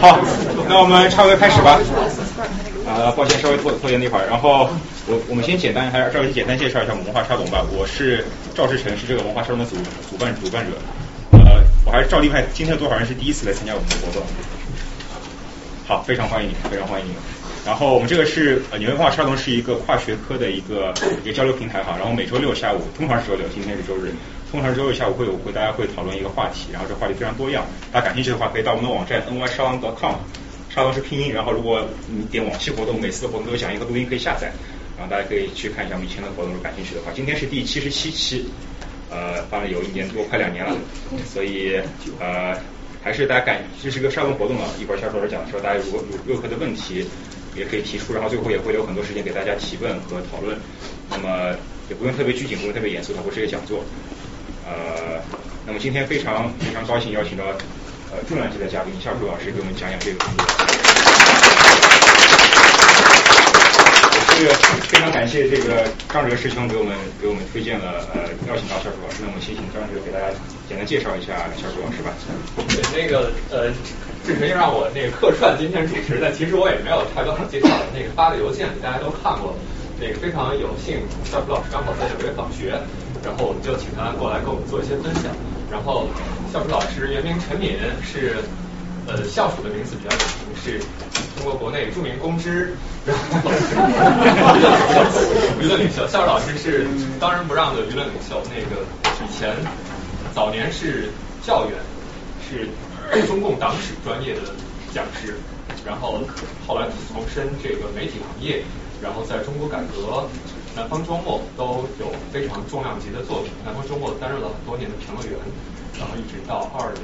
好，那我们差不多开始吧。啊，抱歉，稍微拖拖延了一会儿。然后我我们先简单还是赵先简单介绍一下我们文化沙龙吧。我是赵志成，是这个文化沙龙的主主办主办者。呃，我还是赵立派，今天多少人是第一次来参加我们的活动？好，非常欢迎你，非常欢迎你。然后我们这个是呃纽约文化沙龙是一个跨学科的一个一个交流平台哈。然后每周六下午，通常是周六，今天是周日。通常周六下午会有会大家会讨论一个话题，然后这话题非常多样，大家感兴趣的话可以到我们的网站 ny 沙龙 .com，沙龙是拼音，然后如果你点往期活动，每次的活动都有讲义和录音可以下载，然后大家可以去看一下我们以前的活动，如果感兴趣的话，今天是第七十七期，呃，办了有一年多，快两年了，所以呃还是大家感这是个沙龙活动啊，一会儿肖老师讲的时候，大家如果有任何的问题也可以提出，然后最后也会留很多时间给大家提问和讨论，那么也不用特别拘谨，不用特别严肃，它不是一个讲座。呃，那么今天非常非常高兴邀请到呃重量级的嘉宾夏树老师给我们讲讲这个工作。也是非常感谢这个张哲师兄给我们给我们推荐了呃邀请到夏树老师，那我们先请张哲给大家简单介绍一下夏树老师吧。对，那个呃，志成又让我那个客串今天主持，但其实我也没有太多好介绍。那个发的邮件大家都看过，那个非常有幸，夏树老师刚好在纽约访学。然后我们就请他过来跟我们做一些分享。然后校鼠老师原名陈敏，是呃校鼠的名字比较有名，是中国国内著名公知，然后娱乐领袖。校鼠老师是当仁不让的娱乐领袖。那个以前早年是教员，是中共党史专业的讲师，然后后来从事这个媒体行业，然后在中国改革。南方周末都有非常重量级的作品。南方周末担任了很多年的评论员，然后一直到二零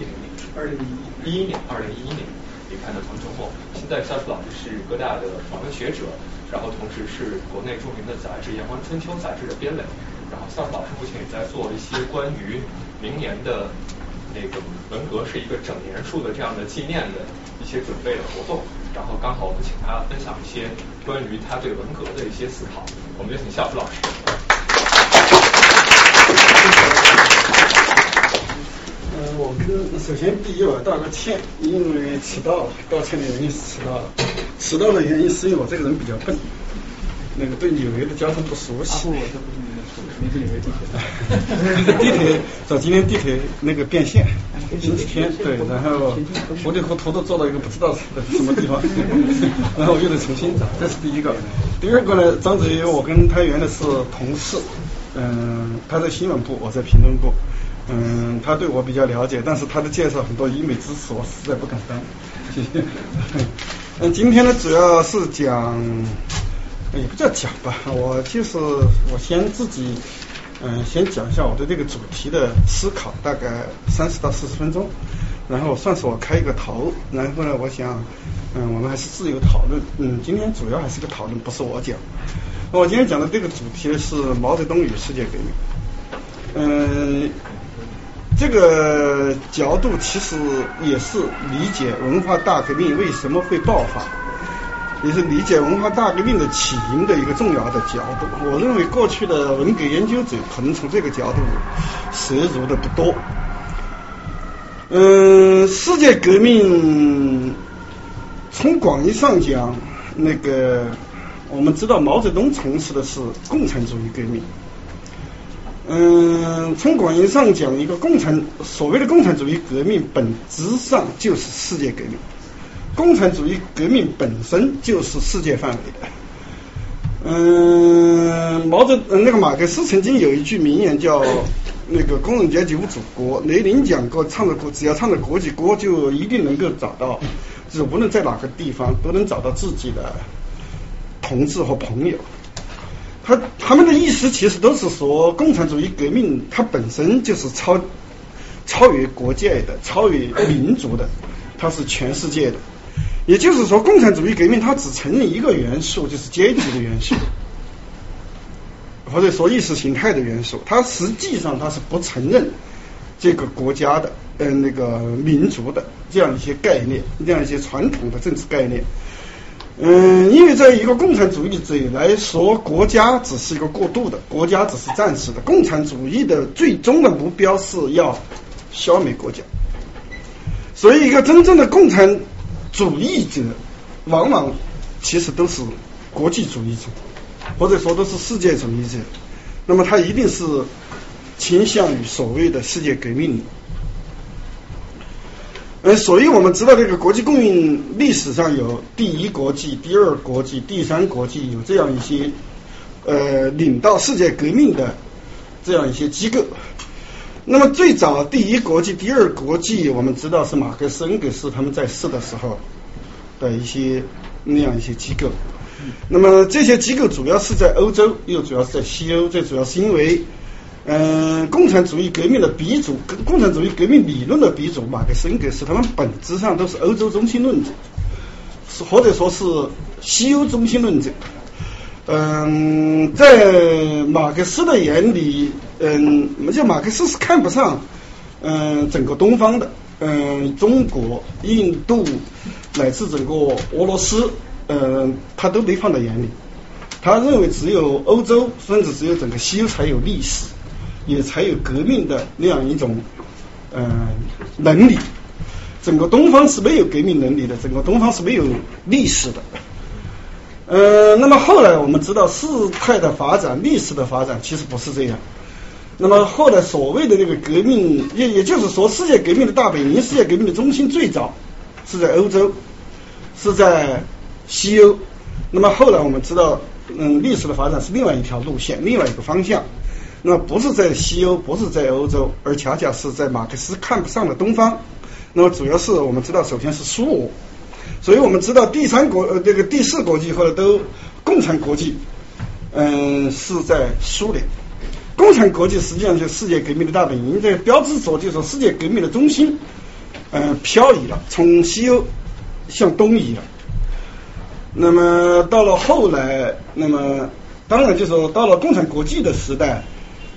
一零年，二零一一年，二零一一年离开南方周末。现在肖树老师是哥大的访问学者，然后同时是国内著名的杂志《阳光春秋》杂志的编委。然后肖树老师目前也在做一些关于明年的那个文革是一个整年数的这样的纪念的一些准备的活动。然后刚好我们请他分享一些关于他对文革的一些思考。我们就请夏普老师。嗯，我跟首先第一我道个歉，因为迟到了。道歉的原因是迟到了，迟到的原因是因为我这个人比较笨，那个对纽约的交通不熟悉。你是纽约地铁？地铁，找今天地铁那个变线，星期天对，然后糊里糊涂的坐到一个不知道什么地方，然后我又得重新找，这是第一个。第二个呢，章子怡，我跟他原来是同事，嗯，他在新闻部，我在评论部，嗯，他对我比较了解，但是他的介绍很多医美知识，我实在不敢当。谢 谢。嗯，今天呢，主要是讲。也不叫讲吧，我就是我先自己嗯先讲一下我对这个主题的思考，大概三十到四十分钟，然后算是我开一个头，然后呢，我想嗯我们还是自由讨论，嗯今天主要还是个讨论，不是我讲。我今天讲的这个主题是毛泽东与世界革命，嗯这个角度其实也是理解文化大革命为什么会爆发。也是理解文化大革命的起因的一个重要的角度。我认为过去的文革研究者可能从这个角度涉足的不多。嗯，世界革命从广义上讲，那个我们知道毛泽东从事的是共产主义革命。嗯，从广义上讲，一个共产所谓的共产主义革命本质上就是世界革命。共产主义革命本身就是世界范围的。嗯，毛泽那个马克思曾经有一句名言叫“那个工人阶级无祖国”。雷凌讲过，唱的歌只要唱的国际歌，就一定能够找到，就是无论在哪个地方都能找到自己的同志和朋友。他他们的意思其实都是说，共产主义革命它本身就是超超越国界的、超越民族的，它是全世界的。也就是说，共产主义革命它只承认一个元素，就是阶级的元素，或者说意识形态的元素。它实际上它是不承认这个国家的、嗯那个民族的这样一些概念，这样一些传统的政治概念。嗯，因为在一个共产主义者来说，国家只是一个过渡的，国家只是暂时的。共产主义的最终的目标是要消灭国家。所以，一个真正的共产主义者，往往其实都是国际主义者，或者说都是世界主义者。那么，他一定是倾向于所谓的世界革命。呃，所以我们知道这个国际共运历史上有第一国际、第二国际、第三国际，有这样一些呃领导世界革命的这样一些机构。那么最早第一国际、第二国际，我们知道是马克思、恩格斯他们在世的时候的一些那样一些机构。那么这些机构主要是在欧洲，又主要是在西欧，最主要是因为。嗯，共产主义革命的鼻祖，共产主义革命理论的鼻祖马克思、恩格斯，他们本质上都是欧洲中心论者，是或者说是西欧中心论者。嗯，在马克思的眼里，嗯，我们叫马克思是看不上嗯整个东方的，嗯，中国、印度乃至整个俄罗斯，嗯，他都没放在眼里。他认为只有欧洲，甚至只有整个西欧才有历史。也才有革命的那样一种嗯能力，整个东方是没有革命能力的，整个东方是没有历史的。呃，那么后来我们知道事态的发展，历史的发展其实不是这样。那么后来所谓的这个革命，也也就是说，世界革命的大本营，世界革命的中心最早是在欧洲，是在西欧。那么后来我们知道，嗯，历史的发展是另外一条路线，另外一个方向。那不是在西欧，不是在欧洲，而恰恰是在马克思看不上的东方。那么主要是我们知道，首先是苏俄，所以我们知道第三国呃这个第四国际或者都共产国际，嗯是在苏联。共产国际实际上就是世界革命的大本营，这标志着就说世界革命的中心嗯漂移了，从西欧向东移了。那么到了后来，那么当然就说到了共产国际的时代。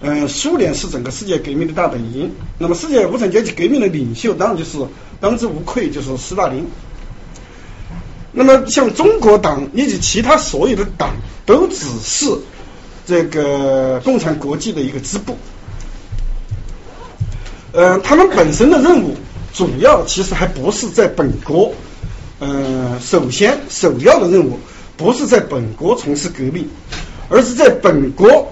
嗯，苏联是整个世界革命的大本营。那么，世界无产阶级革命的领袖当然就是当之无愧就是斯大林。那么，像中国党以及其他所有的党，都只是这个共产国际的一个支部。呃，他们本身的任务主要其实还不是在本国，呃，首先首要的任务不是在本国从事革命，而是在本国。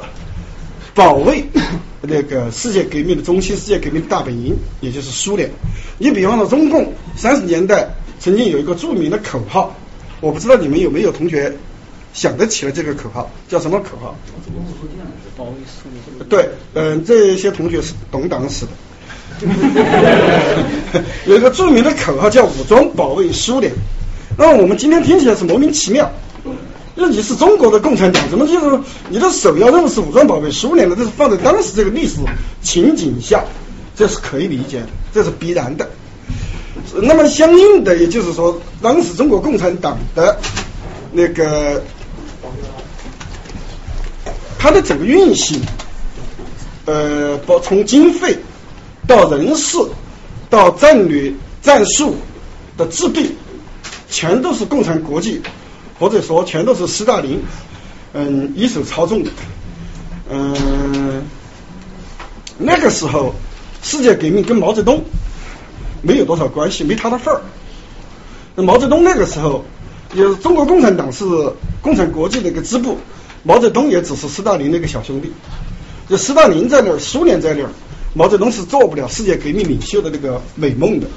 保卫 那个世界革命的中心，世界革命的大本营，也就是苏联。你比方说，中共三十年代曾经有一个著名的口号，我不知道你们有没有同学想得起了这个口号，叫什么口号？对，嗯，这些同学是懂党史的。有一个著名的口号叫“武装保卫苏联”，那么我们今天听起来是莫名其妙。那你是中国的共产党，怎么就是你的首要任务是武装保卫苏联呢？这是放在当时这个历史情景下，这是可以理解的，这是必然的。那么相应的，也就是说，当时中国共产党的那个它的整个运行，呃，包从经费到人事到战略战术的制定，全都是共产国际。或者说，全都是斯大林嗯一手操纵的。嗯，那个时候世界革命跟毛泽东没有多少关系，没他的份儿。那毛泽东那个时候，也是中国共产党是共产国际的一个支部，毛泽东也只是斯大林的一个小兄弟。就斯大林在那儿，苏联在那儿，毛泽东是做不了世界革命领袖的那个美梦的。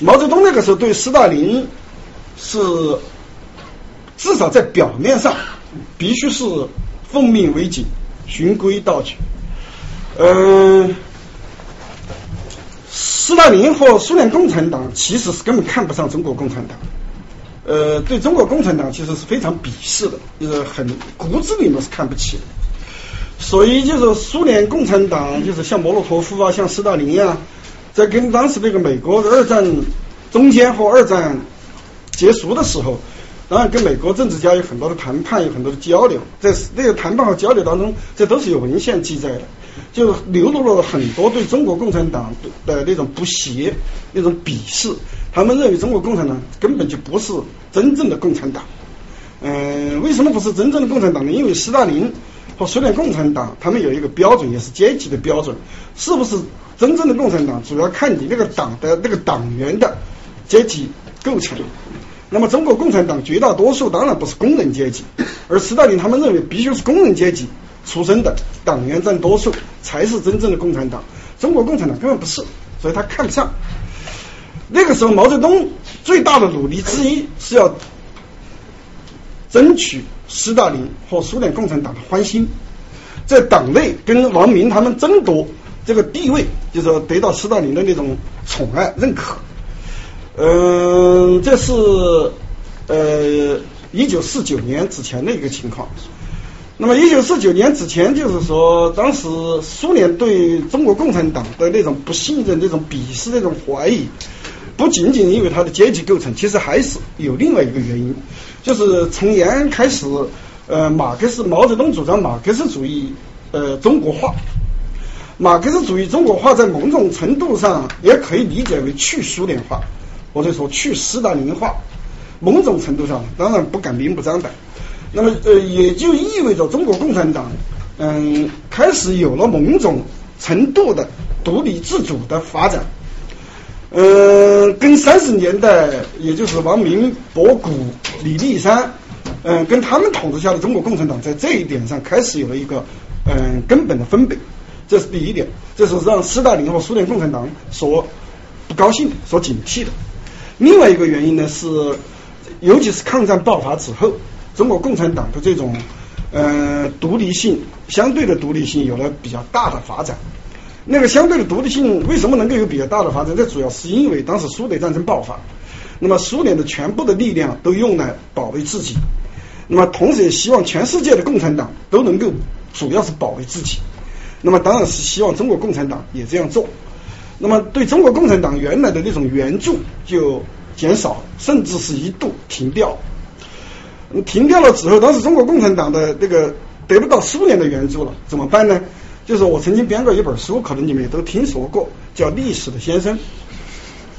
毛泽东那个时候对斯大林是。至少在表面上，必须是奉命为警，循规蹈矩。嗯，斯大林和苏联共产党其实是根本看不上中国共产党，呃，对中国共产党其实是非常鄙视的，就是很骨子里面是看不起的。所以就是苏联共产党，就是像莫洛托夫啊，像斯大林呀，在跟当时那个美国的二战中间和二战结束的时候。当然，跟美国政治家有很多的谈判，有很多的交流，在那个谈判和交流当中，这都是有文献记载的，就流露了很多对中国共产党的那种不屑、那种鄙视。他们认为中国共产党根本就不是真正的共产党。嗯，为什么不是真正的共产党呢？因为斯大林和苏联共产党他们有一个标准，也是阶级的标准，是不是真正的共产党主要看你那个党的那个党员的阶级构成。那么中国共产党绝大多数当然不是工人阶级，而斯大林他们认为必须是工人阶级出身的党员占多数才是真正的共产党。中国共产党根本不是，所以他看不上。那个时候毛泽东最大的努力之一是要争取斯大林和苏联共产党的欢心，在党内跟王明他们争夺这个地位，就是说得到斯大林的那种宠爱认可。嗯，这是呃一九四九年之前的一个情况。那么一九四九年之前，就是说当时苏联对中国共产党的那种不信任、那种鄙视、那种怀疑，不仅仅因为它的阶级构成，其实还是有另外一个原因，就是从延安开始，呃，马克思毛泽东主张马克思主义呃中国化，马克思主义中国化在某种程度上也可以理解为去苏联化。或者说去斯大林化，某种程度上当然不敢明目张胆。那么呃，也就意味着中国共产党嗯开始有了某种程度的独立自主的发展。嗯，跟三十年代也就是王明、博古、李立三嗯跟他们统治下的中国共产党在这一点上开始有了一个嗯根本的分别。这是第一点，这是让斯大林和苏联共产党所不高兴、所警惕的。另外一个原因呢是，尤其是抗战爆发之后，中国共产党的这种呃独立性，相对的独立性有了比较大的发展。那个相对的独立性为什么能够有比较大的发展？这主要是因为当时苏德战争爆发，那么苏联的全部的力量都用来保卫自己，那么同时也希望全世界的共产党都能够主要是保卫自己，那么当然是希望中国共产党也这样做。那么对中国共产党原来的那种援助就减少，甚至是一度停掉。停掉了之后，当时中国共产党的这个得不到苏联的援助了，怎么办呢？就是我曾经编过一本书，可能你们也都听说过，叫《历史的先生》。《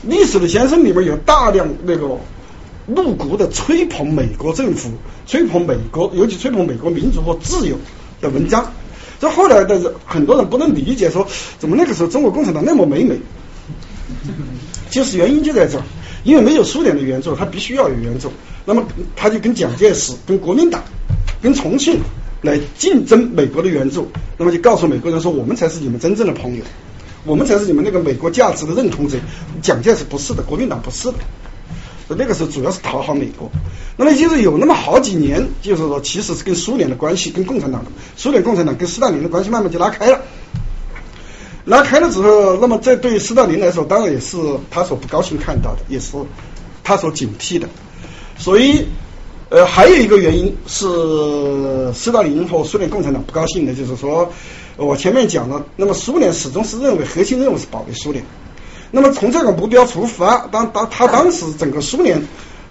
历史的先生》里面有大量那个露骨的吹捧美国政府、吹捧美国，尤其吹捧美国民主和自由的文章。这后来的很多人不能理解，说怎么那个时候中国共产党那么美美？就是原因就在这儿，因为没有苏联的援助，他必须要有援助，那么他就跟蒋介石、跟国民党、跟重庆来竞争美国的援助，那么就告诉美国人说，我们才是你们真正的朋友，我们才是你们那个美国价值的认同者，蒋介石不是的，国民党不是的。那个时候主要是讨好美国，那么就是有那么好几年，就是说其实是跟苏联的关系，跟共产党的苏联共产党跟斯大林的关系慢慢就拉开了，拉开了之后，那么这对斯大林来说，当然也是他所不高兴看到的，也是他所警惕的。所以，呃，还有一个原因是斯大林和苏联共产党不高兴的，就是说我前面讲了，那么苏联始终是认为核心任务是保卫苏联。那么从这个目标出发，当当他当时整个苏联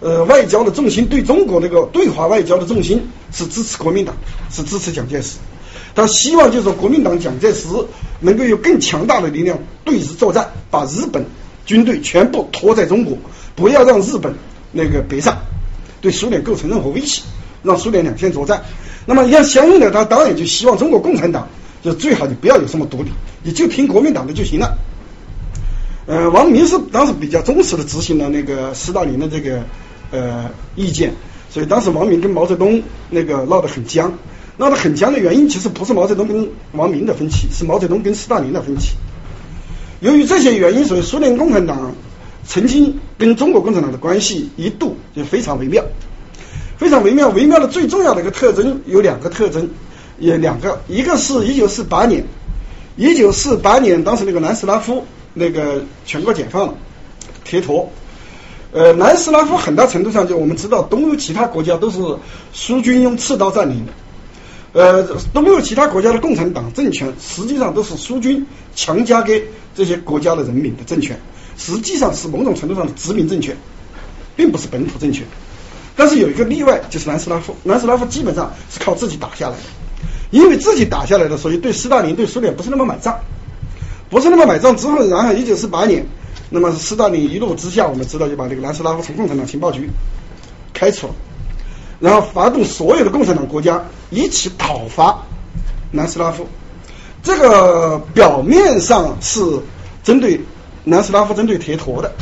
呃外交的重心对中国那个对华外交的重心是支持国民党，是支持蒋介石。他希望就是说国民党蒋介石能够有更强大的力量对日作战，把日本军队全部拖在中国，不要让日本那个北上，对苏联构成任何威胁，让苏联两线作战。那么要相应的，他当然就希望中国共产党就最好你不要有什么独立，你就听国民党的就行了。呃，王明是当时比较忠实的执行了那个斯大林的这个呃意见，所以当时王明跟毛泽东那个闹得很僵，闹得很僵的原因其实不是毛泽东跟王明的分歧，是毛泽东跟斯大林的分歧。由于这些原因，所以苏联共产党曾经跟中国共产党的关系一度就非常微妙，非常微妙。微妙的最重要的一个特征有两个特征，也两个，一个是一九四八年，一九四八年当时那个南斯拉夫。那个全国解放了，铁妥。呃，南斯拉夫很大程度上就我们知道，东欧其他国家都是苏军用刺刀占领的。呃，东欧其他国家的共产党政权实际上都是苏军强加给这些国家的人民的政权，实际上是某种程度上的殖民政权，并不是本土政权。但是有一个例外，就是南斯拉夫，南斯拉夫基本上是靠自己打下来的，因为自己打下来的，所以对斯大林、对苏联不是那么买账。不是那么买账之后，然后一九四八年，那么斯大林一怒之下，我们知道就把这个南斯拉夫从共产党情报局开除了，然后发动所有的共产党国家一起讨伐南斯拉夫。这个表面上是针对南斯拉夫针对铁托的，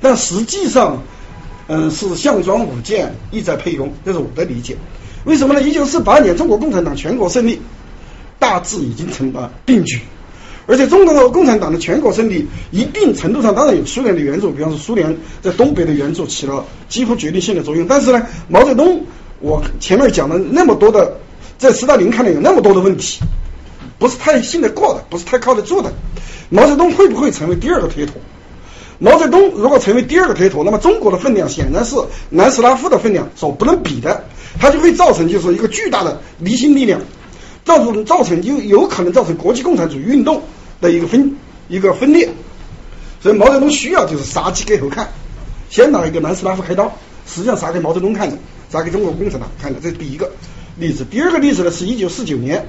但实际上，嗯，是项庄舞剑，意在沛公，这是我的理解。为什么呢？一九四八年中国共产党全国胜利，大致已经成了定局。而且中国共产党的全国胜利，一定程度上当然有苏联的援助，比方说苏联在东北的援助起了几乎决定性的作用。但是呢，毛泽东我前面讲了那么多的，在斯大林看来有那么多的问题，不是太信得过的，不是太靠得住的。毛泽东会不会成为第二个推土？毛泽东如果成为第二个推土，那么中国的分量显然是南斯拉夫的分量所不能比的，它就会造成就是一个巨大的离心力量。造成造成就有可能造成国际共产主义运动的一个分一个分裂，所以毛泽东需要就是杀鸡给猴看，先拿一个南斯拉夫开刀，实际上杀给毛泽东看的，杀给中国共产党看的，这是第一个例子。第二个例子呢，是一九四九年，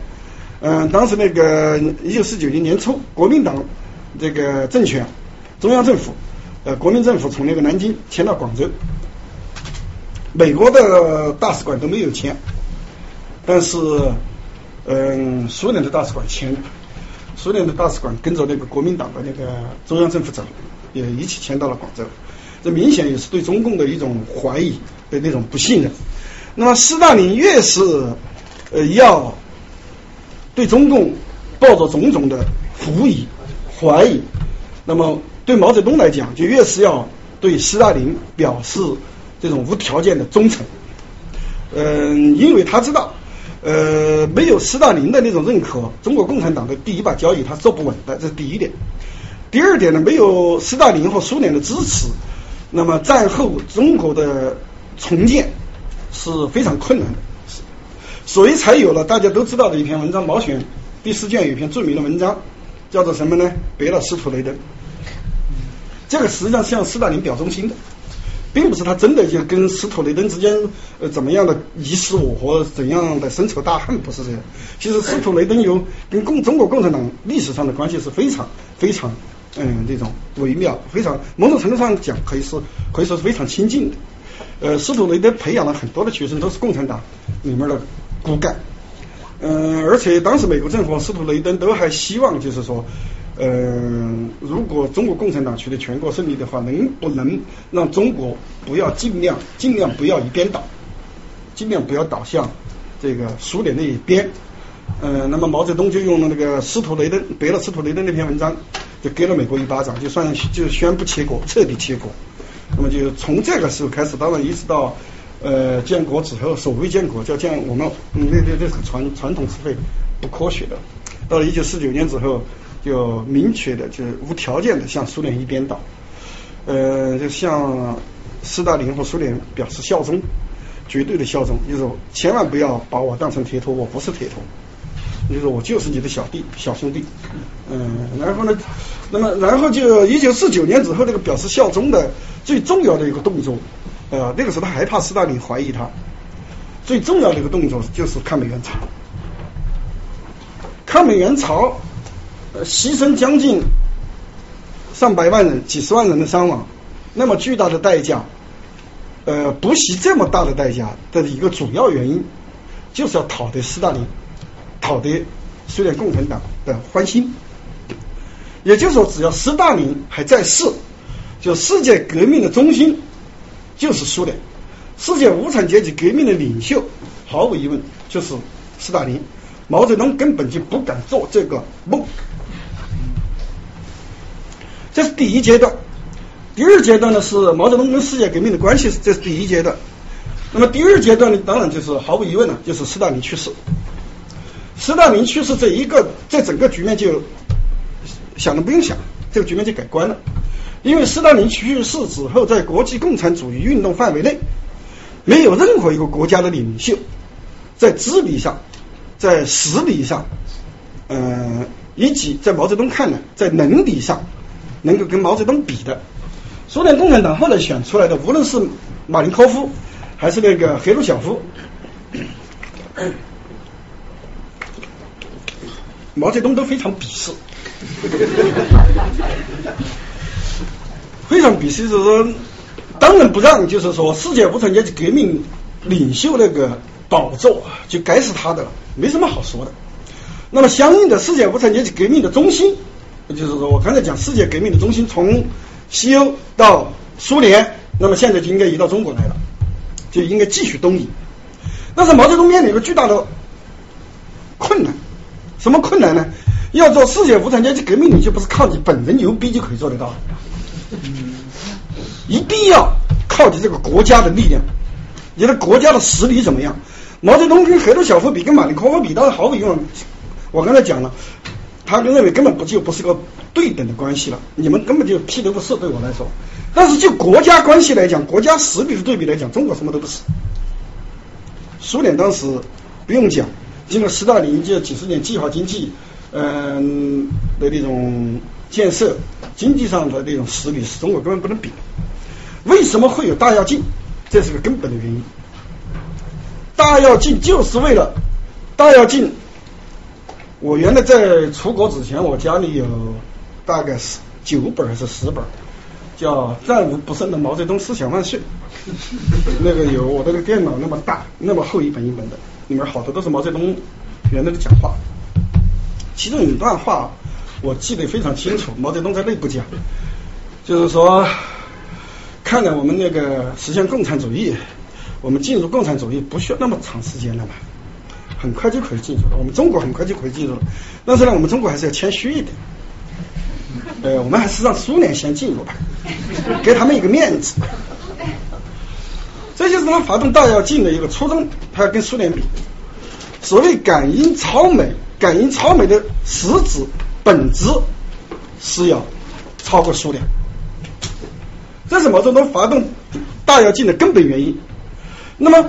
嗯，当时那个一九四九年年初，国民党这个政权，中央政府，呃，国民政府从那个南京迁到广州，美国的大使馆都没有迁，但是。嗯，苏联的大使馆迁，苏联的大使馆跟着那个国民党的那个中央政府走，也一起迁到了广州。这明显也是对中共的一种怀疑的那种不信任。那么斯大林越是呃要对中共抱着种种的狐疑怀疑，那么对毛泽东来讲，就越是要对斯大林表示这种无条件的忠诚。嗯，因为他知道。呃，没有斯大林的那种认可，中国共产党的第一把交椅他坐不稳的，这是第一点。第二点呢，没有斯大林和苏联的支持，那么战后中国的重建是非常困难的，所以才有了大家都知道的一篇文章，《毛选》第四卷有一篇著名的文章，叫做什么呢？别了司徒雷登。这个实际上向斯大林表忠心的。并不是他真的就跟司徒雷登之间呃怎么样的你死我活，怎样的深仇大恨，不是这样。其实司徒雷登有跟共中国共产党历史上的关系是非常非常嗯这种微妙，非常某种程度上讲可以说可以说是非常亲近的。呃，司徒雷登培养了很多的学生，都是共产党里面的骨干。嗯，而且当时美国政府司徒雷登都还希望就是说。嗯，如果中国共产党取得全国胜利的话，能不能让中国不要尽量尽量不要一边倒，尽量不要倒向这个苏联那一边？嗯，那么毛泽东就用了那个司徒雷登，背了司徒雷登那篇文章，就给了美国一巴掌，就算就宣布切割，彻底切割。那么就从这个时候开始，当然一直到呃建国之后，所谓建国叫建我们那那那是传传统词汇，不科学的。到了一九四九年之后。就明确的，就是无条件的向苏联一边倒，呃，就向斯大林和苏联表示效忠，绝对的效忠，就是千万不要把我当成铁托，我不是铁托，就是我就是你的小弟、小兄弟，嗯，然后呢，那么然后就一九四九年之后，那个表示效忠的最重要的一个动作，呃，那个时候他还怕斯大林怀疑他，最重要的一个动作就是抗美援朝，抗美援朝。呃，牺牲将近上百万人、几十万人的伤亡，那么巨大的代价，呃，不惜这么大的代价的一个主要原因，就是要讨得斯大林、讨得苏联共产党的欢心。也就是说，只要斯大林还在世，就世界革命的中心就是苏联，世界无产阶级革命的领袖，毫无疑问就是斯大林。毛泽东根本就不敢做这个梦。这是第一阶段，第二阶段呢是毛泽东跟世界革命的关系，这是第一阶段。那么第二阶段呢，当然就是毫无疑问了，就是斯大林去世。斯大林去世这一个，这整个局面就想都不用想，这个局面就改观了。因为斯大林去世之后，在国际共产主义运动范围内，没有任何一个国家的领袖在智力上、在实力上，嗯，以及在毛泽东看来，在能力上。能够跟毛泽东比的，苏联共产党后来选出来的，无论是马林科夫还是那个赫鲁晓夫，毛泽东都非常鄙视，非常鄙视，就是说，当仁不让，就是说，世界无产阶级革命领袖那个宝座就该是他的了，没什么好说的。那么，相应的，世界无产阶级革命的中心。就是说我刚才讲世界革命的中心从西欧到苏联，那么现在就应该移到中国来了，就应该继续东移。但是毛泽东面临一个巨大的困难，什么困难呢？要做世界无产阶级革命领袖，不是靠你本人牛逼就可以做得到，一定要靠你这个国家的力量，你的国家的实力怎么样？毛泽东跟赫鲁晓夫比，跟马林科夫比，当然毫无用，我刚才讲了，他就认为根本不就不是个对等的关系了，你们根本就屁都不是对我来说。但是就国家关系来讲，国家实力的对比来讲，中国什么都不是。苏联当时不用讲，经过斯大林这几十年计划经济，嗯的那种建设，经济上的那种实力是中国根本不能比。为什么会有大跃进？这是个根本的原因。大跃进就是为了大跃进。我原来在出国之前，我家里有大概是九本还是十本，叫“战无不胜的毛泽东思想万岁”。那个有我那个电脑那么大，那么厚一本一本的，里面好多都是毛泽东原来的讲话。其中有一段话我记得非常清楚，毛泽东在内部讲，就是说，看来我们那个实现共产主义，我们进入共产主义不需要那么长时间了嘛。很快就可以进入了，我们中国很快就可以进入了。但是呢，我们中国还是要谦虚一点，呃，我们还是让苏联先进入吧，给他们一个面子。这就是他发动大跃进的一个初衷，他要跟苏联比。所谓感应超美，感应超美的实质本质是要超过苏联，这是毛泽东发动大跃进的根本原因。那么。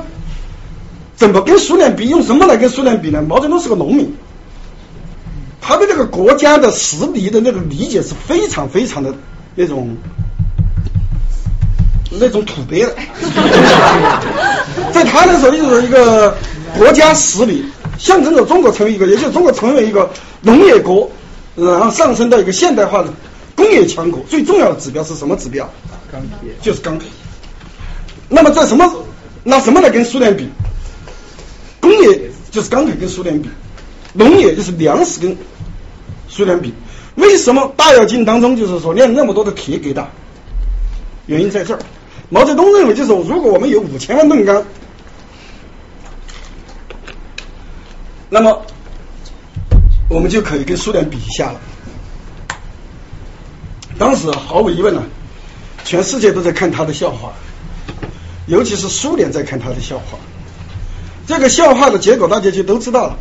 怎么跟苏联比？用什么来跟苏联比呢？毛泽东是个农民，他对这个国家的实力的那个理解是非常非常的那种那种土鳖的，在他那时候就是一个国家实力，象征着中国成为一个，也就是中国成为一个农业国，然后上升到一个现代化的工业强国。最重要的指标是什么指标？钢铁就是钢铁。那么在什么拿什么来跟苏联比？工业就是钢铁跟苏联比，农业就是粮食跟苏联比。为什么大跃进当中就是说炼那么多的铁疙瘩？原因在这儿。毛泽东认为，就是如果我们有五千万吨钢，那么我们就可以跟苏联比一下了。当时毫无疑问呢，全世界都在看他的笑话，尤其是苏联在看他的笑话。这个笑话的结果大家就都知道了。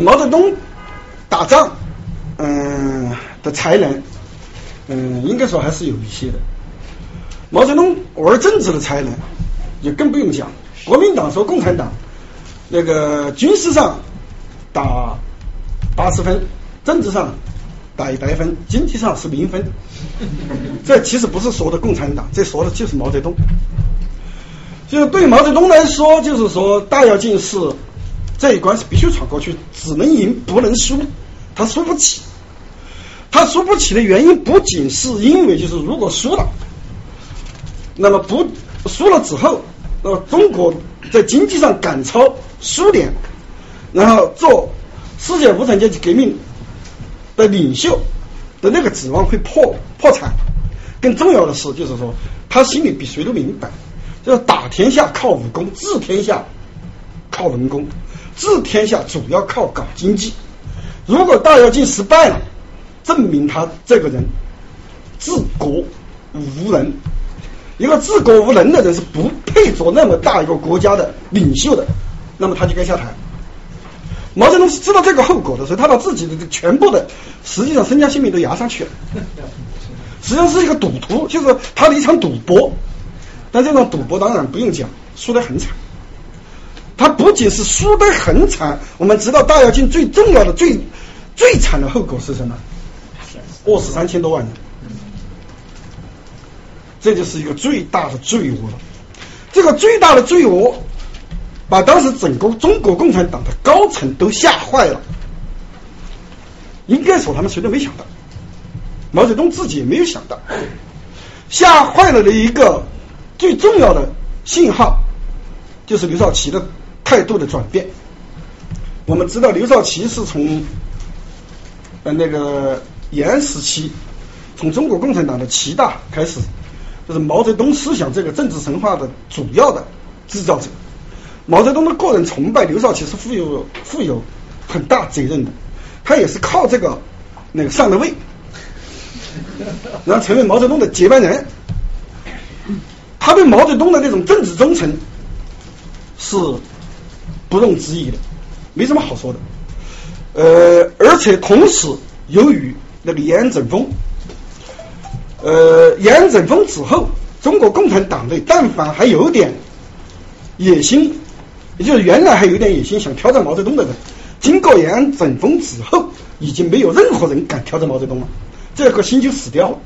毛泽东打仗，嗯的才能，嗯应该说还是有一些的。毛泽东玩政治的才能就更不用讲。国民党说共产党那个军事上打八十分，政治上打一百分，经济上是零分。这其实不是说的共产党，这说的就是毛泽东。就是对毛泽东来说，就是说大跃进是这一关是必须闯过去，只能赢不能输，他输不起。他输不起的原因不仅是因为就是如果输了，那么不输了之后，那么中国在经济上赶超苏联，然后做世界无产阶级革命的领袖的那个指望会破破产。更重要的是，就是说他心里比谁都明白。就是打天下靠武功，治天下靠文功，治天下主要靠搞经济。如果大跃进失败了，证明他这个人治国无能。一个治国无能的人是不配做那么大一个国家的领袖的，那么他就该下台。毛泽东是知道这个后果的，所以他把自己的全部的实际上身家性命都押上去了，实际上是一个赌徒，就是他的一场赌博。但这种赌博当然不用讲，输得很惨。他不仅是输得很惨，我们知道大跃进最重要的、最最惨的后果是什么？饿死三千多万人，这就是一个最大的罪恶。这个最大的罪恶，把当时整个中国共产党的高层都吓坏了。应该说他们谁都没想到，毛泽东自己也没有想到，吓坏了的一个。最重要的信号就是刘少奇的态度的转变。我们知道刘少奇是从呃那个延安时期，从中国共产党的七大开始，就是毛泽东思想这个政治神话的主要的制造者。毛泽东的个人崇拜，刘少奇是负有负有很大责任的，他也是靠这个那个上的位，然后成为毛泽东的接班人。他对毛泽东的那种政治忠诚是不容置疑的，没什么好说的。呃，而且同时，由于那个延安整风，呃，延安整风之后，中国共产党内但凡还有点野心，也就是原来还有点野心想挑战毛泽东的人，经过延安整风之后，已经没有任何人敢挑战毛泽东了，这颗心就死掉了。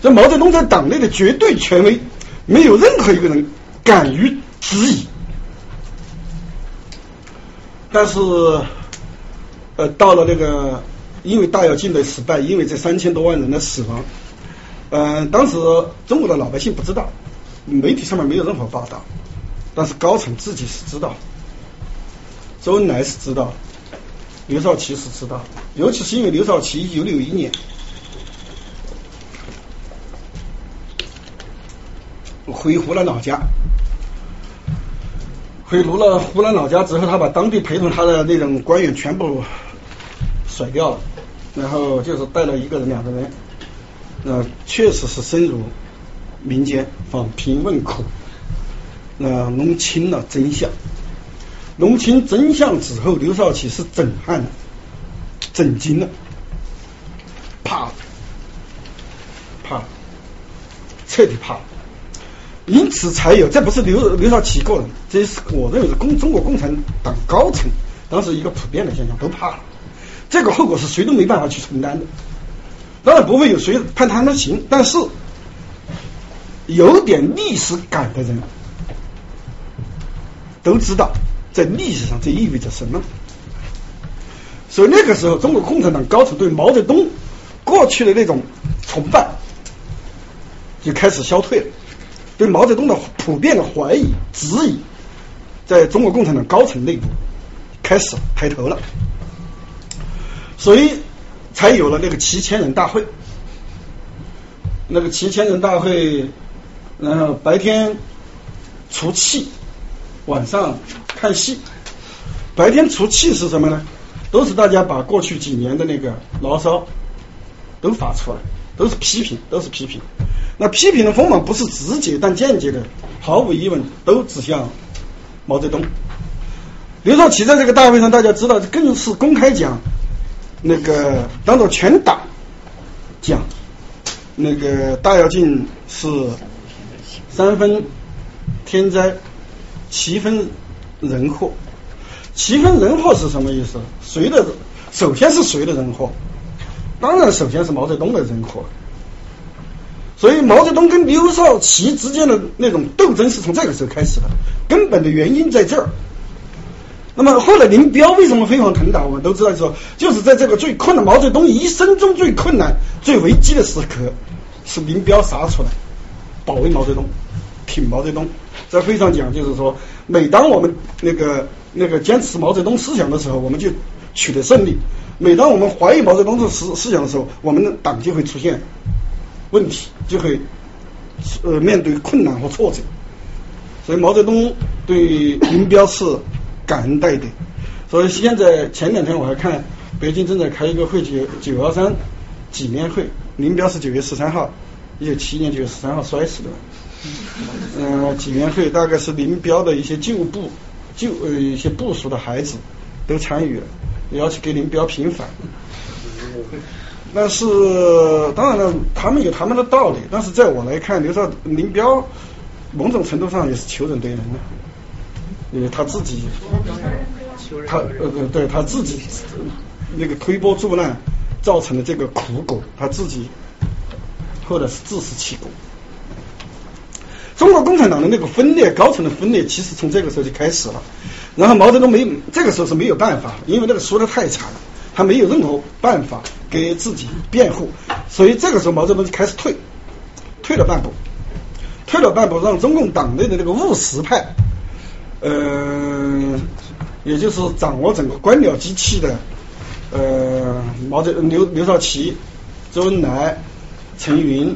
这毛泽东在党内的绝对权威。没有任何一个人敢于质疑，但是，呃，到了那个，因为大跃进的失败，因为这三千多万人的死亡，嗯，当时中国的老百姓不知道，媒体上面没有任何报道，但是高层自己是知道，周恩来是知道，刘少奇是知道，尤其是因为刘少奇一九六一年。回湖南老家，回湖了湖南老家之后，他把当地陪同他的那种官员全部甩掉了，然后就是带了一个人、两个人，呃，确实是深入民间访贫问苦，呃，弄清了真相。弄清真相之后，刘少奇是震撼了，震惊了，怕了，怕了，彻底怕了。因此才有，这不是刘刘少奇个人，这是我认为是共中国共产党高层当时一个普遍的现象，都怕了。这个后果是谁都没办法去承担的。当然不会有谁判他们刑，但是有点历史感的人都知道，在历史上这意味着什么。所以那个时候，中国共产党高层对毛泽东过去的那种崇拜就开始消退了。对毛泽东的普遍的怀疑、质疑，在中国共产党高层内部开始抬头了，所以才有了那个七千人大会。那个七千人大会，然后白天出气，晚上看戏。白天出气是什么呢？都是大家把过去几年的那个牢骚都发出来，都是批评，都是批评。那批评的锋芒不是直接但间接的，毫无疑问都指向毛泽东。刘少奇在这个大会上，大家知道更是公开讲，那个当着全党讲，那个大跃进是三分天灾，七分人祸。七分人祸是什么意思？谁的？首先是谁的人祸？当然，首先是毛泽东的人祸。所以毛泽东跟刘少奇之间的那种斗争是从这个时候开始的，根本的原因在这儿。那么后来林彪为什么飞黄腾达？我们都知道说，就是在这个最困难，毛泽东一生中最困难、最危机的时刻，是林彪杀出来保卫毛泽东，挺毛泽东。在会上讲，就是说，每当我们那个那个坚持毛泽东思想的时候，我们就取得胜利；每当我们怀疑毛泽东的思思想的时候，我们的党就会出现。问题就会呃面对困难和挫折，所以毛泽东对林彪是感恩戴德。所以现在前两天我还看北京正在开一个会，九九幺三纪念会，林彪是九月十三号，一九七一年九月十三号摔死的。嗯，纪念会大概是林彪的一些旧部、旧呃一些部属的孩子都参与了，要去给林彪平反。但是当然了，他们有他们的道理。但是在我来看，刘少林彪某种程度上也是求人得人的，因为他自己，他呃对对他自己那个推波助澜造成的这个苦果，他自己后来是自食其果。中国共产党的那个分裂，高层的分裂，其实从这个时候就开始了。然后毛泽东没这个时候是没有办法，因为那个输的太惨了。他没有任何办法给自己辩护，所以这个时候毛泽东就开始退，退了半步，退了半步，让中共党内的那个务实派，呃，也就是掌握整个官僚机器的呃毛泽刘刘少奇、周恩来、陈云、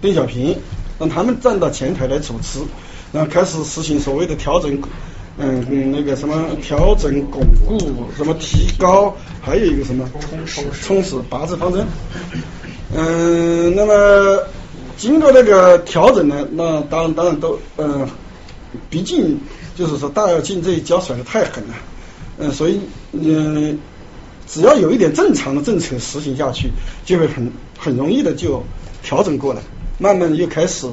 邓小平，让他们站到前台来主持，然后开始实行所谓的调整，嗯嗯那个什么调整巩固什么提高，还有一个什么充实充实八字方针。嗯，那么经过那个调整呢，那当当然都嗯，毕竟就是说大跃进这一跤甩的太狠了，嗯，所以嗯，只要有一点正常的政策实行下去，就会很很容易的就调整过来，慢慢的又开始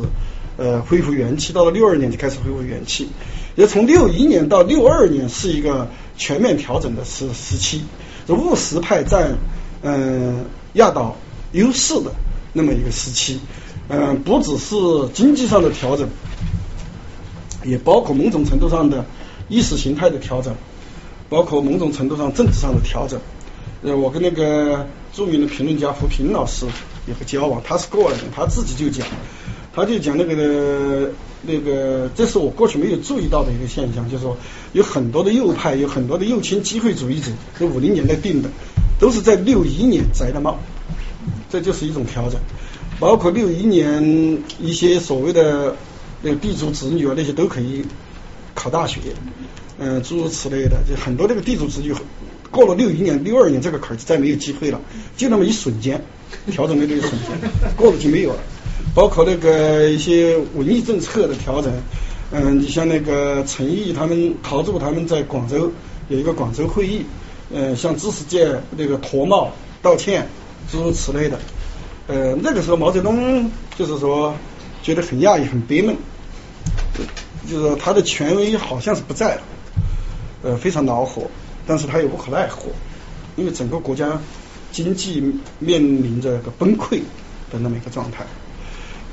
呃恢复元气，到了六二年就开始恢复元气，也从六一年到六二年是一个全面调整的时时期，这务实派占嗯压倒。优势的那么一个时期，嗯，不只是经济上的调整，也包括某种程度上的意识形态的调整，包括某种程度上政治上的调整。呃，我跟那个著名的评论家胡平老师有个交往，他是过来人，他自己就讲，他就讲那个那个，这是我过去没有注意到的一个现象，就是说有很多的右派，有很多的右倾机会主义者，是五零年代定的，都是在六一年摘的帽。这就是一种调整，包括六一年一些所谓的那个地主子女啊，那些都可以考大学，嗯，诸如此类的，就很多那个地主子女过了六一年、六二年这个坎儿就再没有机会了，就那么一瞬间调整的那一瞬间过了就没有了。包括那个一些文艺政策的调整，嗯，你像那个陈毅他们、陶铸他们在广州有一个广州会议，嗯，向知识界那个脱帽道歉。诸如此类的，呃，那个时候毛泽东就是说觉得很压抑、很悲闷，就是说他的权威好像是不在了，呃，非常恼火，但是他又无可奈何，因为整个国家经济面临着一个崩溃的那么一个状态。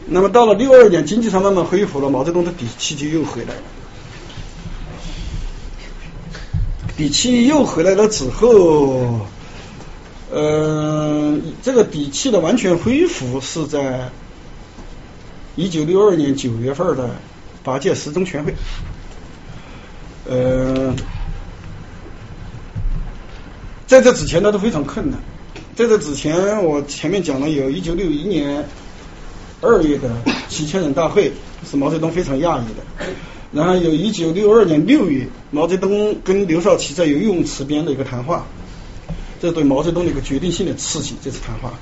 那么到了六二年，经济上慢慢恢复了，毛泽东的底气就又回来了，底气又回来了之后。呃，这个底气的完全恢复是在一九六二年九月份的八届十中全会。呃，在这之前呢都非常困难。在这之前，我前面讲了，有一九六一年二月的七千人大会，是毛泽东非常讶异的。然后有一九六二年六月，毛泽东跟刘少奇在游泳池边的一个谈话。这对毛泽东的一个决定性的刺激，这次谈话，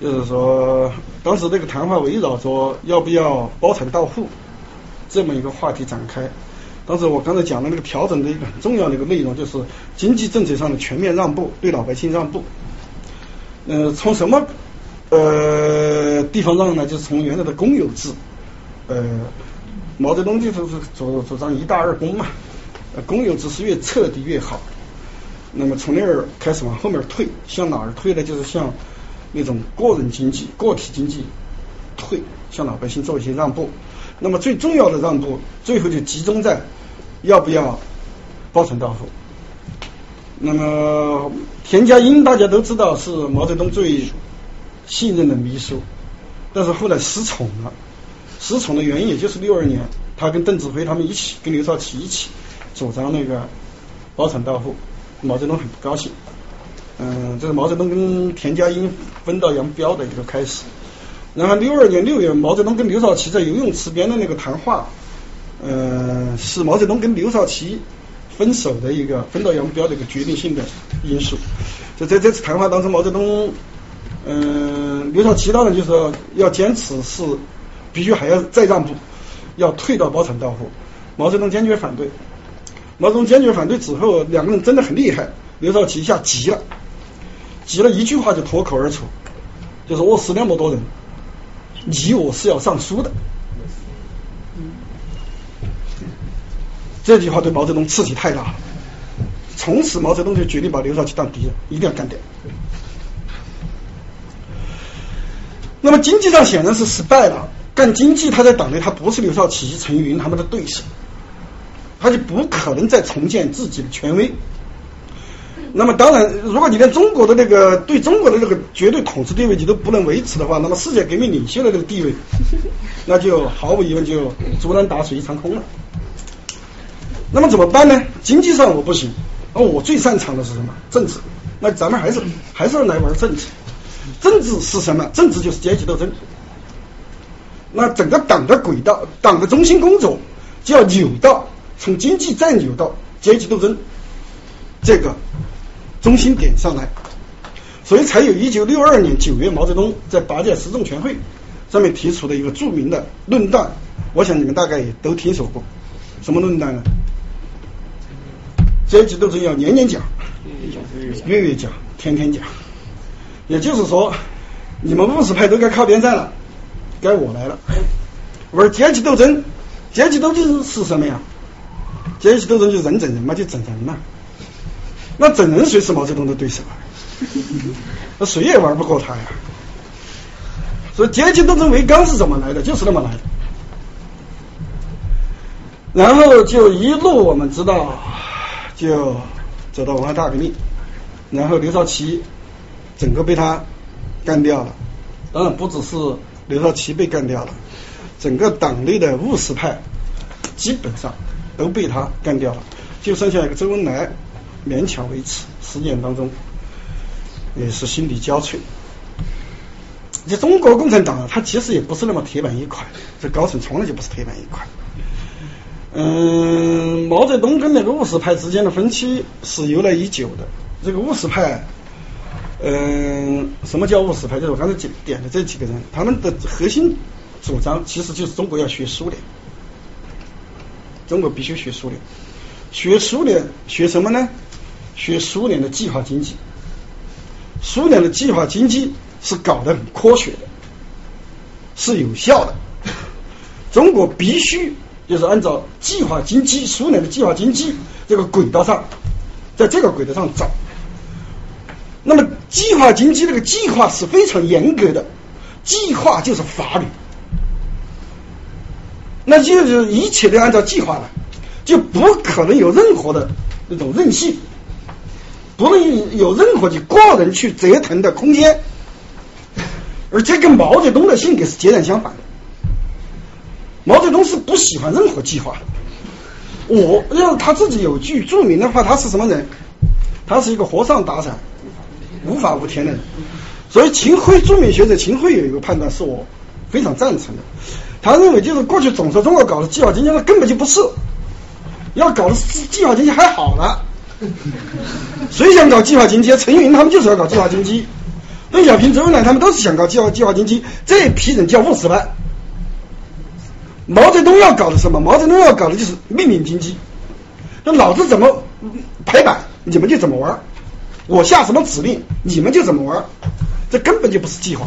就是说，当时这个谈话围绕着要不要包产到户这么一个话题展开。当时我刚才讲的那个调整的一个很重要的一个内容，就是经济政策上的全面让步，对老百姓让步。呃，从什么呃地方让呢？就是从原来的公有制，呃，毛泽东就是主主张一大二公嘛，公有制是越彻底越好。那么从那儿开始往后面退，向哪儿退呢？就是向那种个人经济、个体经济退，向老百姓做一些让步。那么最重要的让步，最后就集中在要不要包产到户。那么田家英大家都知道是毛泽东最信任的秘书，但是后来失宠了。失宠的原因也就是六二年，他跟邓子恢他们一起，跟刘少奇一起主张那个包产到户。毛泽东很不高兴，嗯，这是毛泽东跟田家英分道扬镳的一个开始。然后六二年六月，毛泽东跟刘少奇在游泳池边的那个谈话，嗯，是毛泽东跟刘少奇分手的一个分道扬镳的一个决定性的因素。就在这次谈话当中，毛泽东，嗯，刘少奇当然就是说要坚持是必须还要再让步，要退到包产到户，毛泽东坚决反对。毛泽东坚决反对之后，两个人真的很厉害。刘少奇一下急了，急了一句话就脱口而出，就是我死那么多人，你我是要上书的。这句话对毛泽东刺激太大了，从此毛泽东就决定把刘少奇当敌人，一定要干掉。那么经济上显然是失败了，干经济他在党内他不是刘少奇、陈云他们的对手。他就不可能再重建自己的权威。那么当然，如果你连中国的那个对中国的这个绝对统治地位你都不能维持的话，那么世界革命领袖的这个地位，那就毫无疑问就竹篮打水一场空了。那么怎么办呢？经济上我不行，而我最擅长的是什么？政治。那咱们还是还是来玩政治。政治是什么？政治就是阶级斗争。那整个党的轨道，党的中心工作就要扭到从经济再扭到阶级斗争这个中心点上来，所以才有一九六二年九月毛泽东在八届十中全会上面提出的一个著名的论断，我想你们大概也都听说过，什么论断呢？阶级斗争要年年讲，月月讲，天天讲，也就是说，你们务实派都该靠边站了。该我来了，玩阶级斗争，阶级斗争是什么呀？阶级斗争就人整人嘛，就整人嘛。那整人谁是毛泽东的对手啊？那谁也玩不过他呀。所以阶级斗争为纲是怎么来的？就是那么来的。然后就一路我们知道，就走到文化大革命，然后刘少奇整个被他干掉了。当然不只是。刘少奇被干掉了，整个党内的务实派基本上都被他干掉了，就剩下一个周恩来勉强维持。十年当中也是心力交瘁。这中国共产党啊，它其实也不是那么铁板一块，这高层从来就不是铁板一块。嗯，毛泽东跟那个务实派之间的分歧是由来已久的。这个务实派。嗯，什么叫务实派？就是我刚才点的这几个人，他们的核心主张其实就是中国要学苏联，中国必须学苏联，学苏联学什么呢？学苏联的计划经济，苏联的计划经济是搞得很科学的，是有效的，中国必须就是按照计划经济，苏联的计划经济这个轨道上，在这个轨道上走。那么，计划经济这个计划是非常严格的，计划就是法律，那就是一切都按照计划来，就不可能有任何的那种任性，不能有任何的个人去折腾的空间，而这跟毛泽东的性格是截然相反的。毛泽东是不喜欢任何计划，我要他自己有句著名的话，他是什么人？他是一个和尚打伞。无法无天的人，所以秦桧著名学者秦桧有一个判断是我非常赞成的。他认为就是过去总说中国搞的计划经济，那根本就不是，要搞的计划经济还好了。谁想搞计划经济？陈云他们就是要搞计划经济，邓小平、周恩来他们都是想搞计划计划经济。这一批人叫务实派。毛泽东要搞的什么？毛泽东要搞的就是命令经济，那老子怎么排版，你们就怎么玩。我下什么指令，你们就怎么玩，这根本就不是计划。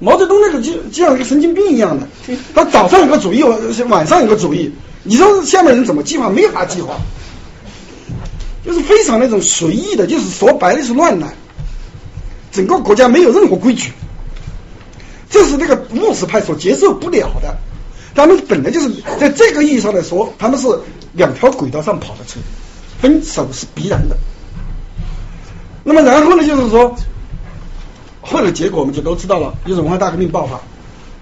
毛泽东那个就就像一个神经病一样的，他早上有个主意，晚上有个主意，你说下面人怎么计划？没法计划，就是非常那种随意的，就是说白了是乱来。整个国家没有任何规矩，这是那个务实派所接受不了的。他们本来就是在这个意义上来说，他们是两条轨道上跑的车，分手是必然的。那么然后呢，就是说，后来结果我们就都知道了，就是文化大革命爆发，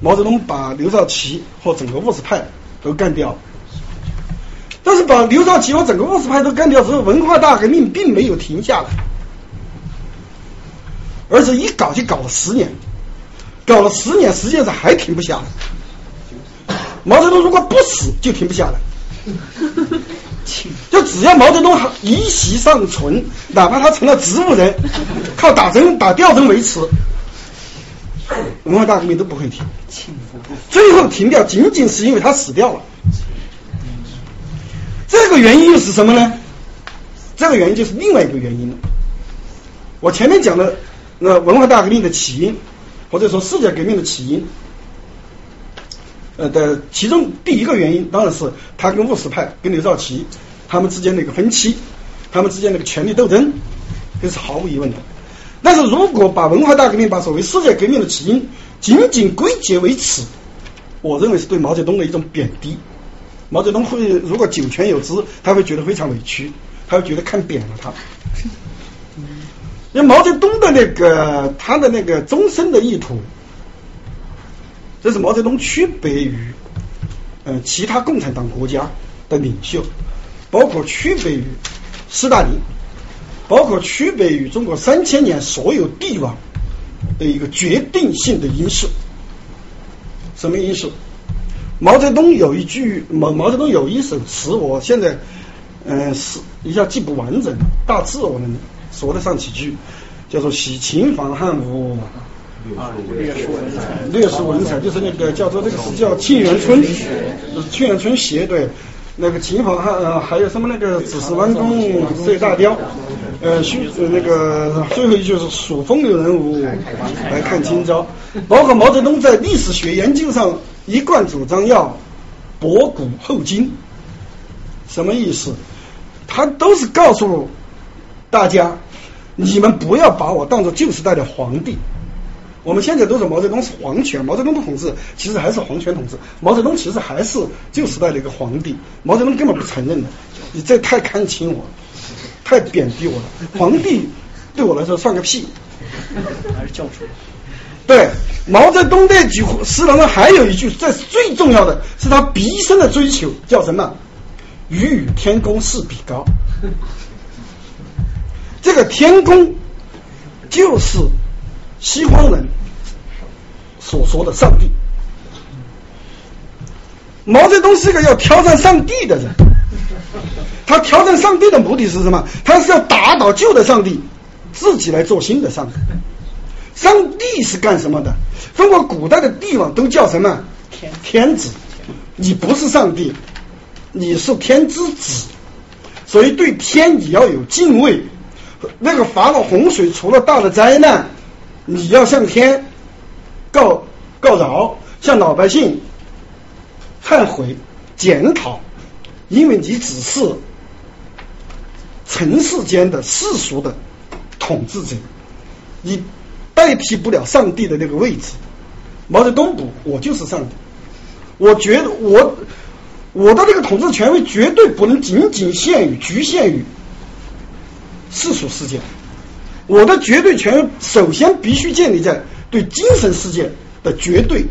毛泽东把刘少奇和整个务实派都干掉了。但是把刘少奇和整个务实派都干掉之后，文化大革命并没有停下来，而且一搞就搞了十年，搞了十年，实际上还停不下来。毛泽东如果不死，就停不下来。就只要毛泽东一息尚存，哪怕他成了植物人，靠打针打吊针维持，文化大革命都不会停。最后停掉，仅仅是因为他死掉了。这个原因又是什么呢？这个原因就是另外一个原因了。我前面讲的那文化大革命的起因，或者说世界革命的起因，呃的其中第一个原因，当然是他跟务实派跟刘少奇。他们之间的一个分歧，他们之间的一个权力斗争，这是毫无疑问的。但是如果把文化大革命、把所谓世界革命的起因仅仅归结为此，我认为是对毛泽东的一种贬低。毛泽东会如果九泉有知，他会觉得非常委屈，他会觉得看扁了他。因为毛泽东的那个他的那个终身的意图，这是毛泽东区别于嗯其他共产党国家的领袖。包括区别于斯大林，包括区别于中国三千年所有帝王的一个决定性的因素。什么因素？毛泽东有一句毛毛泽东有一首词，我现在嗯是一下记不完整，大致我能说得上几句，叫做“喜秦房汉武”。啊，略述文采，略述文采就是那个叫做那个是叫《沁园春》，《沁园春》写对，那个秦房汉呃还有什么那个子时弯弓射大雕，呃虚呃那个最后一句是数风流人物来看今朝，包括毛泽东在历史学研究上一贯主张要博古后今，什么意思？他都是告诉大家，你们不要把我当做旧时代的皇帝。我们现在都说毛泽东是皇权，毛泽东的统治其实还是皇权统治，毛泽东其实还是旧时代的一个皇帝，毛泽东根本不承认的，你这太看轻我了，太贬低我了，皇帝对我来说算个屁。还是教主。对，毛泽东那句诗当中还有一句，这是最重要的，是他毕生的追求，叫什么？予与天公试比高。这个天公就是西方人所说的上帝。毛泽东是一个要挑战上帝的人，他挑战上帝的目的是什么？他是要打倒旧的上帝，自己来做新的上帝。上帝是干什么的？中国古代的帝王都叫什么？天子。你不是上帝，你是天之子，所以对天你要有敬畏。那个发了洪水出了大的灾难，你要向天告告饶，向老百姓忏悔检讨，因为你只是尘世间的世俗的统治者，你代替不了上帝的那个位置。毛泽东不，我就是上帝。我觉得我我的这个统治权威绝对不能仅仅限于局限于世俗世界，我的绝对权首先必须建立在对精神世界的绝对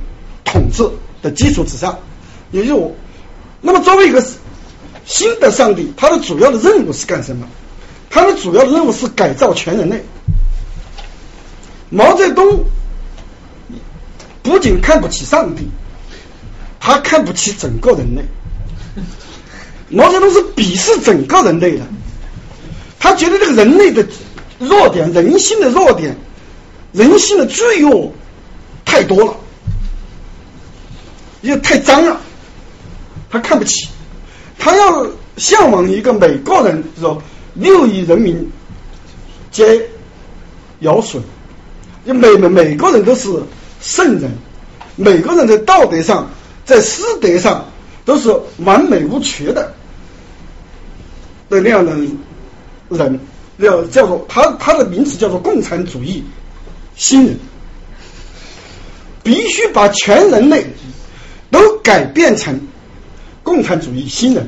统治的基础之上，也就是我。那么作为一个新的上帝，他的主要的任务是干什么？他的主要的任务是改造全人类。毛泽东不仅看不起上帝，他看不起整个人类。毛泽东是鄙视整个人类的，他觉得这个人类的弱点、人性的弱点、人性的罪恶太多了，也太脏了，他看不起。他要向往一个每个人说六亿人民皆尧舜，就每每每个人都是圣人，每个人在道德上、在师德上都是完美无缺的的那样的人，要叫做他他的名词叫做共产主义新人，必须把全人类都改变成共产主义新人。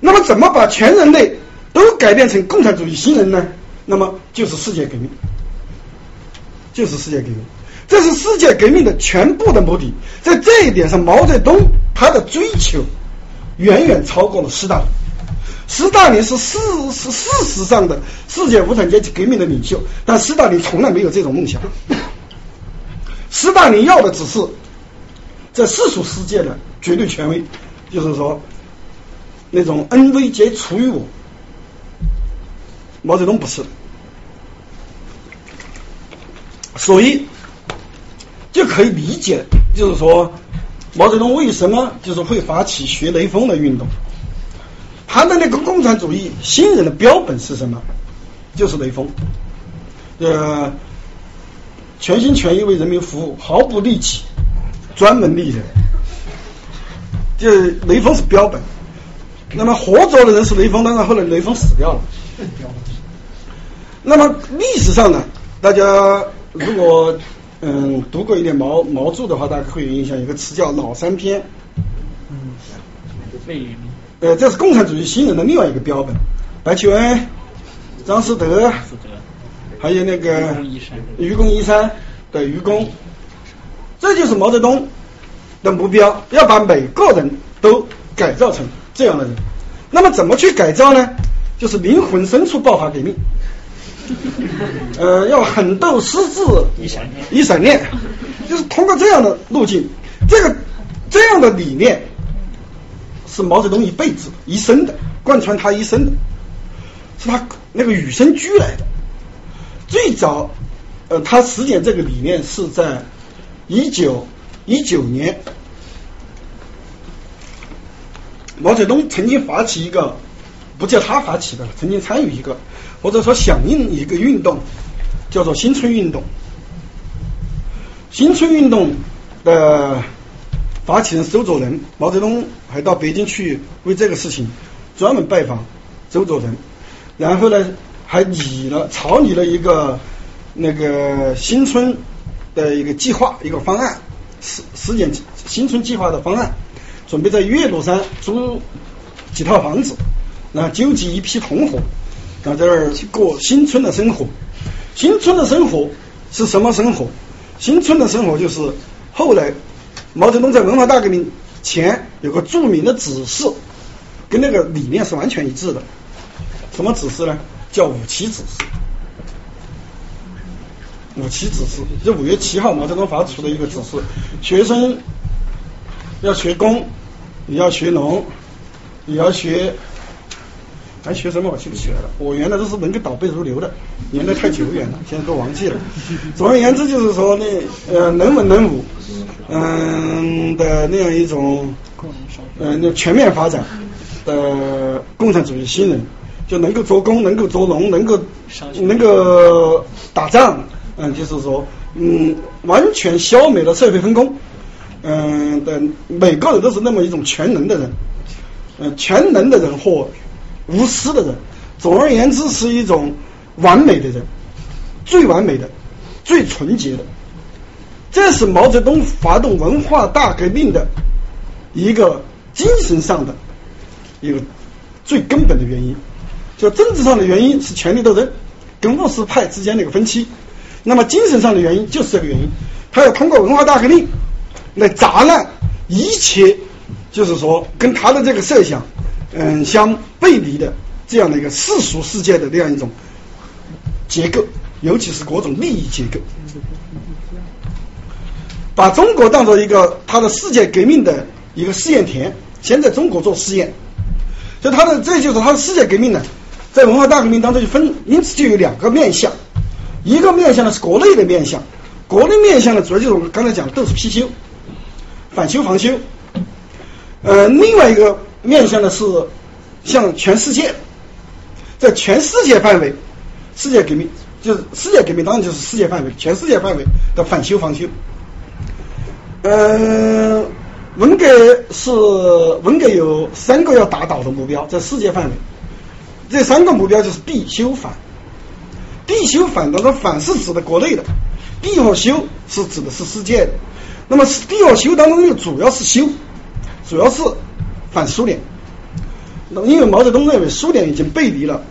那么，怎么把全人类都改变成共产主义新人呢？那么就是世界革命，就是世界革命，这是世界革命的全部的目的。在这一点上，毛泽东他的追求远远超过了斯大林。斯大林是事是事实上的世界无产阶级革命的领袖，但斯大林从来没有这种梦想。斯大林要的只是在世俗世界的绝对权威，就是说那种恩威皆出于我。毛泽东不是，所以就可以理解，就是说毛泽东为什么就是会发起学雷锋的运动。他的那个共产主义新人的标本是什么？就是雷锋，呃，全心全意为人民服务，毫不利己，专门利人。就雷锋是标本，那么活着的人是雷锋，当然后来雷锋死掉了。那么历史上呢，大家如果嗯读过一点毛毛著的话，大家会有印象，有个词叫老三篇。嗯，魏云。呃，这是共产主义新人的另外一个标本，白求恩、张思德，还有那个愚公移山的愚公，这就是毛泽东的目标，要把每个人都改造成这样的人。那么怎么去改造呢？就是灵魂深处爆发革命。呃，要狠斗狮子一闪念一闪念，就是通过这样的路径，这个这样的理念是毛泽东一辈子一生的，贯穿他一生的，是他那个与生俱来的。最早，呃，他实践这个理念是在一九一九年，毛泽东曾经发起一个，不叫他发起的，曾经参与一个，或者说响应一个运动，叫做新春运动。新春运动的发起人周作人，毛泽东还到北京去为这个事情专门拜访周作人，然后呢还拟了草拟了一个那个新春的一个计划一个方案，实实践新春计划的方案，准备在岳麓山租几套房子，然后纠集一批同伙，然后在这儿过新春的生活。新春的生活是什么生活？新春的生活就是后来毛泽东在文化大革命前有个著名的指示，跟那个理念是完全一致的。什么指示呢？叫五七指示。五七指示，就五月七号毛泽东发出的一个指示：学生要学工，也要学农，也要学。还学什么我记不起来了，我原来都是能够倒背如流的，年代太久远了，现在都忘记了。总而言之，就是说呢，呃，能文能武，嗯的那样一种，呃，那全面发展的共产主义新人，就能够做工，能够做农，能够能够打仗，嗯，就是说，嗯，完全消灭了社会分工，嗯的每个人都是那么一种全能的人，嗯，全能的人或无私的人，总而言之是一种完美的人，最完美的，最纯洁的。这是毛泽东发动文化大革命的一个精神上的一个最根本的原因。就政治上的原因是权力斗争跟务实派之间的一个分歧，那么精神上的原因就是这个原因。他要通过文化大革命来砸烂一切，就是说跟他的这个设想。嗯，相背离的这样的一个世俗世界的这样一种结构，尤其是各种利益结构，把中国当做一个他的世界革命的一个试验田，先在中国做试验。所以他的这就是他的世界革命呢，在文化大革命当中就分，因此就有两个面向，一个面向呢是国内的面向，国内面向呢主要就是我们刚才讲的都是批修、反修、防修，呃，另外一个。面向的是向全世界，在全世界范围，世界革命就是世界革命，当然就是世界范围，全世界范围的反修防修。嗯，文革是文革有三个要达到的目标，在世界范围，这三个目标就是必修反。必修反当中，反是指的国内的，必和修是指的是世界的。那么必和修当中又主要是修，主要是。反苏联，那因为毛泽东认为苏联已经背离了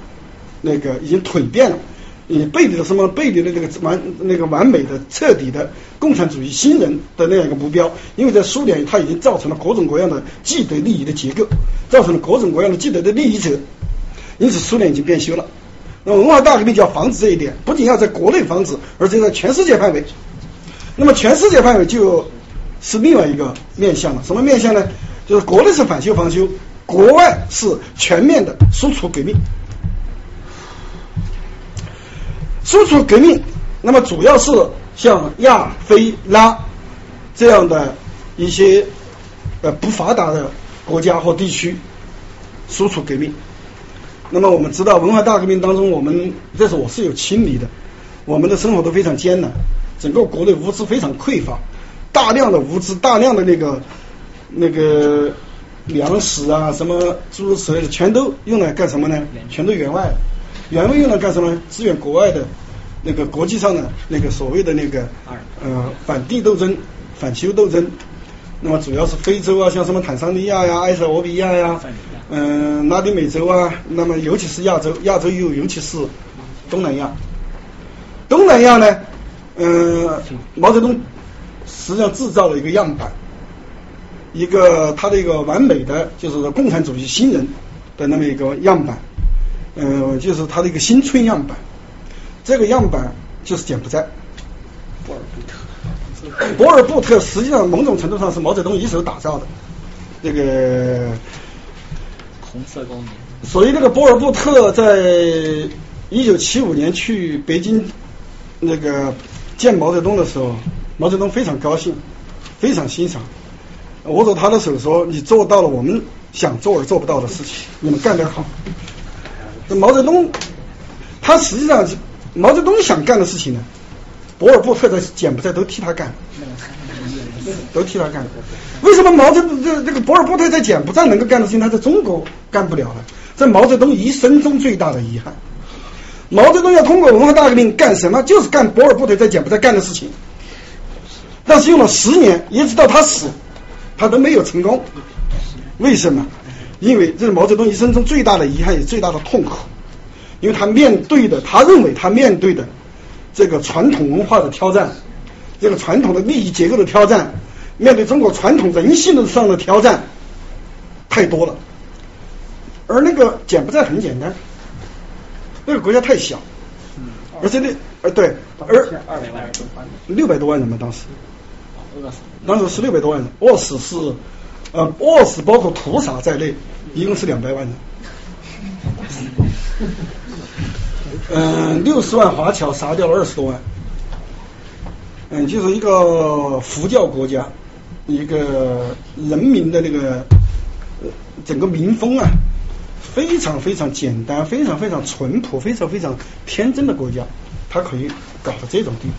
那个已经蜕变了，已经背离了什么？背离了那个完那个完美的、彻底的共产主义新人的那样一个目标。因为在苏联，它已经造成了各种各样的既得利益的结构，造成了各种各样的既得的利益者，因此苏联已经变修了。那文化大革命就要防止这一点，不仅要在国内防止，而且在全世界范围。那么全世界范围就是另外一个面向了，什么面向呢？就是国内是反修防修，国外是全面的输出革命。输出革命，那么主要是像亚非拉这样的一些呃不发达的国家或地区输出革命。那么我们知道，文化大革命当中，我们这是我是有亲历的，我们的生活都非常艰难，整个国内物资非常匮乏，大量的物资，大量的那个。那个粮食啊，什么诸如此类的，全都用来干什么呢？全都援外，援外用来干什么呢？支援国外的那个国际上的那个所谓的那个呃反帝斗争、反修斗争。那么主要是非洲啊，像什么坦桑尼亚呀、埃塞俄比亚呀，嗯，拉丁美洲啊，那么尤其是亚洲，亚洲又尤其是东南亚。东南亚呢，嗯，毛泽东实际上制造了一个样板。一个他的一个完美的就是共产主义新人的那么一个样板，嗯，就是他的一个新村样板。这个样板就是柬埔寨。波尔布特。博尔布特实际上某种程度上是毛泽东一手打造的。这个红色光年。所以那个博尔布特在一九七五年去北京那个见毛泽东的时候，毛泽东非常高兴，非常欣赏，握着他的手说：“你做到了我们想做而做不到的事情，你们干得好。”这毛泽东他实际上毛泽东想干的事情呢，博尔布特在柬埔寨都替他干，都替他干。为什么毛泽这这个博尔布特在柬埔寨能够干的事情，他在中国干不了呢？这毛泽东一生中最大的遗憾。毛泽东要通过文化大革命干什么？就是干博尔布特在柬埔寨干的事情。但是用了十年，一直到他死，他都没有成功。为什么？因为这是毛泽东一生中最大的遗憾，也最大的痛苦。因为他面对的，他认为他面对的这个传统文化的挑战，这个传统的利益结构的挑战，面对中国传统人性的上的挑战太多了。而那个柬埔寨很简单，那个国家太小，而且那呃对，而六百多万人嘛当时，当时是六百多万人，饿死是呃饿死包括屠杀在内，一共是两百万人。嗯，六十万华侨杀掉了二十多万，嗯，就是一个佛教国家，一个人民的那个整个民风啊。非常非常简单，非常非常淳朴，非常非常天真的国家，它可以搞到这种地步，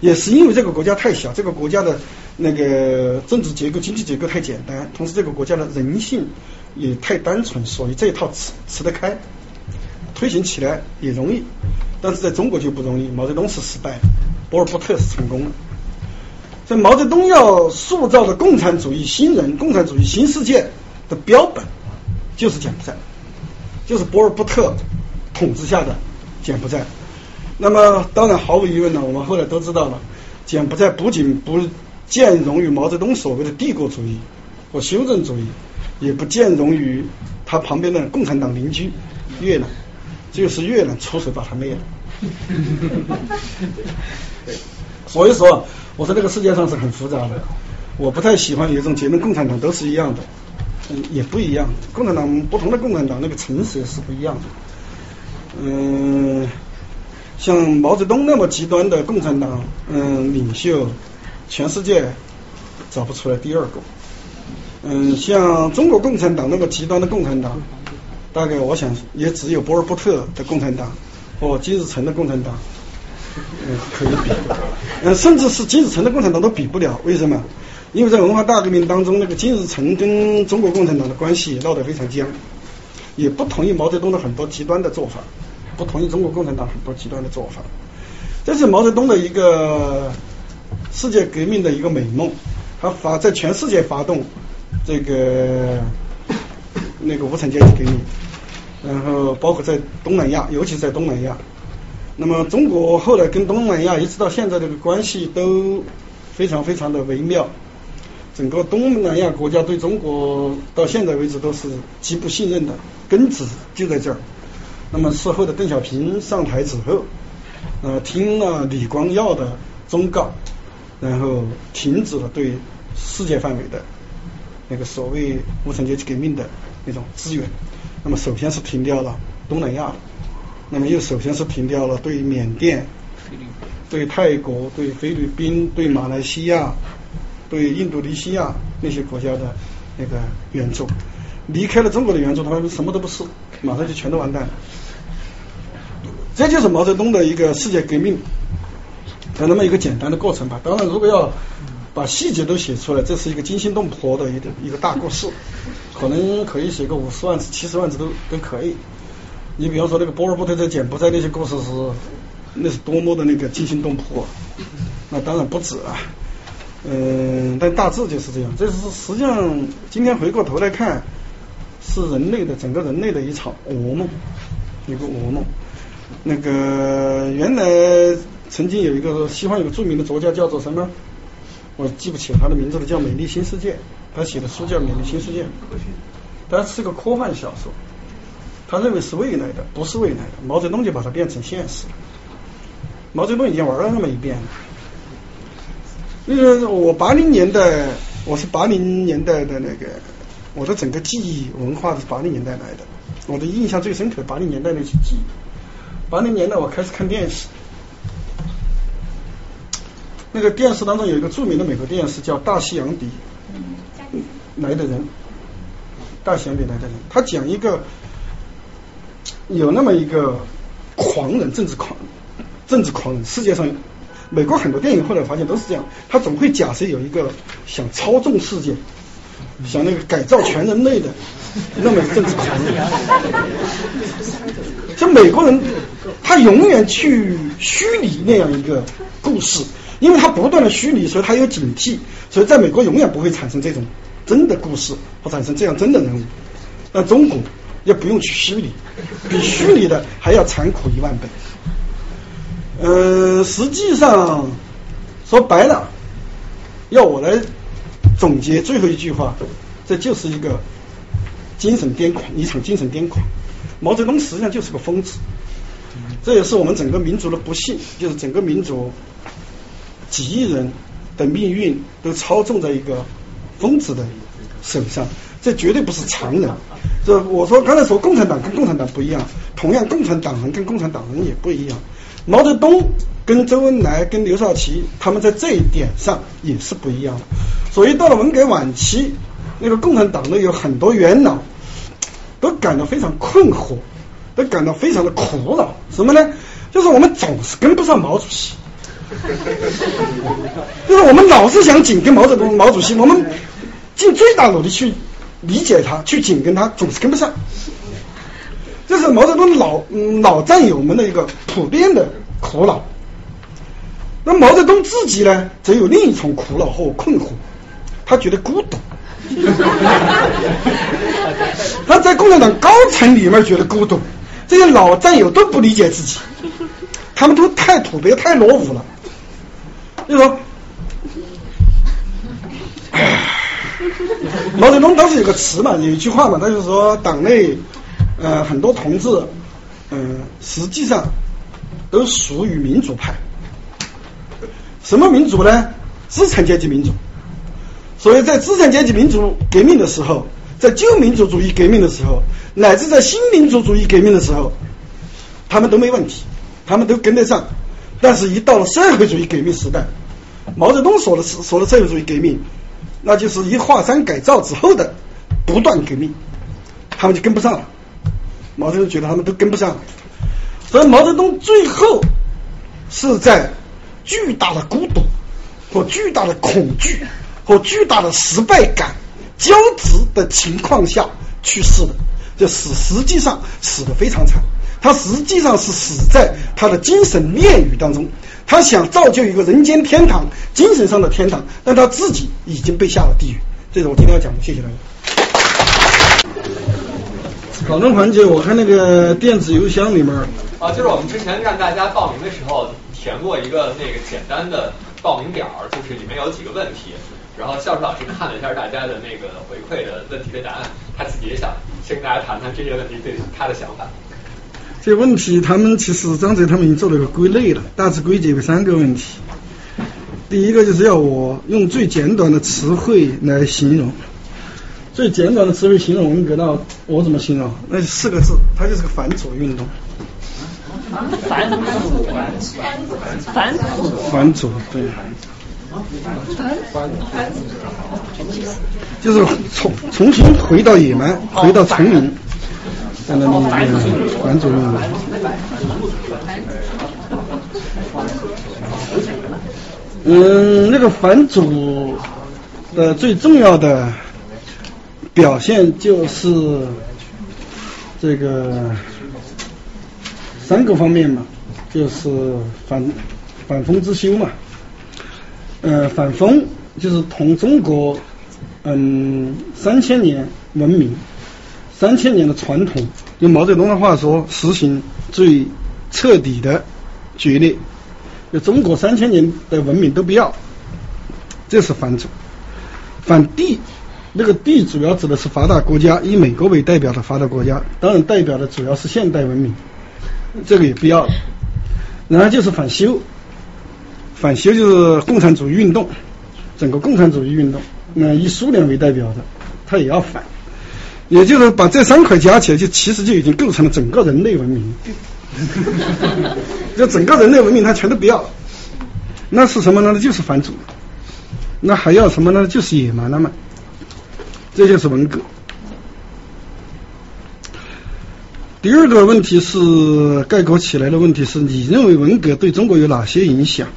也是因为这个国家太小，这个国家的那个政治结构、经济结构太简单，同时这个国家的人性也太单纯，所以这一套吃吃得开，推行起来也容易。但是在中国就不容易，毛泽东是失败的，博尔布特是成功了。所以毛泽东要塑造的共产主义新人、共产主义新世界的标本，就是柬埔寨。就是博尔布特统治下的柬埔寨。那么，当然毫无疑问呢，我们后来都知道了，柬埔寨不仅不兼容于毛泽东所谓的帝国主义或修正主义，也不兼容于他旁边的共产党邻居越南，就是越南出手把他灭了。所以说，我说这个世界上是很复杂的，我不太喜欢有一种结论，共产党都是一样的。嗯，也不一样。共产党不同的共产党那个层次是不一样的。嗯，像毛泽东那么极端的共产党嗯领袖，全世界找不出来第二个。嗯，像中国共产党那么极端的共产党，大概我想也只有博尔布特的共产党或金日成的共产党嗯可以比。嗯，甚至是金日成的共产党都比不了。为什么？因为在文化大革命当中，那个金日成跟中国共产党的关系闹得非常僵，也不同意毛泽东的很多极端的做法，不同意中国共产党很多极端的做法。这是毛泽东的一个世界革命的一个美梦，他发在全世界发动这个那个无产阶级革命，然后包括在东南亚，尤其在东南亚。那么中国后来跟东南亚一直到现在这个关系都非常非常的微妙。整个东南亚国家对中国到现在为止都是极不信任的，根子就在这儿。那么事后的邓小平上台之后，呃，听了李光耀的忠告，然后停止了对世界范围的那个所谓无产阶级革命的那种支援。那么首先是停掉了东南亚，那么又首先是停掉了对缅甸、对泰国、对菲律宾、对马来西亚。对印度尼西亚那些国家的那个援助，离开了中国的援助，他们什么都不是，马上就全都完蛋了。这就是毛泽东的一个世界革命的那么一个简单的过程吧。当然，如果要把细节都写出来，这是一个惊心动魄的一个一个大故事，可能可以写个五十万字、七十万字都都可以。你比方说那个波尔布特在柬埔寨那些故事是，那是多么的那个惊心动魄，那当然不止啊。嗯，但大致就是这样。这是实际上，今天回过头来看，是人类的整个人类的一场噩梦，一个噩梦。那个原来曾经有一个西方有个著名的作家叫做什么？我记不起他的名字了，叫《美丽新世界》。他写的书叫《美丽新世界》，但是个科幻小说。他认为是未来的，不是未来的。毛泽东就把它变成现实了。毛泽东已经玩了那么一遍了。那个我八零年代，我是八零年代的那个，我的整个记忆文化是八零年代来的。我的印象最深刻，八零年代那些记忆。八零年代我开始看电视，那个电视当中有一个著名的美国电视叫《大西洋底来的人》，大西洋底来的人，他讲一个有那么一个狂人，政治狂，政治狂人，世界上。美国很多电影后来发现都是这样，他总会假设有一个想操纵世界、想那个改造全人类的 那么政治狂人。就美国人，他永远去虚拟那样一个故事，因为他不断的虚拟，所以他有警惕，所以在美国永远不会产生这种真的故事或产生这样真的人物。那中国也不用去虚拟，比虚拟的还要残酷一万倍。呃，实际上说白了，要我来总结最后一句话，这就是一个精神癫狂，一场精神癫狂。毛泽东实际上就是个疯子，这也是我们整个民族的不幸，就是整个民族几亿人的命运都操纵在一个疯子的手上，这绝对不是常人。这我说刚才说共产党跟共产党不一样，同样共产党人跟共产党人也不一样。毛泽东跟周恩来、跟刘少奇，他们在这一点上也是不一样的。所以到了文革晚期，那个共产党呢有很多元老都感到非常困惑，都感到非常的苦恼。什么呢？就是我们总是跟不上毛主席，就是我们老是想紧跟毛泽东、毛主席，我们尽最大努力去理解他、去紧跟他，总是跟不上。这是毛泽东老老战友们的一个普遍的苦恼。那毛泽东自己呢，则有另一重苦恼和困惑，他觉得孤独。他在共产党高层里面觉得孤独，这些老战友都不理解自己，他们都太土鳖、太落伍了。就说，毛泽东当时有个词嘛，有一句话嘛，他就说党内。呃，很多同志，嗯，实际上都属于民主派。什么民主呢？资产阶级民主。所以在资产阶级民主革命的时候，在旧民主主义革命的时候，乃至在新民主主义革命的时候，他们都没问题，他们都跟得上。但是，一到了社会主义革命时代，毛泽东说的是说的社会主义革命，那就是一华山改造之后的不断革命，他们就跟不上了。毛泽东觉得他们都跟不上，所以毛泽东最后是在巨大的孤独和巨大的恐惧和巨大的失败感交织的情况下去世的，就死实际上死的非常惨。他实际上是死在他的精神炼狱当中，他想造就一个人间天堂，精神上的天堂，但他自己已经被下了地狱。这是我今天要讲的，谢谢大家。讨论环节，我看那个电子邮箱里面啊，就是我们之前让大家报名的时候填过一个那个简单的报名表，就是里面有几个问题，然后教授老师看了一下大家的那个回馈的问题的答案，他自己也想先跟大家谈谈这些问题对他的想法。这问题他们其实张哲他们已经做了个归类了，大致归结为三个问题。第一个就是要我用最简短的词汇来形容。最简短的词汇形容文革，那我怎么形容？那四个字，它就是个反左运动。反左，反左，反左，对。反反就是重重新回到野蛮，回到丛林。反左运动。嗯，那个反左的最重要的。表现就是这个三个方面嘛，就是反反封之修嘛，呃，反封就是同中国嗯三千年文明、三千年的传统，用毛泽东的话说，实行最彻底的决裂，就中国三千年的文明都不要，这是反祖，反帝。那个地主要指的是发达国家，以美国为代表的发达国家，当然代表的主要是现代文明，这个也必要了。然后就是反修，反修就是共产主义运动，整个共产主义运动，那以苏联为代表的，它也要反。也就是把这三块加起来，就其实就已经构成了整个人类文明。就整个人类文明，它全都不要。那是什么呢？就是反祖。那还要什么呢？就是野蛮了嘛。这就是文革。第二个问题是概括起来的问题是你认为文革对中国有哪些影响？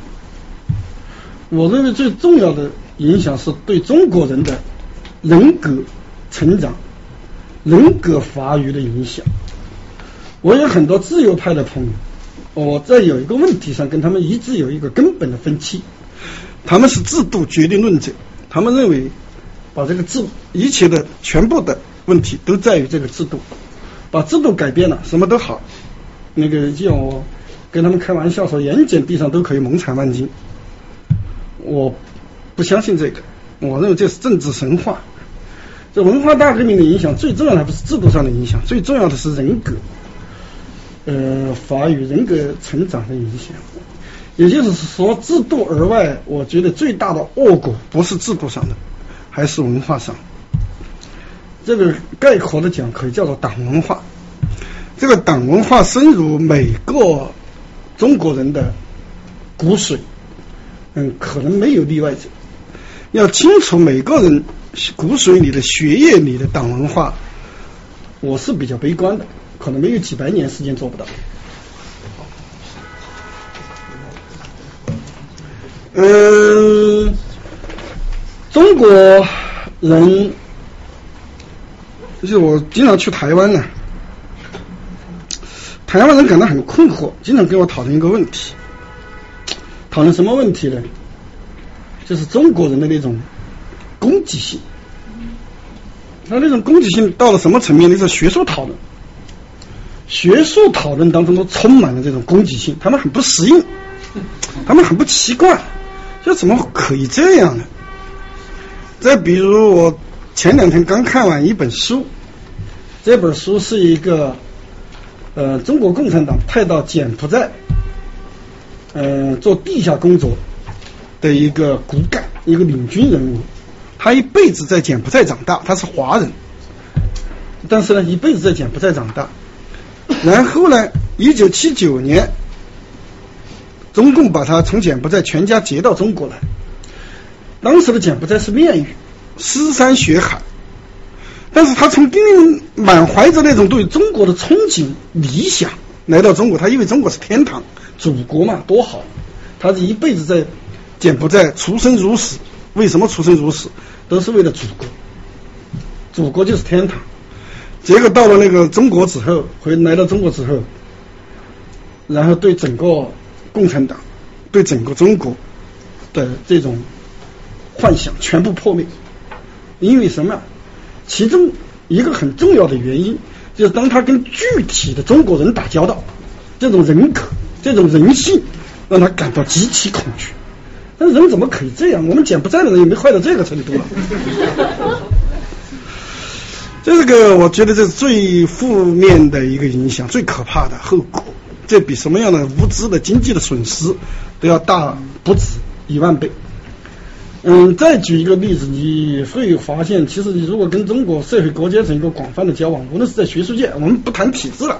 我认为最重要的影响是对中国人的人格成长、人格发育的影响。我有很多自由派的朋友，我在有一个问题上跟他们一直有一个根本的分歧。他们是制度决定论者，他们认为把这个制一切的全部的问题都在于这个制度，把制度改变了什么都好。那个就我跟他们开玩笑说，盐碱地上都可以蒙产万斤。我不相信这个，我认为这是政治神话。这文化大革命的影响最重要的不是制度上的影响，最重要的是人格，呃，法与人格成长的影响。也就是说，制度而外，我觉得最大的恶果不是制度上的，还是文化上。这个概括的讲，可以叫做党文化。这个党文化深入每个中国人的骨髓，嗯，可能没有例外者。要清楚每个人骨髓里的血液里的党文化，我是比较悲观的，可能没有几百年时间做不到。嗯，中国人就是我经常去台湾呢，台湾人感到很困惑，经常跟我讨论一个问题，讨论什么问题呢？就是中国人的那种攻击性，那那种攻击性到了什么层面？那是学术讨论，学术讨论当中都充满了这种攻击性，他们很不适应，他们很不习惯。这怎么可以这样呢？再比如，我前两天刚看完一本书，这本书是一个呃中国共产党派到柬埔寨呃做地下工作的一个骨干，一个领军人物。他一辈子在柬埔寨长大，他是华人，但是呢，一辈子在柬埔寨长大。然后呢，一九七九年。中共把他从柬埔寨全家接到中国来，当时的柬埔寨是炼狱，尸山血海，但是他从丁满怀着那种对中国的憧憬理想来到中国，他以为中国是天堂，祖国嘛多好，他是一辈子在柬埔寨出生入死，为什么出生入死？都是为了祖国，祖国就是天堂。结果到了那个中国之后，回来到中国之后，然后对整个。共产党对整个中国的这种幻想全部破灭，因为什么？其中一个很重要的原因，就是当他跟具体的中国人打交道，这种人格、这种人性，让他感到极其恐惧。那人怎么可以这样？我们柬埔寨的人也没坏到这个程度啊！这个我觉得这是最负面的一个影响，最可怕的后果。这比什么样的无知的经济的损失都要大不止一万倍。嗯，再举一个例子，你会发现，其实你如果跟中国社会各阶层一个广泛的交往，无论是在学术界，我们不谈体制了，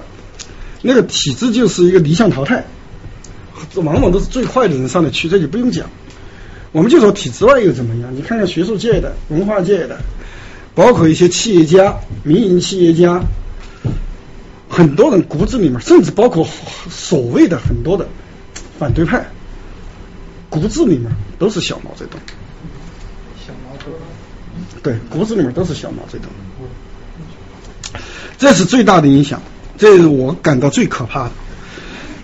那个体制就是一个理想淘汰，往往都是最坏的人上的去，这就不用讲。我们就说体制外又怎么样？你看看学术界的、文化界的，包括一些企业家、民营企业家。很多人骨子里面，甚至包括所谓的很多的反对派，骨子里面都是小毛泽东。对，骨子里面都是小毛泽东。这是最大的影响，这是我感到最可怕的。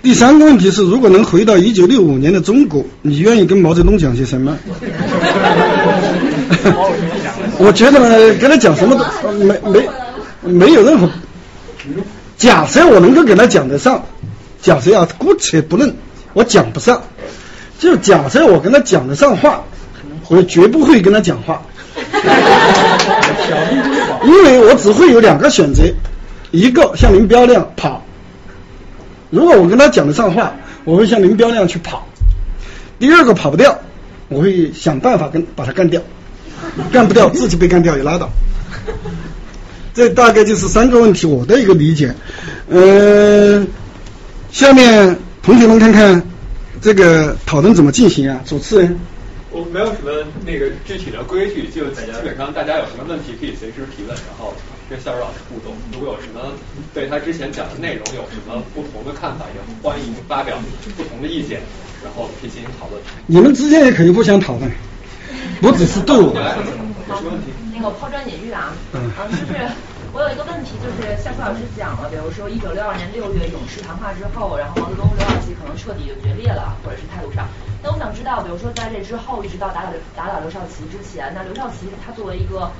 第三个问题是，如果能回到一九六五年的中国，你愿意跟毛泽东讲些什么？我觉得呢，跟他讲什么都没没没有任何。假设我能够跟他讲得上，假设啊，姑且不论我讲不上，就假设我跟他讲得上话，我绝不会跟他讲话。因为我只会有两个选择，一个像林彪那样跑，如果我跟他讲得上话，我会像林彪那样去跑；第二个跑不掉，我会想办法跟把他干掉，干不掉自己被干掉也拉倒。这大概就是三个问题，我的一个理解。嗯，下面同学们看看这个讨论怎么进行啊？主持人。我没有什么那个具体的规矩，就基本上大家有什么问题可以随时提问，然后跟肖老师互动。如果有什么对他之前讲的内容有什么不同的看法，也欢迎发表不同的意见，然后可以进行讨论。你们之间也可以互相讨论，不只是对我。有什么问题？那个抛砖引玉啊，嗯，就是我有一个问题，就是夏初老师讲了，比如说一九六二年六月勇士谈话之后，然后毛泽东、刘少奇可能彻底就决裂了，或者是态度上。那我想知道，比如说在这之后，一直到打倒打倒刘少奇之前，那刘少奇他作为一个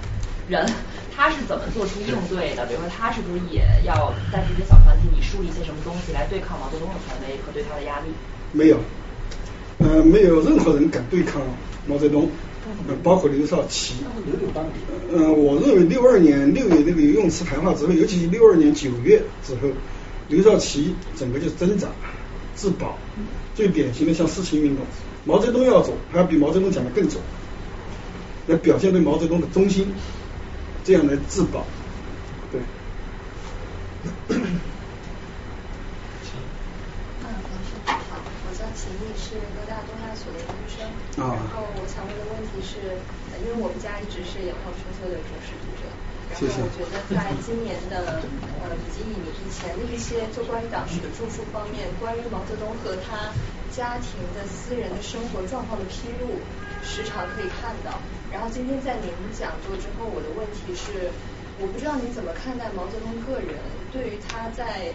人，他是怎么做出应对的？比如说他是不是也要在这些小团体里树立一些什么东西来对抗毛泽东的权威和对他的压力？没有，呃，没有任何人敢对抗毛泽东，包括刘少奇。嗯，我认为六二年六月那个游泳池谈话之后，尤其是六二年九月之后，刘少奇整个就是挣扎、自保。最典型的像四清运动，毛泽东要走，还要比毛泽东讲的更走，来表现对毛泽东的忠心，这样来自保。对。嗯，老师好，我叫秦毅，是浙大东亚所的研究生。啊。然后我想问的问题是，因为我们家一直是野号春秋的忠实读者。然后我觉得在今年的呃以及以以前的一些就关于党史的著述方面，关于毛泽东和他家庭的私人的生活状况的披露，时常可以看到。然后今天在您讲座之后，我的问题是，我不知道您怎么看待毛泽东个人对于他在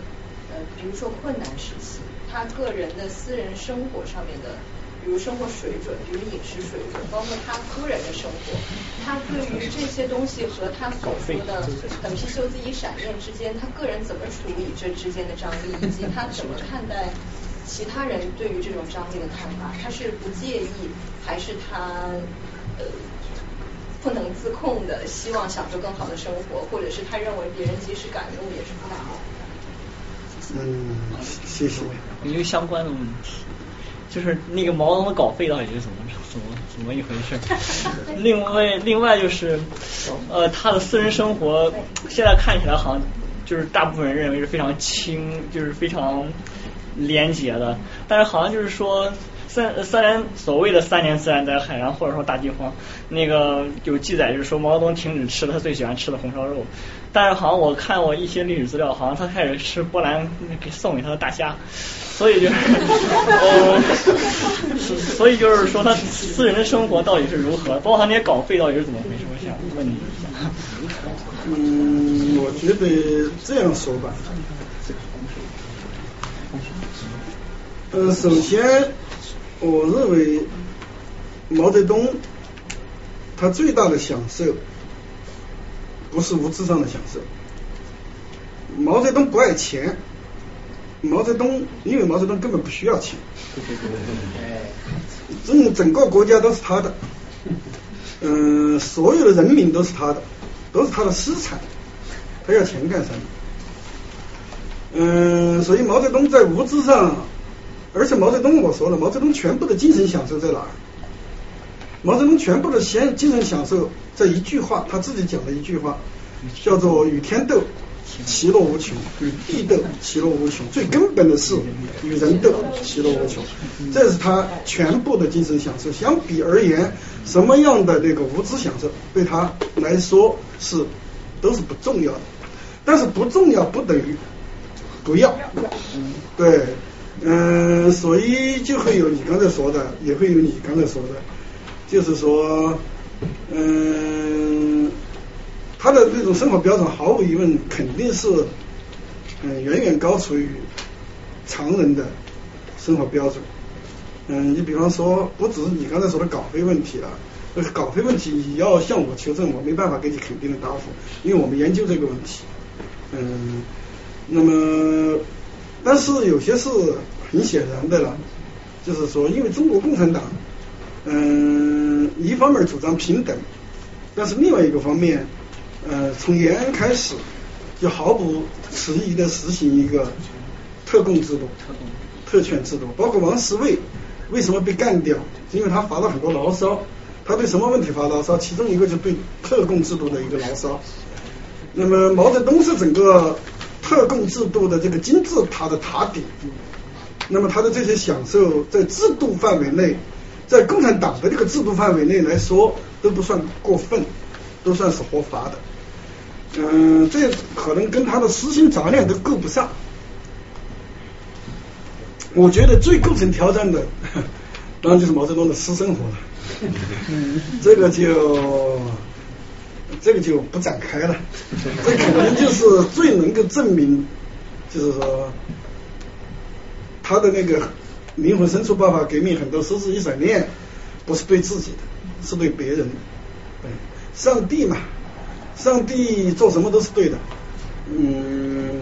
呃比如说困难时期，他个人的私人生活上面的。比如生活水准，比如饮食水准，包括他个人的生活，他对于这些东西和他所说的本批修自己闪念之间，他个人怎么处理这之间的张力，以及他怎么看待其他人对于这种张力的看法？他是不介意，还是他呃不能自控的希望享受更好的生活，或者是他认为别人即使敢怒也是不敢怒？嗯，谢谢。因为相关的问题。就是那个毛泽东的稿费到底是怎么怎么怎么一回事？另 外另外就是呃他的私人生活现在看起来好像就是大部分人认为是非常清就是非常廉洁的，但是好像就是说三三年所谓的三年自然灾害，然后或者说大饥荒，那个有记载就是说毛泽东停止吃了他最喜欢吃的红烧肉，但是好像我看过一些历史资料，好像他开始吃波兰给送给他的大虾。所以就是，呃，所以就是说他私人的生活到底是如何，包含那些稿费到底是怎么回事？我想问你一下。嗯，我觉得这样说吧。呃，首先，我认为毛泽东他最大的享受不是物质上的享受，毛泽东不爱钱。毛泽东，因为毛泽东根本不需要钱，整整个国家都是他的，嗯，所有的人民都是他的，都是他的私产，他要钱干什么？嗯，所以毛泽东在物质上，而且毛泽东我说了，毛泽东全部的精神享受在哪儿？毛泽东全部的先精神享受这一句话，他自己讲的一句话，叫做与天斗。其乐无穷，与地斗其乐无穷，最根本的是与人斗其乐无穷，这是他全部的精神享受。相比而言，什么样的那个物质享受对他来说是都是不重要的，但是不重要不等于不要。对，嗯，所以就会有你刚才说的，也会有你刚才说的，就是说，嗯。他的那种生活标准，毫无疑问肯定是嗯远远高出于常人的生活标准。嗯，你比方说，不只是你刚才说的稿费问题了，稿费问题你要向我求证，我没办法给你肯定的答复，因为我们研究这个问题。嗯，那么但是有些是很显然的了，就是说，因为中国共产党，嗯，一方面主张平等，但是另外一个方面。呃，从延安开始就毫不迟疑的实行一个特供制度、特权制度，包括王石卫为什么被干掉，因为他发了很多牢骚，他对什么问题发牢骚？其中一个就对特供制度的一个牢骚。那么毛泽东是整个特供制度的这个金字塔的塔顶，那么他的这些享受在制度范围内，在共产党的这个制度范围内来说都不算过分，都算是合法的。嗯，这可能跟他的私心杂念都够不上。我觉得最构成挑战的，当然就是毛泽东的私生活了。这个就。这个就不展开了，这可能就是最能够证明，就是说他的那个灵魂深处爆发革命，很多时是一闪念，不是对自己的，是对别人的。上帝嘛，上帝做什么都是对的。嗯，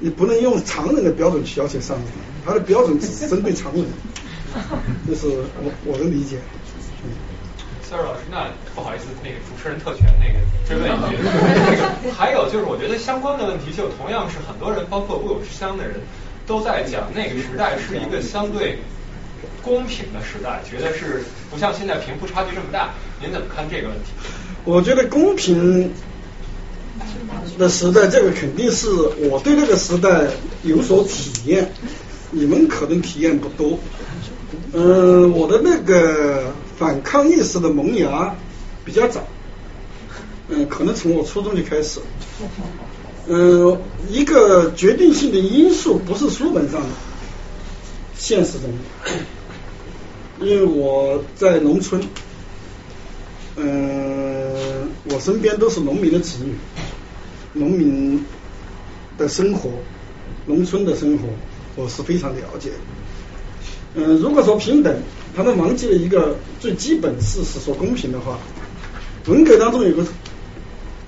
你不能用常人的标准去要求上帝，他的标准只是针对常人，这是我我的理解。肖老师，那不好意思，那个主持人特权那个追问一句，还有就是，我觉得相关的问题就同样是很多人，包括乌有之乡的人都在讲，那个时代是一个相对公平的时代，觉得是不像现在贫富差距这么大。您怎么看这个问题？我觉得公平的时代，这个肯定是我对那个时代有所体验，你们可能体验不多。嗯，我的那个。反抗意识的萌芽比较早，嗯，可能从我初中就开始。嗯，一个决定性的因素不是书本上的，现实中，因为我在农村，嗯，我身边都是农民的子女，农民的生活，农村的生活，我是非常了解。嗯，如果说平等。他们忘记了一个最基本事实，说公平的话，文革当中有个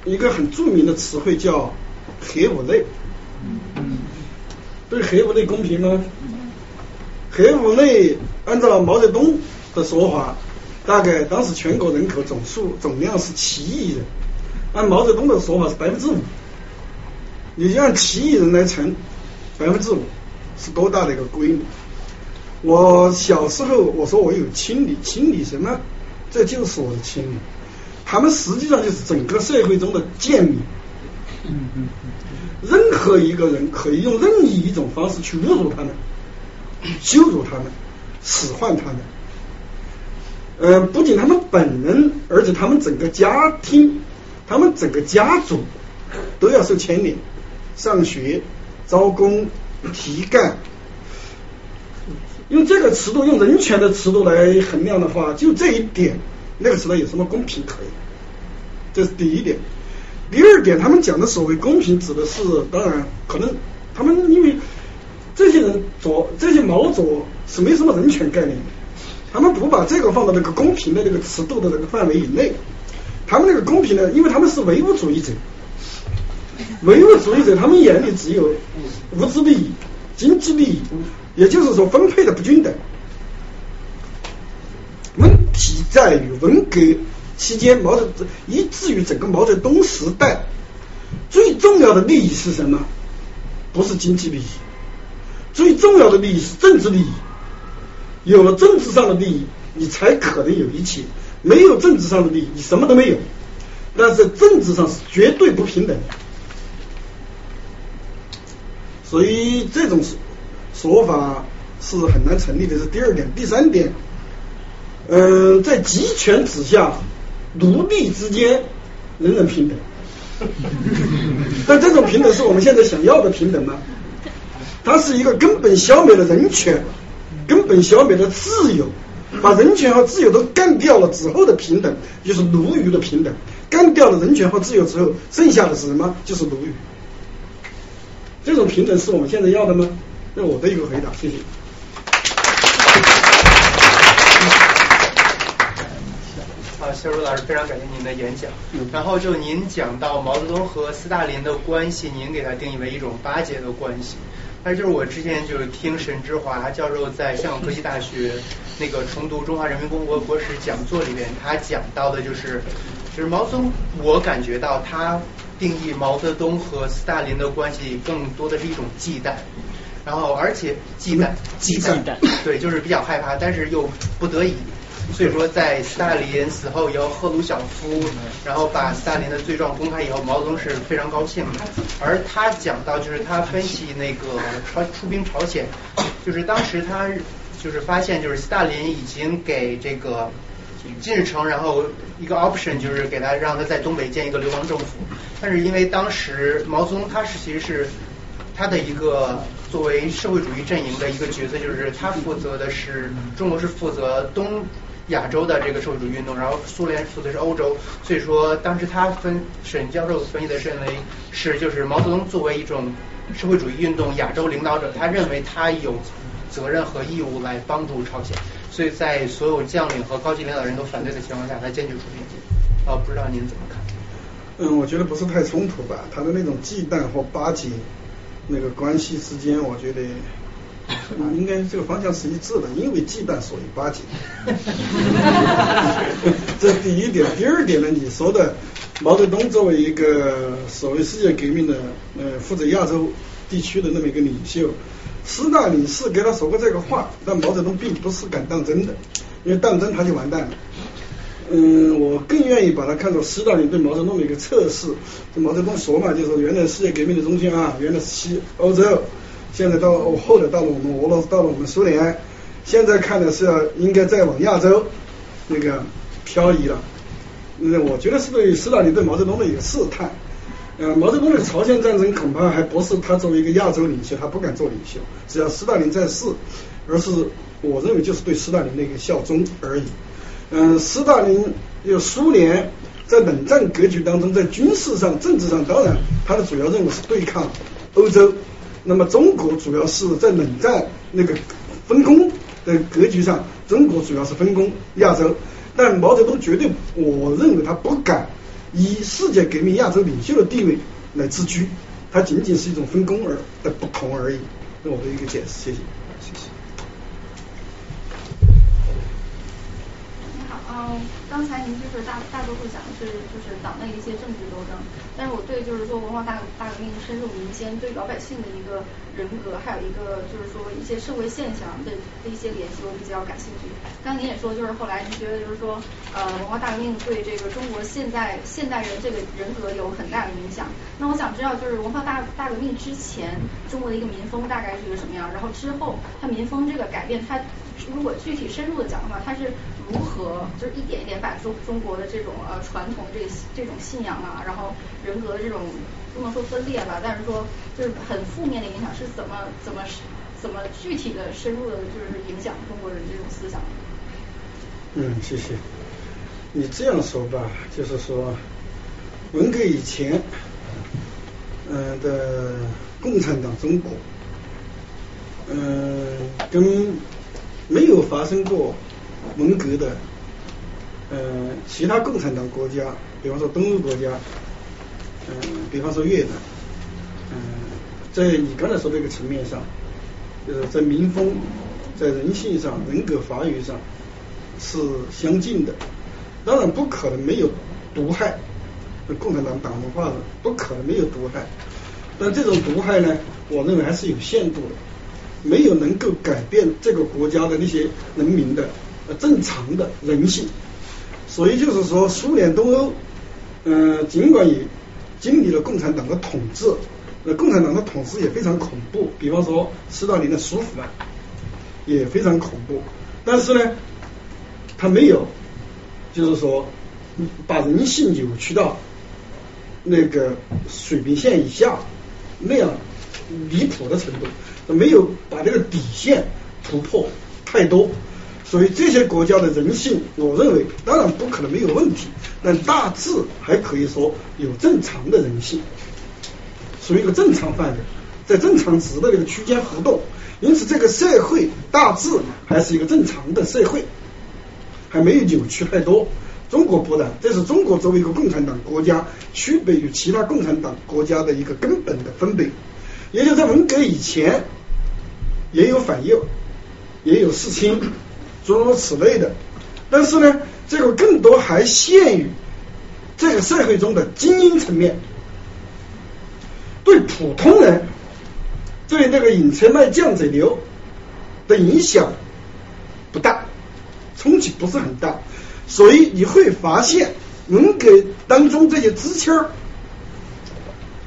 一个很著名的词汇叫黑五类。对黑五类公平吗？黑五类按照毛泽东的说法，大概当时全国人口总数总量是七亿人，按毛泽东的说法是百分之五，你就按七亿人来乘百分之五，是多大的一个规模？我小时候我说我有亲理，亲理什么？这就是我的亲理。他们实际上就是整个社会中的贱民。嗯嗯任何一个人可以用任意一种方式去侮辱他们、羞辱他们、使唤他们。呃，不仅他们本人，而且他们整个家庭、他们整个家族都要受牵连。上学、招工、提干。用这个尺度，用人权的尺度来衡量的话，就这一点，那个时代有什么公平可言？这是第一点。第二点，他们讲的所谓公平，指的是当然可能他们因为这些人左这些毛左是没什么人权概念，他们不把这个放到那个公平的那个尺度的那个范围以内。他们那个公平呢，因为他们是唯物主义者，唯物主义者他们眼里只有物质利益、经济利益。也就是说，分配的不均等。问题在于文革期间，毛泽东以至于整个毛泽东时代，最重要的利益是什么？不是经济利益，最重要的利益是政治利益。有了政治上的利益，你才可能有一切；没有政治上的利益，你什么都没有。但是政治上是绝对不平等，所以这种。说法是很难成立的，是第二点。第三点，嗯，在集权之下，奴隶之间人人平等。但这种平等是我们现在想要的平等吗？它是一个根本消灭了人权，根本消灭了自由，把人权和自由都干掉了之后的平等，就是奴役的平等。干掉了人权和自由之后，剩下的是什么？就是奴役。这种平等是我们现在要的吗？那我的一个回答，谢谢。啊，肖茹老师，非常感谢您的演讲。然后就您讲到毛泽东和斯大林的关系，您给他定义为一种巴结的关系。那就是我之前就是听沈志华教授在香港科技大学那个重读中华人民共和国国史讲座里边，他讲到的就是就是毛泽东，我感觉到他定义毛泽东和斯大林的关系更多的是一种忌惮，然后而且忌惮忌惮，对，就是比较害怕，但是又不得已。所以说，在斯大林死后以后，赫鲁晓夫然后把斯大林的罪状公开以后，毛泽东是非常高兴的。而他讲到，就是他分析那个朝出兵朝鲜，就是当时他就是发现，就是斯大林已经给这个金日成，然后一个 option 就是给他让他在东北建一个流亡政府。但是因为当时毛泽东他是其实是他的一个作为社会主义阵营的一个角色，就是他负责的是中国是负责东。亚洲的这个社会主义运动，然后苏联负责是欧洲，所以说当时他分沈教授分析的是认为是就是毛泽东作为一种社会主义运动亚洲领导者，他认为他有责任和义务来帮助朝鲜，所以在所有将领和高级领导人都反对的情况下，他坚决出兵。啊，不知道您怎么看？嗯，我觉得不是太冲突吧，他的那种忌惮和巴结那个关系之间，我觉得。应该这个方向是一致的，因为忌惮所以巴结。这第一点，第二点呢？你说的毛泽东作为一个所谓世界革命的呃负责亚洲地区的那么一个领袖，斯大林是给他说过这个话，但毛泽东并不是敢当真的，因为当真他就完蛋了。嗯，我更愿意把它看作斯大林对毛泽东的一个测试。毛泽东说嘛，就是原来世界革命的中心啊，原来是西欧洲。现在到后来到了我们俄罗斯，到了我们苏联，现在看的是要应该再往亚洲那个漂移了。那我觉得是对斯大林对毛泽东的一个试探。呃，毛泽东的朝鲜战争恐怕还不是他作为一个亚洲领袖，他不敢做领袖。只要斯大林在世，而是我认为就是对斯大林的一个效忠而已。嗯，斯大林有苏联在冷战格局当中，在军事上、政治上，当然他的主要任务是对抗欧洲。那么中国主要是在冷战那个分工的格局上，中国主要是分工亚洲，但毛泽东绝对，我认为他不敢以世界革命亚洲领袖的地位来自居，他仅仅是一种分工而的不同而已。那我的一个解释，谢谢。谢谢。你好，嗯，刚才您就是大大多数讲的是就是党内一些政治斗争。但是我对就是说文化大大革命深入民间，对老百姓的一个人格，还有一个就是说一些社会现象的的一些联系，我比较感兴趣。刚您也说，就是后来您觉得就是说，呃，文化大革命对这个中国现在现代人这个人格有很大的影响。那我想知道，就是文化大大革命之前，中国的一个民风大概是一个什么样？然后之后，它民风这个改变，它如果具体深入的讲的话，它是如何就是一点一点把中中国的这种呃传统这这种信仰啊，然后。人格的这种不能说分裂吧，但是说就是很负面的影响是怎么怎么怎么具体的深入的，就是影响中国人这种思想。嗯，谢谢。你这样说吧，就是说文革以前，嗯的共产党中国，嗯，跟没有发生过文革的，呃，其他共产党国家，比方说东欧国家。嗯，比方说越南，嗯，在你刚才说这个层面上，就是在民风、在人性上、人格发育上是相近的。当然不可能没有毒害，共产党党文化的不可能没有毒害。但这种毒害呢，我认为还是有限度的，没有能够改变这个国家的那些人民的呃正常的人性。所以就是说，苏联东欧，嗯，尽管也。经历了共产党的统治，呃，共产党的统治也非常恐怖。比方说，斯大林的叔父啊，也非常恐怖。但是呢，他没有，就是说，把人性扭曲到那个水平线以下那样离谱的程度，没有把这个底线突破太多。所以这些国家的人性，我认为当然不可能没有问题，但大致还可以说有正常的人性，属于一个正常范围，在正常值的这个区间浮动。因此，这个社会大致还是一个正常的社会，还没有扭曲太多。中国不然，这是中国作为一个共产党国家区别于其他共产党国家的一个根本的分别。也就在文革以前，也有反右，也有四清。诸如此类的，但是呢，这个更多还限于这个社会中的精英层面，对普通人，对那个引车卖酱者流的影响不大，冲击不是很大，所以你会发现文革当中这些知青儿。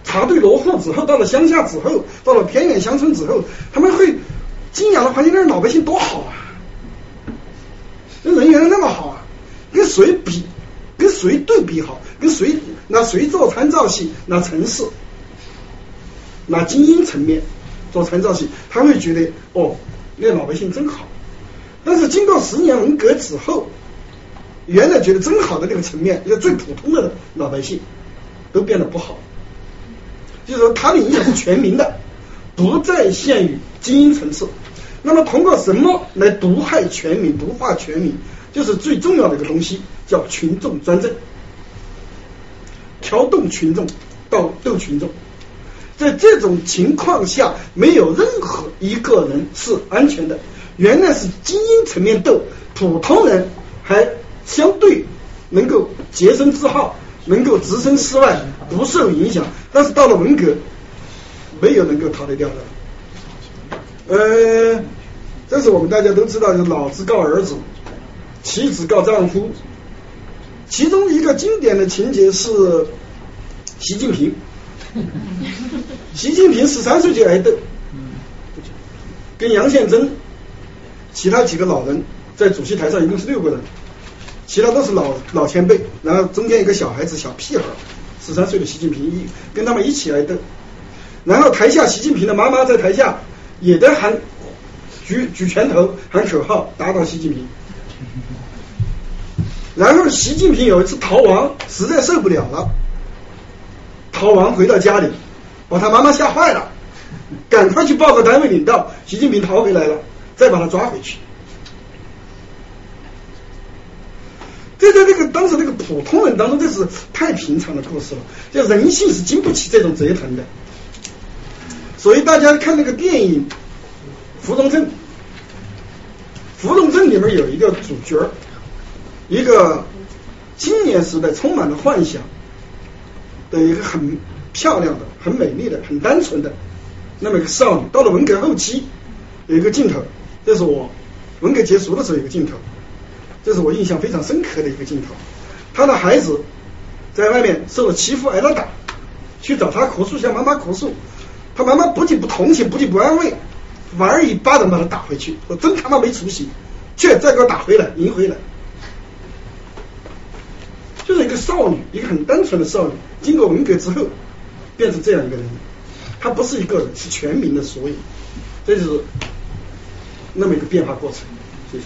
插队落户之后，到了乡下之后，到了偏远乡村之后，他们会敬仰的环境那老百姓多好啊，那人缘那么好啊，跟谁比？跟谁对比好？跟谁拿谁做参照系？拿城市，拿精英层面做参照系，他会觉得哦，那老百姓真好。但是经过十年文革之后，原来觉得真好的那个层面，就最普通的老百姓都变得不好。就是说，它的影响是全民的，不再限于精英层次。那么，通过什么来毒害全民、毒化全民？就是最重要的一个东西，叫群众专政，调动群众到斗群众。在这种情况下，没有任何一个人是安全的。原来是精英层面斗，普通人还相对能够洁身自好。能够置身事外，不受影响，但是到了文革，没有能够逃得掉的。呃，这是我们大家都知道，就是老子告儿子，妻子告丈夫。其中一个经典的情节是习近平，习近平十三岁就挨斗，跟杨宪珍，其他几个老人在主席台上一共是六个人。其他都是老老前辈，然后中间一个小孩子小屁孩，十三岁的习近平一跟他们一起挨斗，然后台下习近平的妈妈在台下也在喊举举拳头喊口号打倒习近平，然后习近平有一次逃亡，实在受不了了，逃亡回到家里，把他妈妈吓坏了，赶快去报告单位领导，习近平逃回来了，再把他抓回去。这在这个当时那个普通人当中，这是太平常的故事了。就人性是经不起这种折腾的。所以大家看那个电影《芙蓉镇》，《芙蓉镇》里面有一个主角，一个青年时代充满了幻想的一个很漂亮的、很美丽的、很单纯的那么一个少女。到了文革后期，有一个镜头，这是我文革结束的时候一个镜头。这是我印象非常深刻的一个镜头，他的孩子在外面受了欺负挨了打，去找他哭诉向妈妈哭诉，他妈妈不仅不同情不仅不安慰，反而一巴掌把他打回去，我真他妈没出息，却再给我打回来赢回来，就是一个少女，一个很单纯的少女，经过文革之后变成这样一个人，她不是一个人，是全民的缩影，这就是那么一个变化过程，谢谢。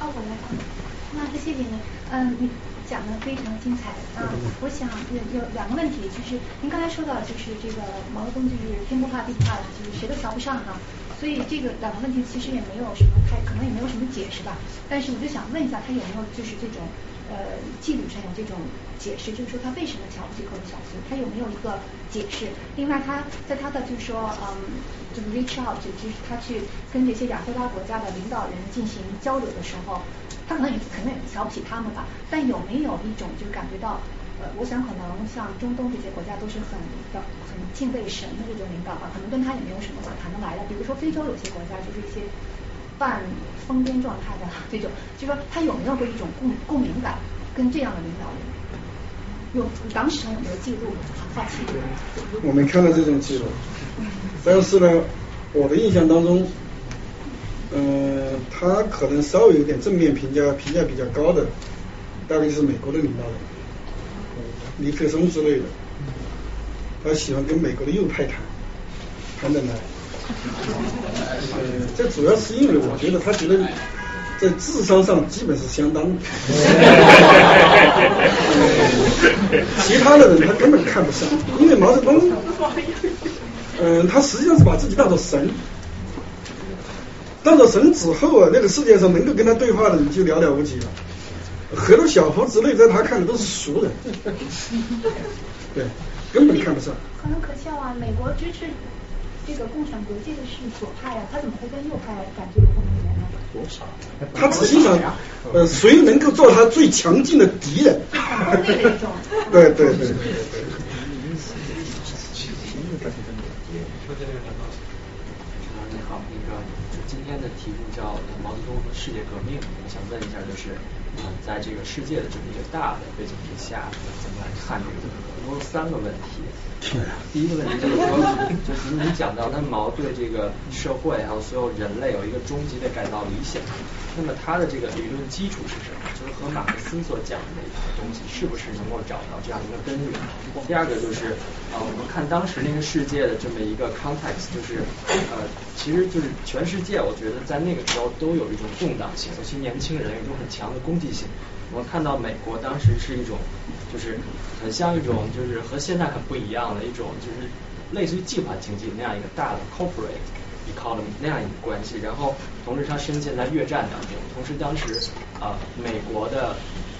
哦，我来。啊，那谢谢你，嗯，你讲的非常精彩啊。我想有有两个问题，就是您刚才说到，就是这个毛泽东就是天不怕地不怕，就是谁都瞧不上哈。所以这个两个问题其实也没有什么太，可能也没有什么解释吧。但是我就想问一下，他有没有就是这种呃记录上有这种解释，就是说他为什么瞧不起赫鲁晓夫，他有没有一个解释？另外他在他的就是说嗯。就是 reach out，就是他去跟这些亚非拉国家的领导人进行交流的时候，他可能也可能瞧不起他们吧。但有没有一种就是感觉到，呃，我想可能像中东这些国家都是很很敬畏神的这种领导吧，可能跟他也没有什么谈得来的。比如说非洲有些国家就是一些半疯癫状态的这种，就说他有没有过一种共共鸣感，跟这样的领导人，有当时有没有记录？好奇。我没看到这种记录。但是呢，我的印象当中，嗯，他可能稍微有点正面评价，评价比较高的，大概就是美国的领导人，尼克松之类的，他喜欢跟美国的右派谈，谈得来。呃，这主要是因为我觉得他觉得在智商上基本是相当的，其他的人他根本看不上，因为毛泽东。嗯，他实际上是把自己当做神，当了神之后啊，那个世界上能够跟他对话的人就寥寥无几了。赫鲁晓夫之类，在他看的都是俗人，对，根本看不上。可能可笑啊！美国支持这个共产国际的是左派啊，他怎么会跟右派感觉有共鸣呢？多少他只欣赏呃谁能够做他最强劲的敌人。对对 对。今天的题目叫毛泽东和世界革命，我想问一下，就是在这个世界的这么一个大的背景之下，怎么来看这个？我有三个问题。第一个问题就是说，就是你讲到那毛对这个社会还有所有人类有一个终极的改造理想。那么他的这个理论基础是什么？就是和马克思所讲的那套东西是不是能够找到这样一个根源？第二个就是啊，我们看当时那个世界的这么一个 context，就是呃，其实就是全世界，我觉得在那个时候都有一种动荡性，尤其年轻人有一种很强的攻击性。我们看到美国当时是一种，就是很像一种就是和现在很不一样的一种，就是类似于计划经济那样一个大的 corporate。Economy 那样一个关系，然后同时它深陷在越战当中，同时当时啊美国的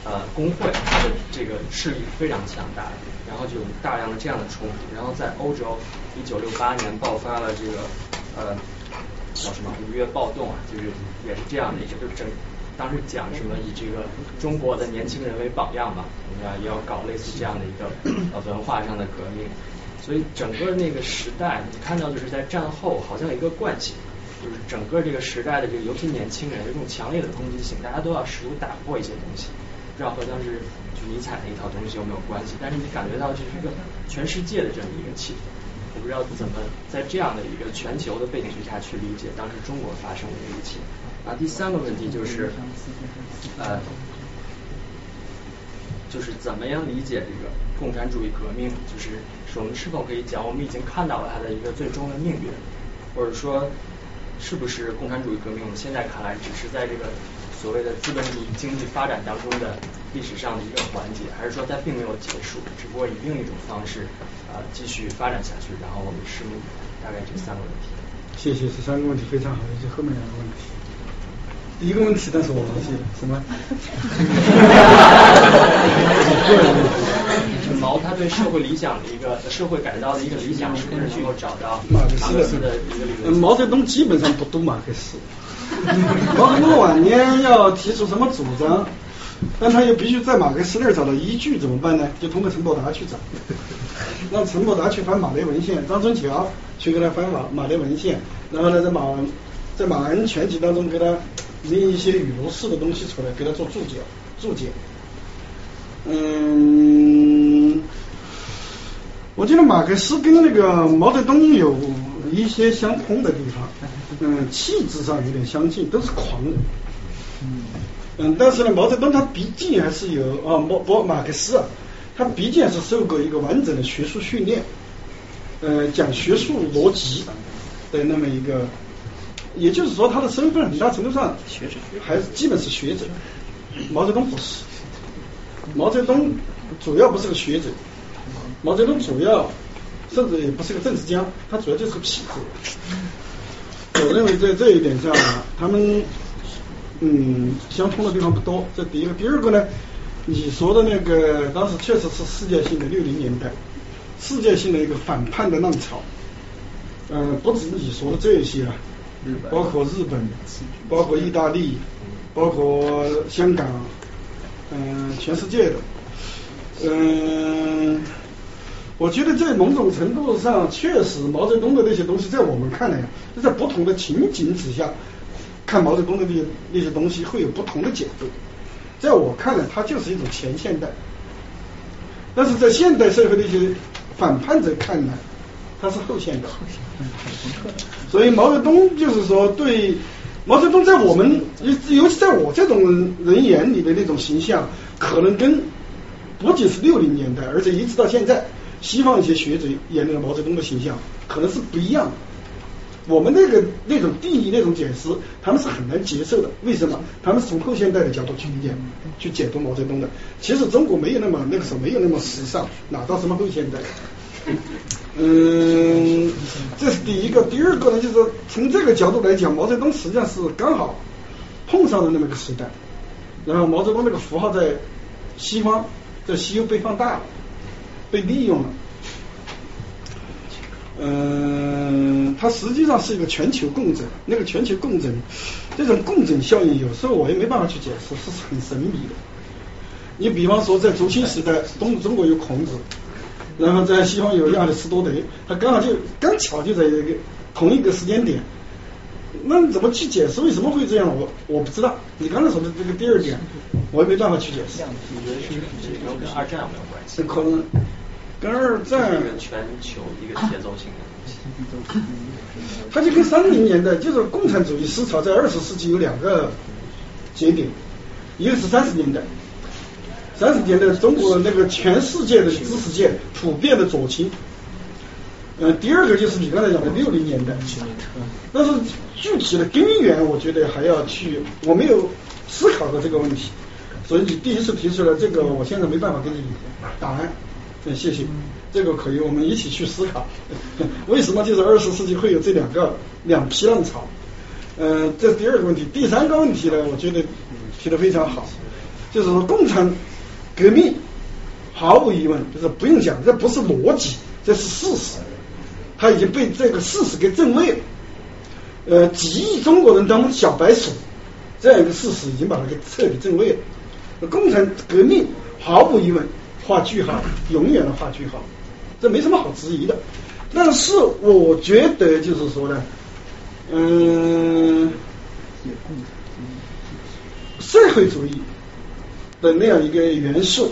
呃工会它的这个势力非常强大，然后就有大量的这样的冲突，然后在欧洲一九六八年爆发了这个呃叫什么五月暴动啊，就是也是这样的一个，就整当时讲什么以这个中国的年轻人为榜样嘛，啊也要搞类似这样的一个文化上的革命。所以整个那个时代，你看到就是在战后好像一个惯性，就是整个这个时代的这个尤其年轻人有种强烈的攻击性，大家都要试图打破一些东西。不知道和当时就尼采那一套东西有没有关系？但是你感觉到这是一个全世界的这么一个气氛。我不知道怎么在这样的一个全球的背景之下去理解当时中国发生的这一切。啊，第三个问题就是呃。就是怎么样理解这个共产主义革命？就是是我们是否可以讲，我们已经看到了它的一个最终的命运，或者说，是不是共产主义革命？我们现在看来只是在这个所谓的资本主义经济发展当中的历史上的一个环节，还是说它并没有结束，只不过以另一种方式啊继续发展下去？然后我们拭目以待。大概这三个问题。谢谢，这三个问题非常好，以及后面两个问题。第一个问题，但是我忘记了什么？毛他对社会理想的一个社会改造的一个理想，是不是能够找到马克思的一个理论？毛泽东基本上不读马克思。毛泽东晚年要提出什么主张，但他又必须在马克思那儿找到依据，怎么办呢？就通过陈伯达去找，让陈伯达去翻马列文献，张春桥去给他翻马马列文献，然后呢，在马在马恩全集当中给他。拎一些语录式的东西出来，给他做注解，注解。嗯，我觉得马克思跟那个毛泽东有一些相通的地方，嗯，气质上有点相近，都是狂人。嗯，但是呢，毛泽东他毕竟还是有啊，毛不马克思啊，他毕竟还是受过一个完整的学术训练，呃，讲学术逻辑的那么一个。也就是说，他的身份很大程度上学者，还是基本是学者。毛泽东不是，毛泽东主要不是个学者，毛泽东主要甚至也不是个政治家，他主要就是个痞子。我认为在这一点上，他们嗯相通的地方不多。这第一个，第二个呢，你说的那个当时确实是世界性的六零年代，世界性的一个反叛的浪潮。嗯，不止你说的这些啊。包括日本，包括意大利，包括香港，嗯，全世界的，嗯，我觉得在某种程度上，确实毛泽东的那些东西，在我们看来，就在不同的情景之下，看毛泽东的那些那些东西会有不同的解读。在我看来，它就是一种前现代，但是在现代社会的一些反叛者看来。他是后现代，所以毛泽东就是说，对毛泽东在我们尤尤其在我这种人眼里的那种形象，可能跟不仅是六零年代，而且一直到现在，西方一些学者眼里的毛泽东的形象，可能是不一样的。我们那个那种定义、那种解释，他们是很难接受的。为什么？他们是从后现代的角度去理解、去解读毛泽东的。其实中国没有那么那个时候没有那么时尚，哪到什么后现代？嗯，这是第一个。第二个呢，就是从这个角度来讲，毛泽东实际上是刚好碰上了那么个时代，然后毛泽东那个符号在西方，在西欧被放大了，被利用了。嗯，它实际上是一个全球共振。那个全球共振，这种共振效应有时候我也没办法去解释，是很神秘的。你比方说，在竹青时代，东中国有孔子，然后在西方有亚里士多德，他刚好就刚巧就在一个同一个时间点。那你怎么去解释为什么会这样？我我不知道。你刚才说的这个第二点，我也没办法去解释。你觉得是跟二战有没有关系？可能跟二战。一个全球一个节奏性的东西。它就跟三零年代，就是共产主义思潮在二十世纪有两个节点，一个是三十年代，三十年代中国那个全世界的知识界普遍的左倾。嗯，第二个就是你刚才讲的六零年代，但是具体的根源，我觉得还要去，我没有思考过这个问题，所以你第一次提出来这个，我现在没办法给你答案。嗯，谢谢，这个可以，我们一起去思考，为什么就是二十世纪会有这两个两批浪潮？嗯，这是第二个问题。第三个问题呢，我觉得提的非常好，就是说共产革命毫无疑问就是不用讲，这不是逻辑，这是事实。他已经被这个事实给证伪了，呃，几亿中国人当中小白鼠，这样一个事实已经把它给彻底证伪了。共产革命毫无疑问画句号，永远的画句号，这没什么好质疑的。但是我觉得就是说呢，嗯，社会主义的那样一个元素，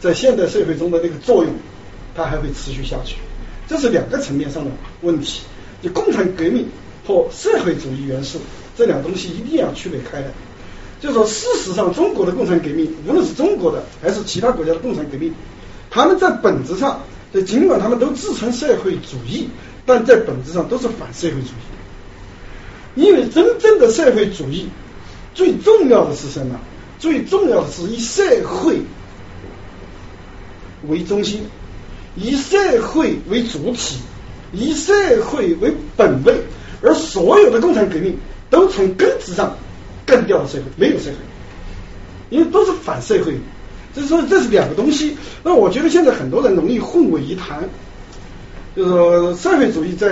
在现代社会中的那个作用，它还会持续下去。这是两个层面上的问题，就共产革命和社会主义元素这两东西一定要区别开来。就说事实上，中国的共产革命，无论是中国的还是其他国家的共产革命，他们在本质上，就尽管他们都自称社会主义，但在本质上都是反社会主义。因为真正的社会主义最重要的是什么？最重要的是以社会为中心。以社会为主体，以社会为本位，而所有的共产革命都从根子上干掉了社会，没有社会，因为都是反社会。所以说这是两个东西。那我觉得现在很多人容易混为一谈，就是说社会主义在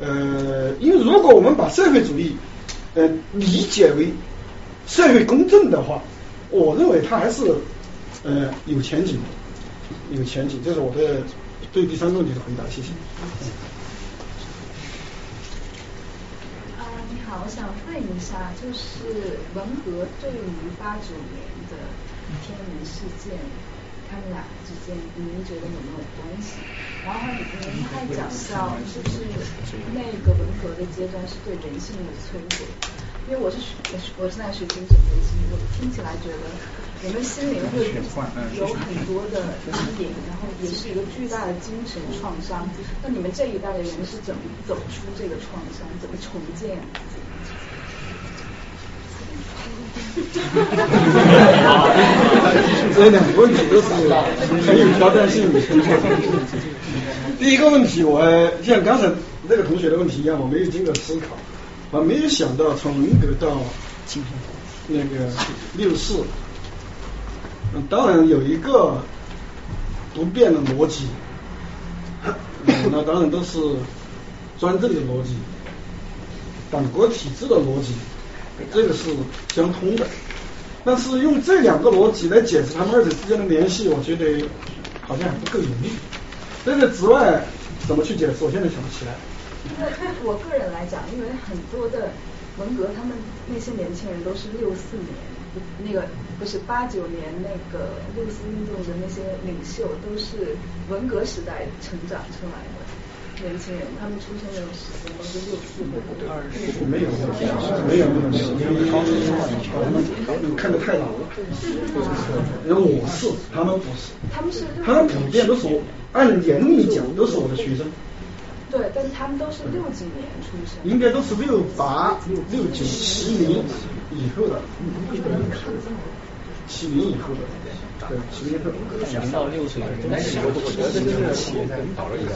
呃，因为如果我们把社会主义呃理解为社会公正的话，我认为它还是呃有前景的。有前景，这是我的对第三个问题的回答，谢谢。啊，你好，我想问一下，就是文革对于八九年的天安门事件，他们俩之间，您觉得有没有关系？然后您还讲到，就是那个文革的阶段是对人性的摧毁，因为我是学我是我是在学精神分析，我听起来觉得。我们心灵会有很多的阴影，然后也是一个巨大的精神创伤。那你们这一代的人是怎么走出这个创伤，怎么重建？这两个问题都是很有挑战性的。第一个问题，我像刚才那个同学的问题一样，我没有经过思考，我没有想到从文革到那个六四。当然有一个不变的逻辑，那当然都是专政的逻辑，党国体制的逻辑，这个是相通的。但是用这两个逻辑来解释他们二者之间的联系，我觉得好像还不够有力。这个之外怎么去解释，我现在想不起来。因 为我个人来讲，因为很多的文革，他们那些年轻人都是六四年。那个不是八九年那个六四运动的那些领袖，都是文革时代成长出来的年轻人，他们出生的时候都是六四的。没有没有没有没有，因为他们看的太老了。因为我是，他们不是。他们是。他们普遍都是按年龄讲都是我的学生。对，但是他们都是六几年出生。应该都是六八、六九、七零以后的。七零以后的，对，七零后。零到六岁，但是我觉得这就是企业在讨论一个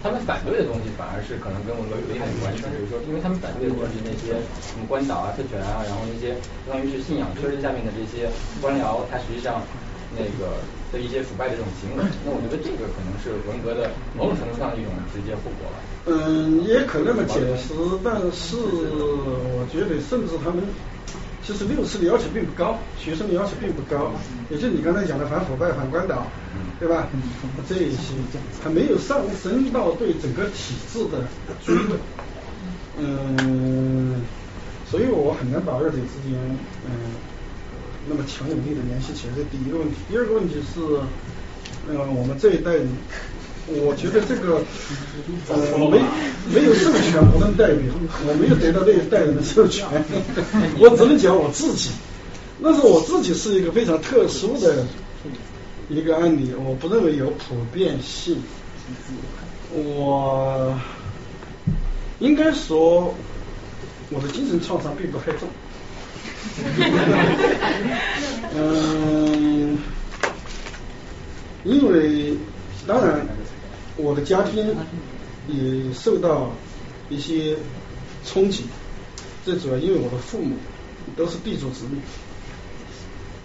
他们反对的东西反而是可能跟我们有一点关系，比如说，因为他们反对的就是那些什么关岛啊、特权啊，然后那些相当于是信仰圈下面的这些官僚，他实际上。那个的一些腐败的这种行为。那我觉得这个可能是文革的某种程度上的一种直接后果吧。嗯，也可那么解释，但是我觉得甚至他们其实六次的要求并不高，学生的要求并不高，也就你刚才讲的反腐败、反官僚，对吧？这一些还没有上升到对整个体制的追问。嗯，所以我很难把二者之间嗯那么强有力的联系起来。这第一个问题，第二个问题是，嗯，我们这一代人。我觉得这个呃没没有授权不能代表，我没有得到那一代人的授权，我只能讲我自己。那是我自己是一个非常特殊的一个案例，我不认为有普遍性。我应该说我的精神创伤并不太重。嗯，因为当然。我的家庭也受到一些冲击，最主要因为我的父母都是地主子女，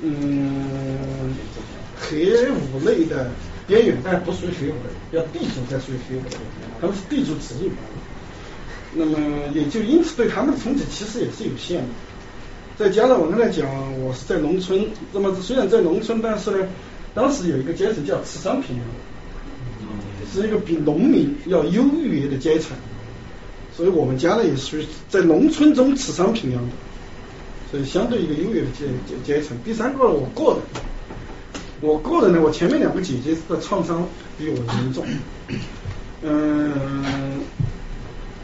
嗯，黑五类的边缘，但不属于黑五类，要地主才属于黑五类，他们是地主子女，那么也就因此对他们的冲击其实也是有限的。再加上我刚才讲，我是在农村，那么虽然在农村，但是呢，当时有一个阶层叫吃商品。是一个比农民要优越的阶层，所以我们家呢也属于在农村中吃商平阳的，所以相对一个优越的阶阶阶层。第三个我个人，我个人呢，我前面两个姐姐的创伤比我严重，嗯，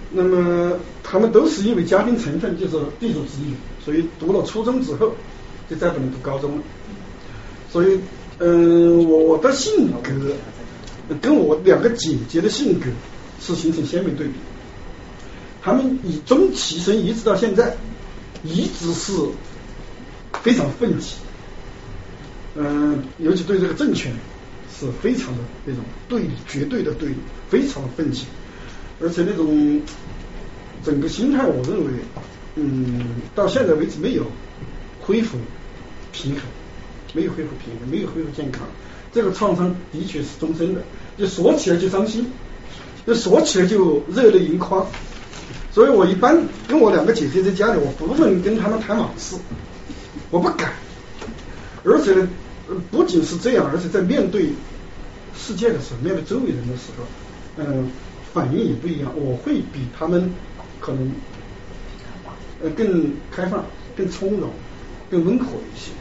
那么他们都是因为家庭成分就是地主子女，所以读了初中之后就再不能读高中了，所以嗯，我的性格。跟我两个姐姐的性格是形成鲜明对比，他们以中其生一直到现在，一直是非常愤激，嗯，尤其对这个政权是非常的那种对立，绝对的对立，非常的愤激，而且那种整个心态，我认为，嗯，到现在为止没有恢复平衡，没有恢复平衡，没有恢复健康。这个创伤的确是终身的，就说起来就伤心，就说起来就热泪盈眶。所以我一般跟我两个姐姐在家里，我不能跟他们谈往事，我不敢。而且呢，不仅是这样，而且在面对世界的时候，面对周围人的时候，嗯，反应也不一样。我会比他们可能呃更开放、更从容、更温和一些，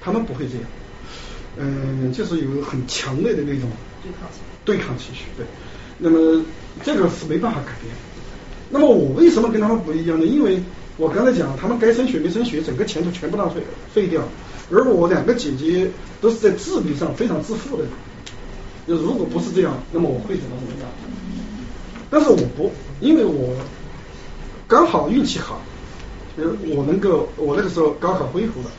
他们不会这样。嗯，就是有很强烈的那种对抗情绪，对抗情绪，对。那么这个是没办法改变。那么我为什么跟他们不一样呢？因为我刚才讲，他们该升学没升学，整个前途全部浪费废掉。而我两个姐姐都是在智力上非常自负的。就如果不是这样，那么我会怎么怎么样？但是我不，因为我刚好运气好，比如我能够，我那个时候高考恢复了，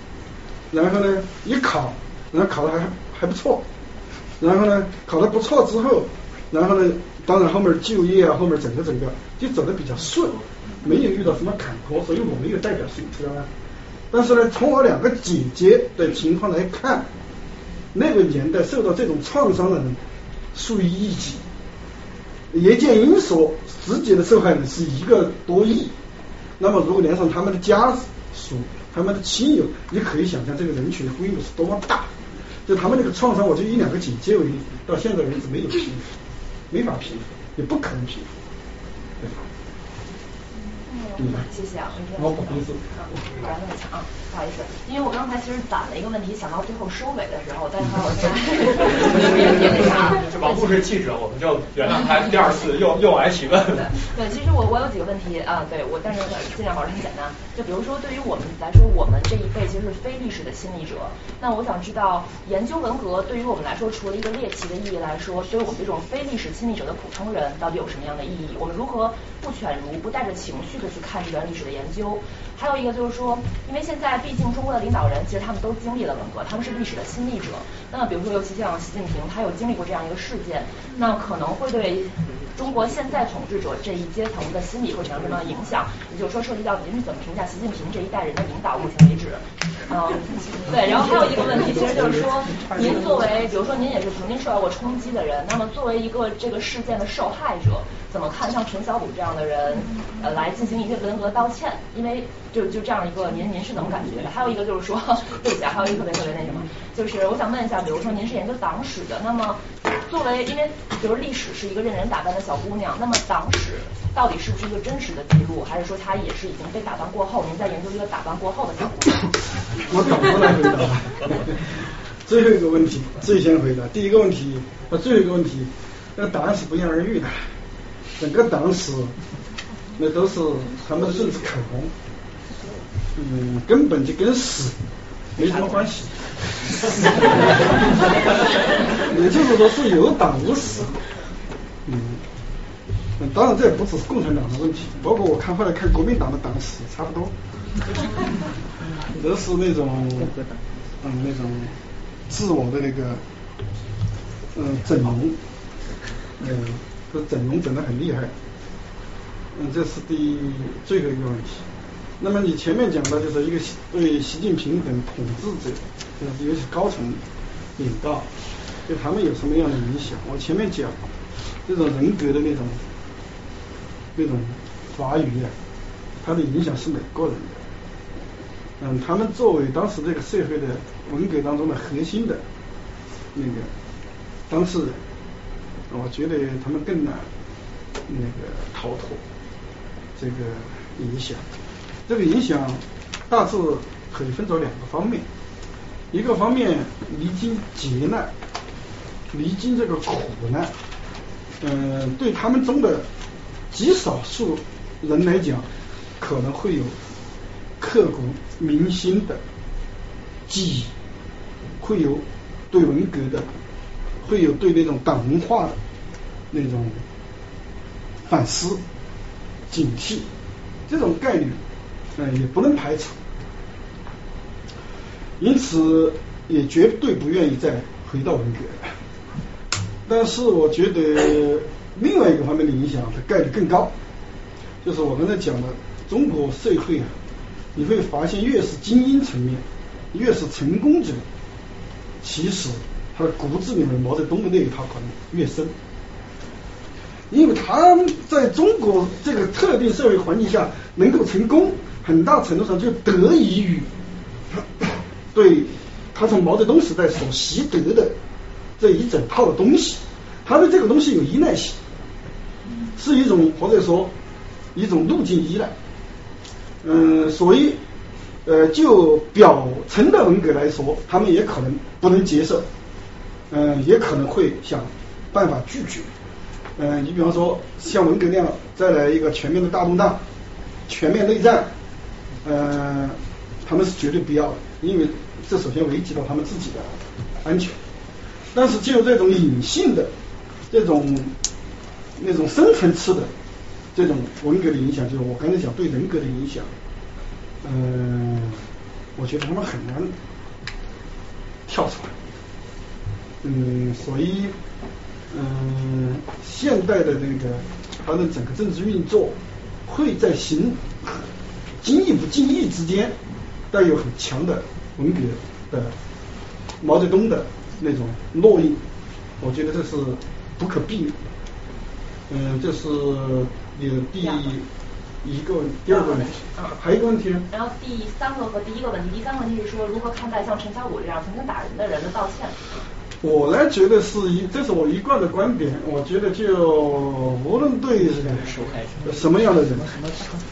然后呢，一考。然后考的还还不错，然后呢，考的不错之后，然后呢，当然后面就业啊，后面整个整个就走的比较顺，没有遇到什么坎坷，所以我没有代表性，知道吗？但是呢，从我两个姐姐的情况来看，那个年代受到这种创伤的人数以亿计。叶剑英说直接的受害人是一个多亿，那么如果连上他们的家属、他们的亲友，你可以想象这个人群的规模是多么大。就他们那个创伤，我就一两个警戒为例，到现在为止没有平复，没法平复，也不可能平复，对吧？嗯，谢谢啊，我不好意思，不然那么长，不好意思，因为我刚才其实攒了一个问题，想到最后收尾的时候，但是 我现在王璐是记者，我们就原谅他第二次又又来提问。对，其实我我有几个问题啊，对我，但是尽量保持很简单。就比如说，对于我们来说，我们这一辈其实是非历史的亲历者。那我想知道，研究文革对于我们来说，除了一个猎奇的意义来说，对于我们这种非历史亲历者的普通人，到底有什么样的意义？我们如何不犬儒、不带着情绪的去看这段历史的研究？还有一个就是说，因为现在毕竟中国的领导人其实他们都经历了文革，他们是历史的亲历者。那么比如说，尤其像习近平，他有经历过这样一个事件，那可能会对中国现在统治者这一阶层的心理会产生什么影响？也就是说，涉及到您是怎么评价习近平这一代人的领导？目前为止。嗯，对，然后还有一个问题，其实就是说，您作为，比如说您也是曾经受到过冲击的人，那么作为一个这个事件的受害者，怎么看像陈小鲁这样的人，呃，来进行一些文革道歉？因为就就这样一个，您您是怎么感觉的？还有一个就是说，对不起，还有一个特别特别那什么，就是我想问一下，比如说您是研究党史的，那么作为，因为比如历史是一个任人打扮的小姑娘，那么党史到底是不是一个真实的记录，还是说它也是已经被打扮过后？您在研究一个打扮过后的小姑娘？我倒过来回答。最后一个问题，最先回答。第一个问题，呃，最后一个问题，那答案是不言而喻的。整个党史，那都是他们的政治口红，嗯，根本就跟史没什么关系。也就是说是有党无史，嗯，当然这也不只是共产党的问题，包括我看后来看国民党的党史差不多，都是那种嗯那种自我的那个嗯整容，嗯，这整容整的很厉害，嗯，这是第最后一个问题。那么你前面讲的就是一个对习近平等统治者，就是尤其高层领导，对他们有什么样的影响？我前面讲这种人格的那种那种发育啊，它的影响是每个人的。嗯，他们作为当时这个社会的文革当中的核心的那个当事人，我觉得他们更难那个逃脱这个影响。这个影响大致可以分作两个方面，一个方面历经劫难，历经这个苦难，嗯，对他们中的极少数人来讲，可能会有刻骨铭心的记忆，会有对文革的，会有对那种党文化的那种反思、警惕，这种概率。嗯，也不能排除，因此也绝对不愿意再回到文革。但是我觉得另外一个方面的影响的概率更高，就是我刚才讲的中国社会啊，你会发现越是精英层面，越是成功者，其实他的骨子里面毛泽东的那一套可能越深，因为他在中国这个特定社会环境下能够成功。很大程度上就得益于对他从毛泽东时代所习得的这一整套的东西，他对这个东西有依赖性，是一种或者说一种路径依赖。嗯，所以呃，就表层的文革来说，他们也可能不能接受，嗯，也可能会想办法拒绝。嗯，你比方说像文革那样再来一个全面的大动荡、全面内战。呃，他们是绝对不要的，因为这首先危及到他们自己的安全。但是，就这种隐性的、这种那种深层次的这种文革的影响，就是我刚才讲对人格的影响，嗯，我觉得他们很难跳出来。嗯，所以，嗯，现代的那个他的整个政治运作会在形。经意不经意之间，带有很强的文革的毛泽东的那种烙印，我觉得这是不可避免。嗯，这是有第一个第二个问题，还有一个问题呢。然后第三个和第一个问题，第三个问题是说如何看待像陈小武这样曾经打人的人的道歉。我呢觉得是一，这是我一贯的观点。我觉得就无论对什么样的人，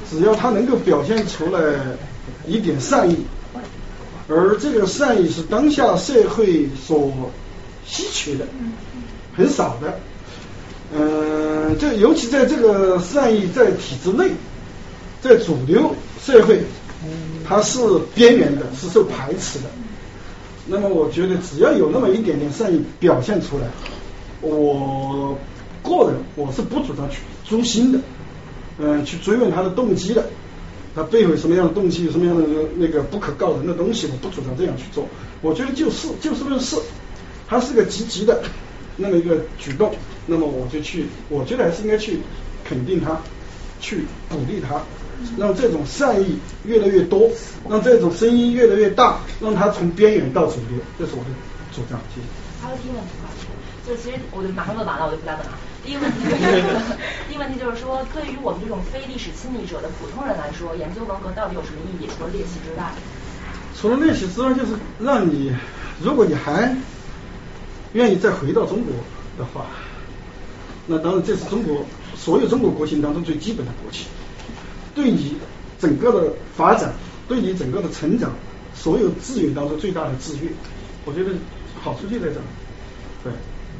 只要他能够表现出来一点善意，而这个善意是当下社会所稀缺的、很少的。嗯，这尤其在这个善意在体制内，在主流社会，它是边缘的，是受排斥的。那么我觉得只要有那么一点点善意表现出来，我个人我是不主张去诛心的，嗯，去追问他的动机的，他背后有什么样的动机，有什么样的那个不可告人的东西，我不主张这样去做。我觉得就是就事论事，他是个积极的那么一个举动，那么我就去，我觉得还是应该去肯定他，去鼓励他，让这种善意越来越多，让这种声音越来越大，让它从边缘到主流，这是我的主张。谢谢。还有提问题吗？就其实我就马上问完了，我就不再问了。第一个问题，第一个问题就是 说，对于我们这种非历史亲历者的普通人来说，研究文革到底有什么意义？除了练习之外，除了练习之外，就是让你，如果你还愿意再回到中国的话，那当然这是中国所有中国国情当中最基本的国情，对你整个的发展，对你整个的成长，所有资源当中最大的制约，我觉得好处就在这儿，对。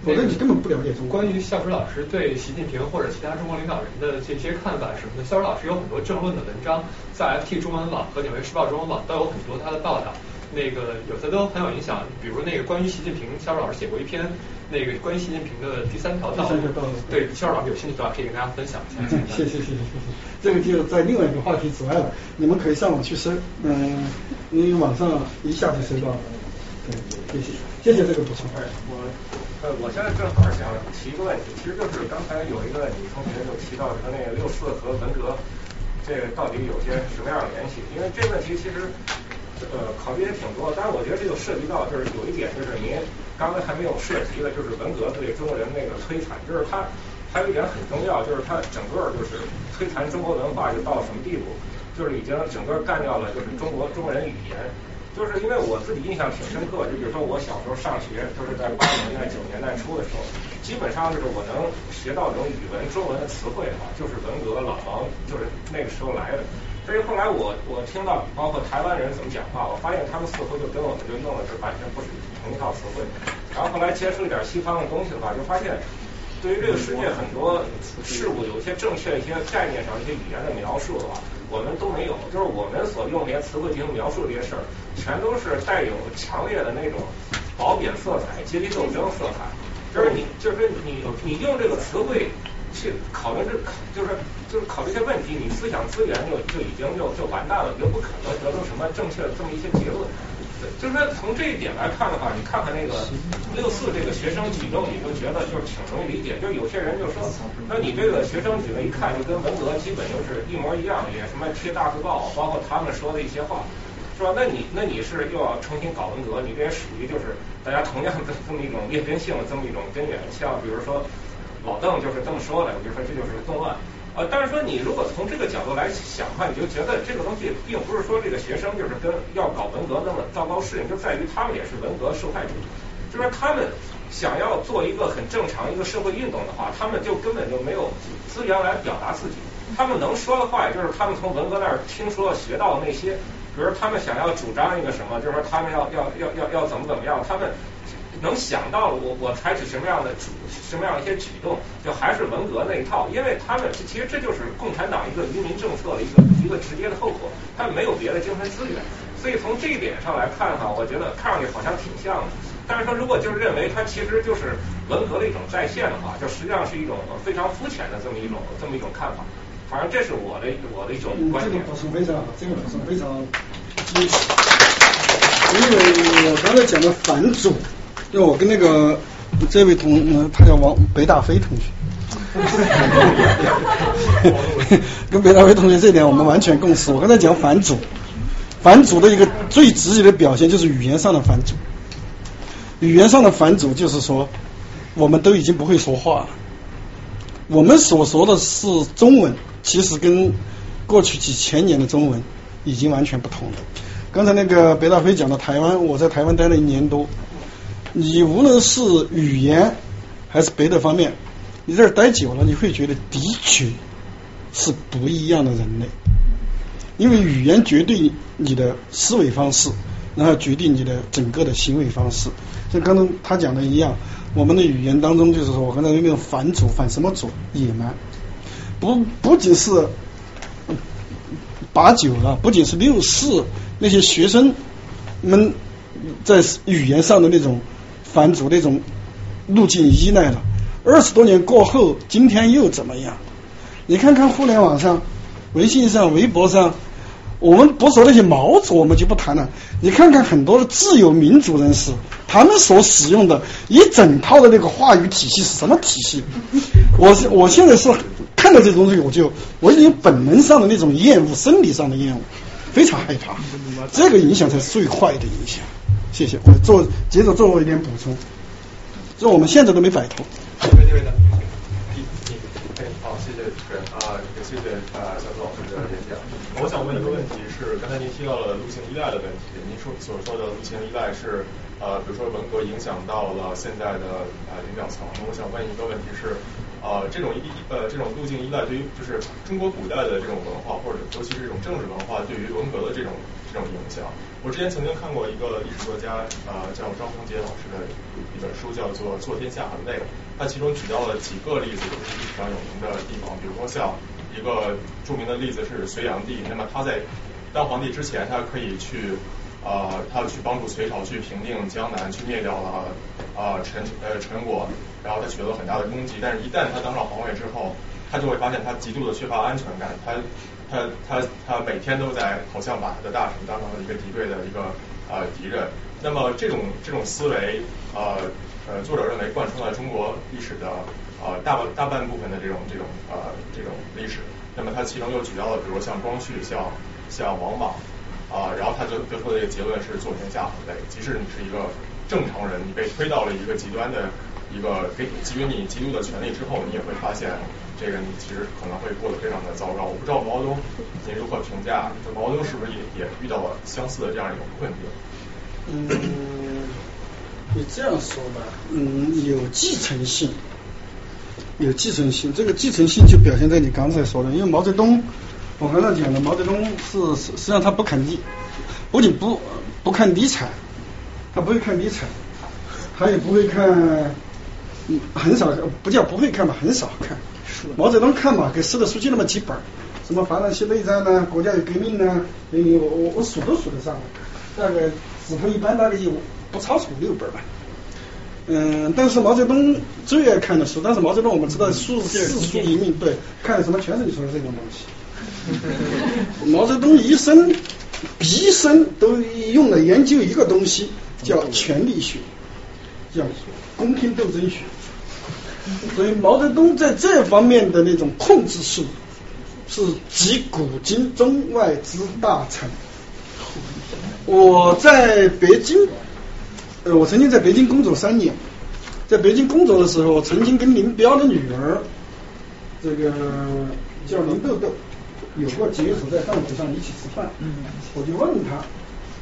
否则你根本不了解中国。关于夏水老师对习近平或者其他中国领导人的这些看法什么的，夏水老师有很多政论的文章，在 FT 中文网和纽约时报中文网都有很多他的报道，那个有的都很有影响。比如那个关于习近平，夏水老师写过一篇那个关于习近平的第三条道路。对，夏水老师有兴趣的话可以跟大家分享一下。谢谢谢谢谢谢。这个就在另外一个话题之外了，你们可以上网去搜，嗯，你网上一下就搜到了。对，谢谢谢谢这个补充。哎我。呃，我现在正好想提一个问题，其实就是刚才有一个女同学就提到说那个六四和文革，这个到底有些什么样的联系？因为这个问题其实呃考虑也挺多，但是我觉得这就涉及到就是有一点就是您刚才还没有涉及的，就是文革对中国人那个摧残，就是它还有一点很重要，就是它整个就是摧残中国文化就到什么地步，就是已经整个干掉了就是中国中国人语言。就是因为我自己印象挺深刻，就比如说我小时候上学，就是在八十年代九十年代初的时候，基本上就是我能学到这种语文中文的词汇哈，就是文革老王就是那个时候来的。所以后来我我听到包括台湾人怎么讲话，我发现他们似乎就跟我们就弄的是完全不是同一套词汇。然后后来接触一点西方的东西的话，就发现对于这个世界很多事物有一些正确一些概念上一些语言的描述的话。我们都没有，就是我们所用这些词汇进行描述这些事儿，全都是带有强烈的那种褒贬色彩、阶级斗争色彩。就是你，就是你，你用这个词汇去考虑这，就是就是考虑这些问题，你思想资源就就已经就就完蛋了，就不可能得出什么正确的这么一些结论。就是说，从这一点来看的话，你看看那个六四这个学生举动，你就觉得就是挺容易理解。就有些人就说，那你这个学生举的一看就跟文革基本就是一模一样，也什么贴大字报，包括他们说的一些话，是吧？那你那你是又要重新搞文革，你这也属于就是大家同样的这么一种劣根性的这么一种根源。像比如说老邓就是这么说的，我就说这就是动乱。呃，但是说你如果从这个角度来想的话，你就觉得这个东西并不是说这个学生就是跟要搞文革那么糟糕事情，就在于他们也是文革受害者，就是他们想要做一个很正常一个社会运动的话，他们就根本就没有资源来表达自己，他们能说的话也就是他们从文革那儿听说学到的那些，比如他们想要主张一个什么，就是说他们要要要要要怎么怎么样，他们。能想到我我采取什么样的主什么样的一些举动，就还是文革那一套，因为他们其实这就是共产党一个愚民政策的一个一个直接的后果，他们没有别的精神资源，所以从这一点上来看哈，我觉得看上去好像挺像的，但是说如果就是认为它其实就是文革的一种再现的话，就实际上是一种非常肤浅的这么一种这么一种看法，反正这是我的我的一种观点。这个补充非常好，这个补充非常因为我刚才讲的反主。就我跟那个这位同，他叫王北大飞同学，跟北大飞同学这点我们完全共识。我刚才讲反祖，反祖的一个最直接的表现就是语言上的反祖。语言上的反祖就是说，我们都已经不会说话了。我们所说的是中文，其实跟过去几千年的中文已经完全不同了。刚才那个北大飞讲的台湾，我在台湾待了一年多。你无论是语言还是别的方面，你在这待久了，你会觉得的确是不一样的人类。因为语言决定你的思维方式，然后决定你的整个的行为方式。像刚刚他讲的一样，我们的语言当中就是说，我刚才有那种反祖，反什么祖？野蛮。不不仅是八九了，不仅是六四那些学生们在语言上的那种。反祖那种路径依赖了，二十多年过后，今天又怎么样？你看看互联网上、微信上、微博上，我们不说那些毛子，我们就不谈了。你看看很多的自由民主人士，他们所使用的一整套的那个话语体系是什么体系？我我现在是看看到这东西，我就我已经本能上的那种厌恶，生理上的厌恶，非常害怕。这个影响才是最坏的影响。谢谢，我做接着做一点补充，这我们现在都没摆脱。这边呢好，谢谢主持人啊，也谢谢啊小苏老师的演讲。我想问一个问题是，刚才您提到了路径依赖的问题，您说所说的路径依赖是呃，比如说文革影响到了现在的呃领导层。我想问一个问题是，呃，这种依呃这种路径依赖对于就是中国古代的这种文化，或者尤其是这种政治文化，对于文革的这种这种影响。我之前曾经看过一个历史作家，呃，叫张宏杰老师的一本书，叫做《做天下很累》。他其中举到了几个例子，都是历史上有名的地方，比如说像一个著名的例子是隋炀帝。那么他在当皇帝之前，他可以去呃，他去帮助隋朝去平定江南，去灭掉了啊陈呃陈国，然后他取得了很大的功绩。但是，一旦他当上皇位之后，他就会发现他极度的缺乏安全感。他他他他每天都在好像把他的大臣当成了一个敌对的一个呃敌人。那么这种这种思维呃呃，作者认为贯穿了中国历史的呃大半大半部分的这种这种呃这种历史。那么他其中又举到了，比如像光绪、像像王莽啊，然后他就得出的一个结论是做天下很累。即使你是一个正常人，你被推到了一个极端的一个给给予你极度的权利之后，你也会发现。这个你其实可能会过得非常的糟糕。我不知道毛泽东您如何评价？就毛泽东是不是也也遇到了相似的这样一种困境？嗯，你这样说吧，嗯，有继承性，有继承性。这个继承性就表现在你刚才说的，因为毛泽东，我刚才讲的，毛泽东是实际上他不看地，不仅不不看地产，他不会看地产，他也不会看，很少不叫不会看吧，很少看。毛泽东看嘛，给市的书记那么几本，什么法兰西内战呢，国家有革命呢，我我我数都数得上，大概纸头一般大概有不超出六本吧。嗯，但是毛泽东最爱看的书，但是毛泽东我们知道书是四书一命，对，看的什么全是你说的这种东西。毛泽东一生毕生都用来研究一个东西，叫权力学，叫宫廷斗争学。所以毛泽东在这方面的那种控制术，是集古今中外之大成。我在北京，呃，我曾经在北京工作三年，在北京工作的时候，曾经跟林彪的女儿，这个叫林豆豆，有过接触，在饭局上一起吃饭。我就问他，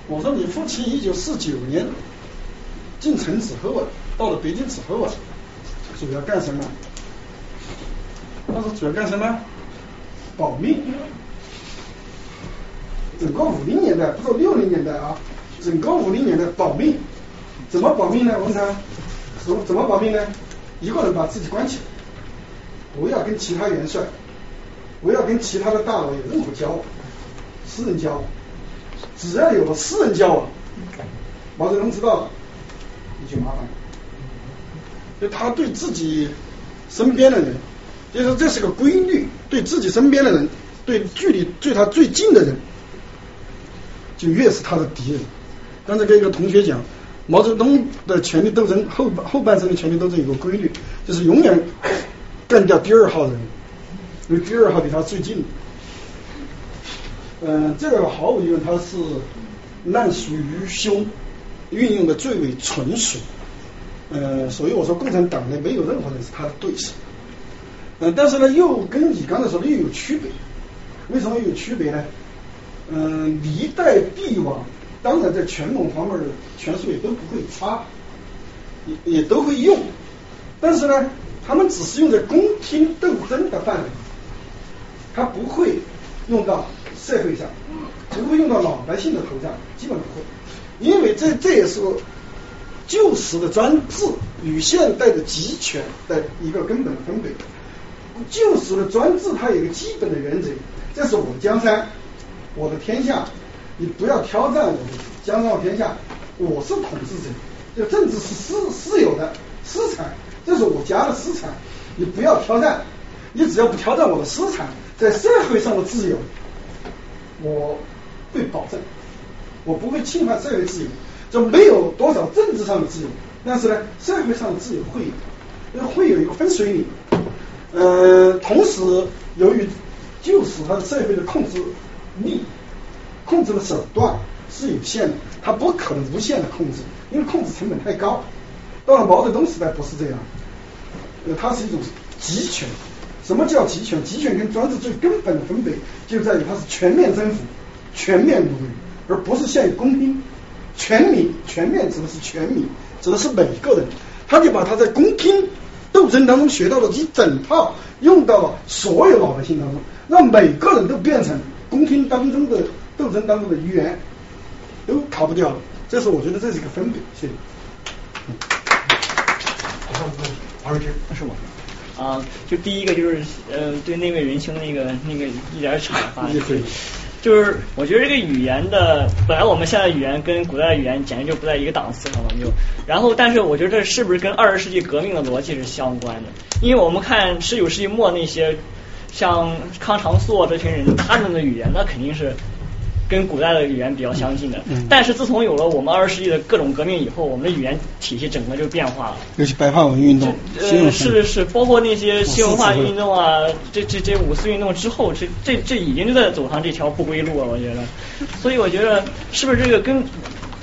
我说你父亲一九四九年进城之后啊，到了北京之后啊。主要干什么？他说主要干什么？保命。整个五零年代，不说六零年代啊，整个五零年代保命，怎么保命呢？我问他，怎怎么保命呢？一个人把自己关起来，不要跟其他元帅，不要跟其他的大佬有任何交往，私人交往，只要有了私人交往，毛泽东知道了，你就麻烦了。就他对自己身边的人，就说这是个规律，对自己身边的人，对距离对他最近的人，就越是他的敌人。刚才跟一个同学讲，毛泽东的权力斗争后后半生的权力斗争有个规律，就是永远干掉第二号人，因为第二号离他最近。嗯，这个毫无疑问他是烂熟于胸，运用的最为纯熟。呃，所以我说共产党呢，没有任何人是他的对手。嗯，但是呢，又跟你刚才说的又有区别。为什么有区别呢？嗯，历代帝王当然在权谋方面的权术也都不会差，也也都会用。但是呢，他们只是用在宫廷斗争的范围，他不会用到社会上，不会用到老百姓的头上，基本不会。因为这这也是。旧时的专制与现代的集权的一个根本的分别。旧时的专制它有一个基本的原则，这是我的江山，我的天下，你不要挑战我的江山和天下，我是统治者。就政治是私私有的私产，这是我家的私产，你不要挑战，你只要不挑战我的私产，在社会上的自由，我会保证，我不会侵犯社会自由。就没有多少政治上的自由，但是呢，社会上的自由会有，会有一个分水岭。呃，同时由于就是它的社会的控制力、控制的手段是有限的，它不可能无限的控制，因为控制成本太高。到了毛泽东时代不是这样，呃，它是一种集权。什么叫集权？集权跟专制最根本的分别就在于它是全面征服、全面奴役，而不是现有公兵。全民全面指的是全民，指的是每个人。他就把他在宫廷斗争当中学到的一整套用到了所有老百姓当中，让每个人都变成宫廷当中的斗争当中的一员，都逃不掉了。这是我觉得这是一个分别。谢谢。王瑞之，是我？啊，就第一个就是呃，对那位仁兄那个那个一点阐发。就是我觉得这个语言的，本来我们现在语言跟古代语言简直就不在一个档次上了，就然后但是我觉得这是不是跟二十世纪革命的逻辑是相关的？因为我们看十九世纪末那些像康长素这群人，他们的语言那肯定是。跟古代的语言比较相近的，但是自从有了我们二十世纪的各种革命以后，我们的语言体系整个就变化了。尤其白话文运动，呃，是是，包括那些新文化运动啊，这这这五四运动之后，这这这已经就在走上这条不归路了，我觉得。所以我觉得是不是这个跟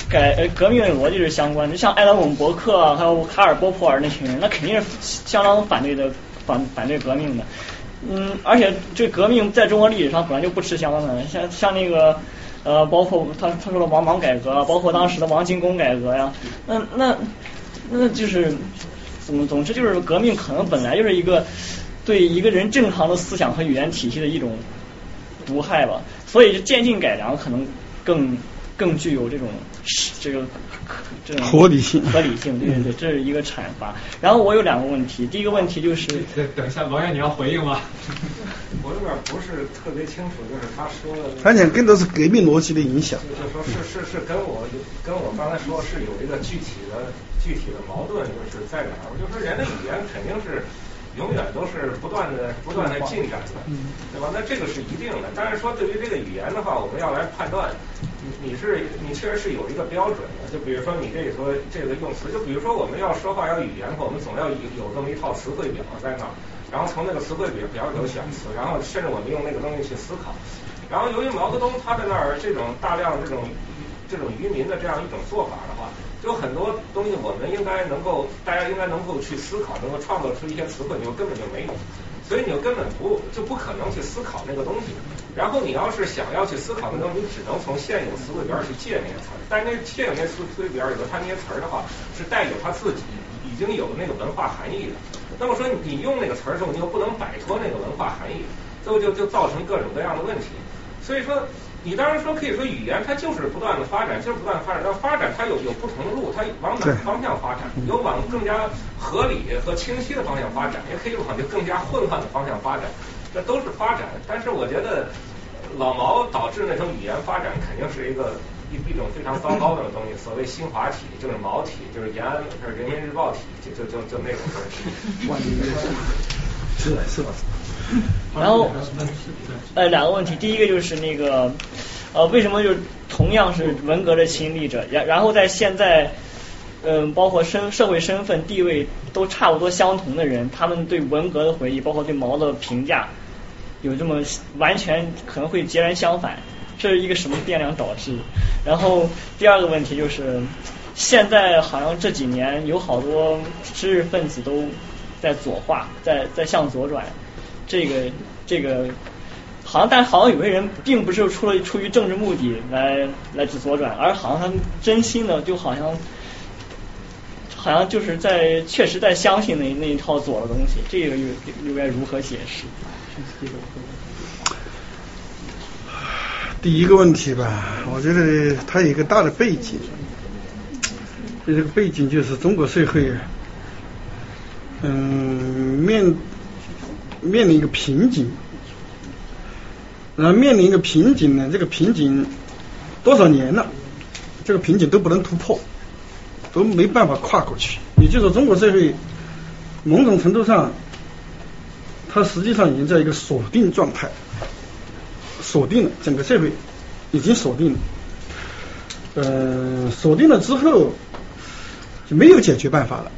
改革命的逻辑是相关的？像艾德·蒙伯克啊，还有卡尔·波普尔那群人，那肯定是相当反对的，反反对革命的。嗯，而且这革命在中国历史上本来就不吃香的，像像那个。呃，包括他他说的王莽改革啊，包括当时的王进公改革呀，那那那就是总，总之就是革命可能本来就是一个对一个人正常的思想和语言体系的一种毒害吧，所以渐进改良可能更更具有这种这个。这种合理性，合理性，对对对，这是一个阐发。然后我有两个问题，第一个问题就是，等一下，王源你要回应吗？我有点不是特别清楚，就是他说的。他讲更多是革命逻辑的影响。就是说，是是是，跟我跟我刚才说是有一个具体的具体的矛盾，就是在哪儿？就说人的语言肯定是。永远都是不断的、不断的进展的，对吧？那这个是一定的。但是说对于这个语言的话，我们要来判断，你你是你确实是有一个标准的。就比如说你这里头这个用词，就比如说我们要说话要语言，我们总要有有这么一套词汇表在那儿，然后从那个词汇表表里头选词，然后甚至我们用那个东西去思考。然后由于毛泽东他在那儿这种大量这种这种愚民的这样一种做法的话。就很多东西，我们应该能够，大家应该能够去思考，能够创造出一些词汇，你就根本就没有，所以你就根本不就不可能去思考那个东西。然后你要是想要去思考那东西，你只能从现有词汇里边去借那些词儿。但是那现有那词汇里边有的它那些词儿的话，是带有它自己已经有的那个文化含义的。那么说你用那个词儿的时候，你又不能摆脱那个文化含义，最后就就造成各种各样的问题。所以说。你当然说可以说语言它就是不断的发展，就是不断发展。但发展它有有不同的路，它往哪个方向发展？有往更加合理和清晰的方向发展，也可以往就更加混乱的方向发展。这都是发展。但是我觉得老毛导致那种语言发展，肯定是一个一一种非常糟糕的东西。所谓新华体就是毛体，就是延安是人民日报体，就就就就那种东西。是是吧？然后，呃，两个问题，第一个就是那个，呃，为什么就同样是文革的亲历者，然然后在现在，嗯，包括身社会身份地位都差不多相同的人，他们对文革的回忆，包括对毛的评价，有这么完全可能会截然相反，这是一个什么变量导致？然后第二个问题就是，现在好像这几年有好多知识分子都在左化，在在向左转。这个这个好像，但好像有些人并不是出了出于政治目的来来左转，而好像他们真心的，就好像好像就是在确实在相信那那一套左的东西，这个又又该如何解释？第一个问题吧，我觉得它有一个大的背景，这个背景就是中国社会，嗯，面。面临一个瓶颈，然后面临一个瓶颈呢？这个瓶颈多少年了？这个瓶颈都不能突破，都没办法跨过去。也就是说，中国社会某种程度上，它实际上已经在一个锁定状态，锁定了整个社会已经锁定了。呃，锁定了之后就没有解决办法了，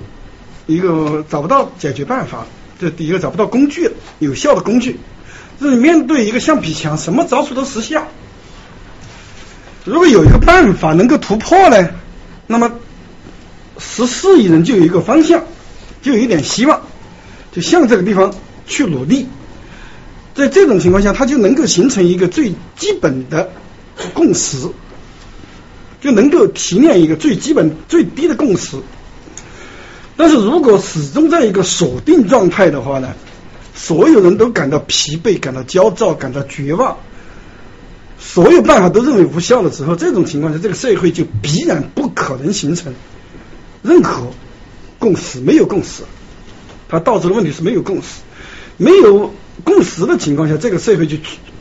一个找不到解决办法。这第一个找不到工具，有效的工具。就是面对一个橡皮墙，什么招数都失效。如果有一个办法能够突破呢，那么十四亿人就有一个方向，就有一点希望，就向这个地方去努力。在这种情况下，它就能够形成一个最基本的共识，就能够提炼一个最基本最低的共识。但是如果始终在一个锁定状态的话呢？所有人都感到疲惫，感到焦躁，感到绝望，所有办法都认为无效的时候，这种情况下，这个社会就必然不可能形成任何共识，没有共识，它导致的问题是没有共识，没有共识的情况下，这个社会就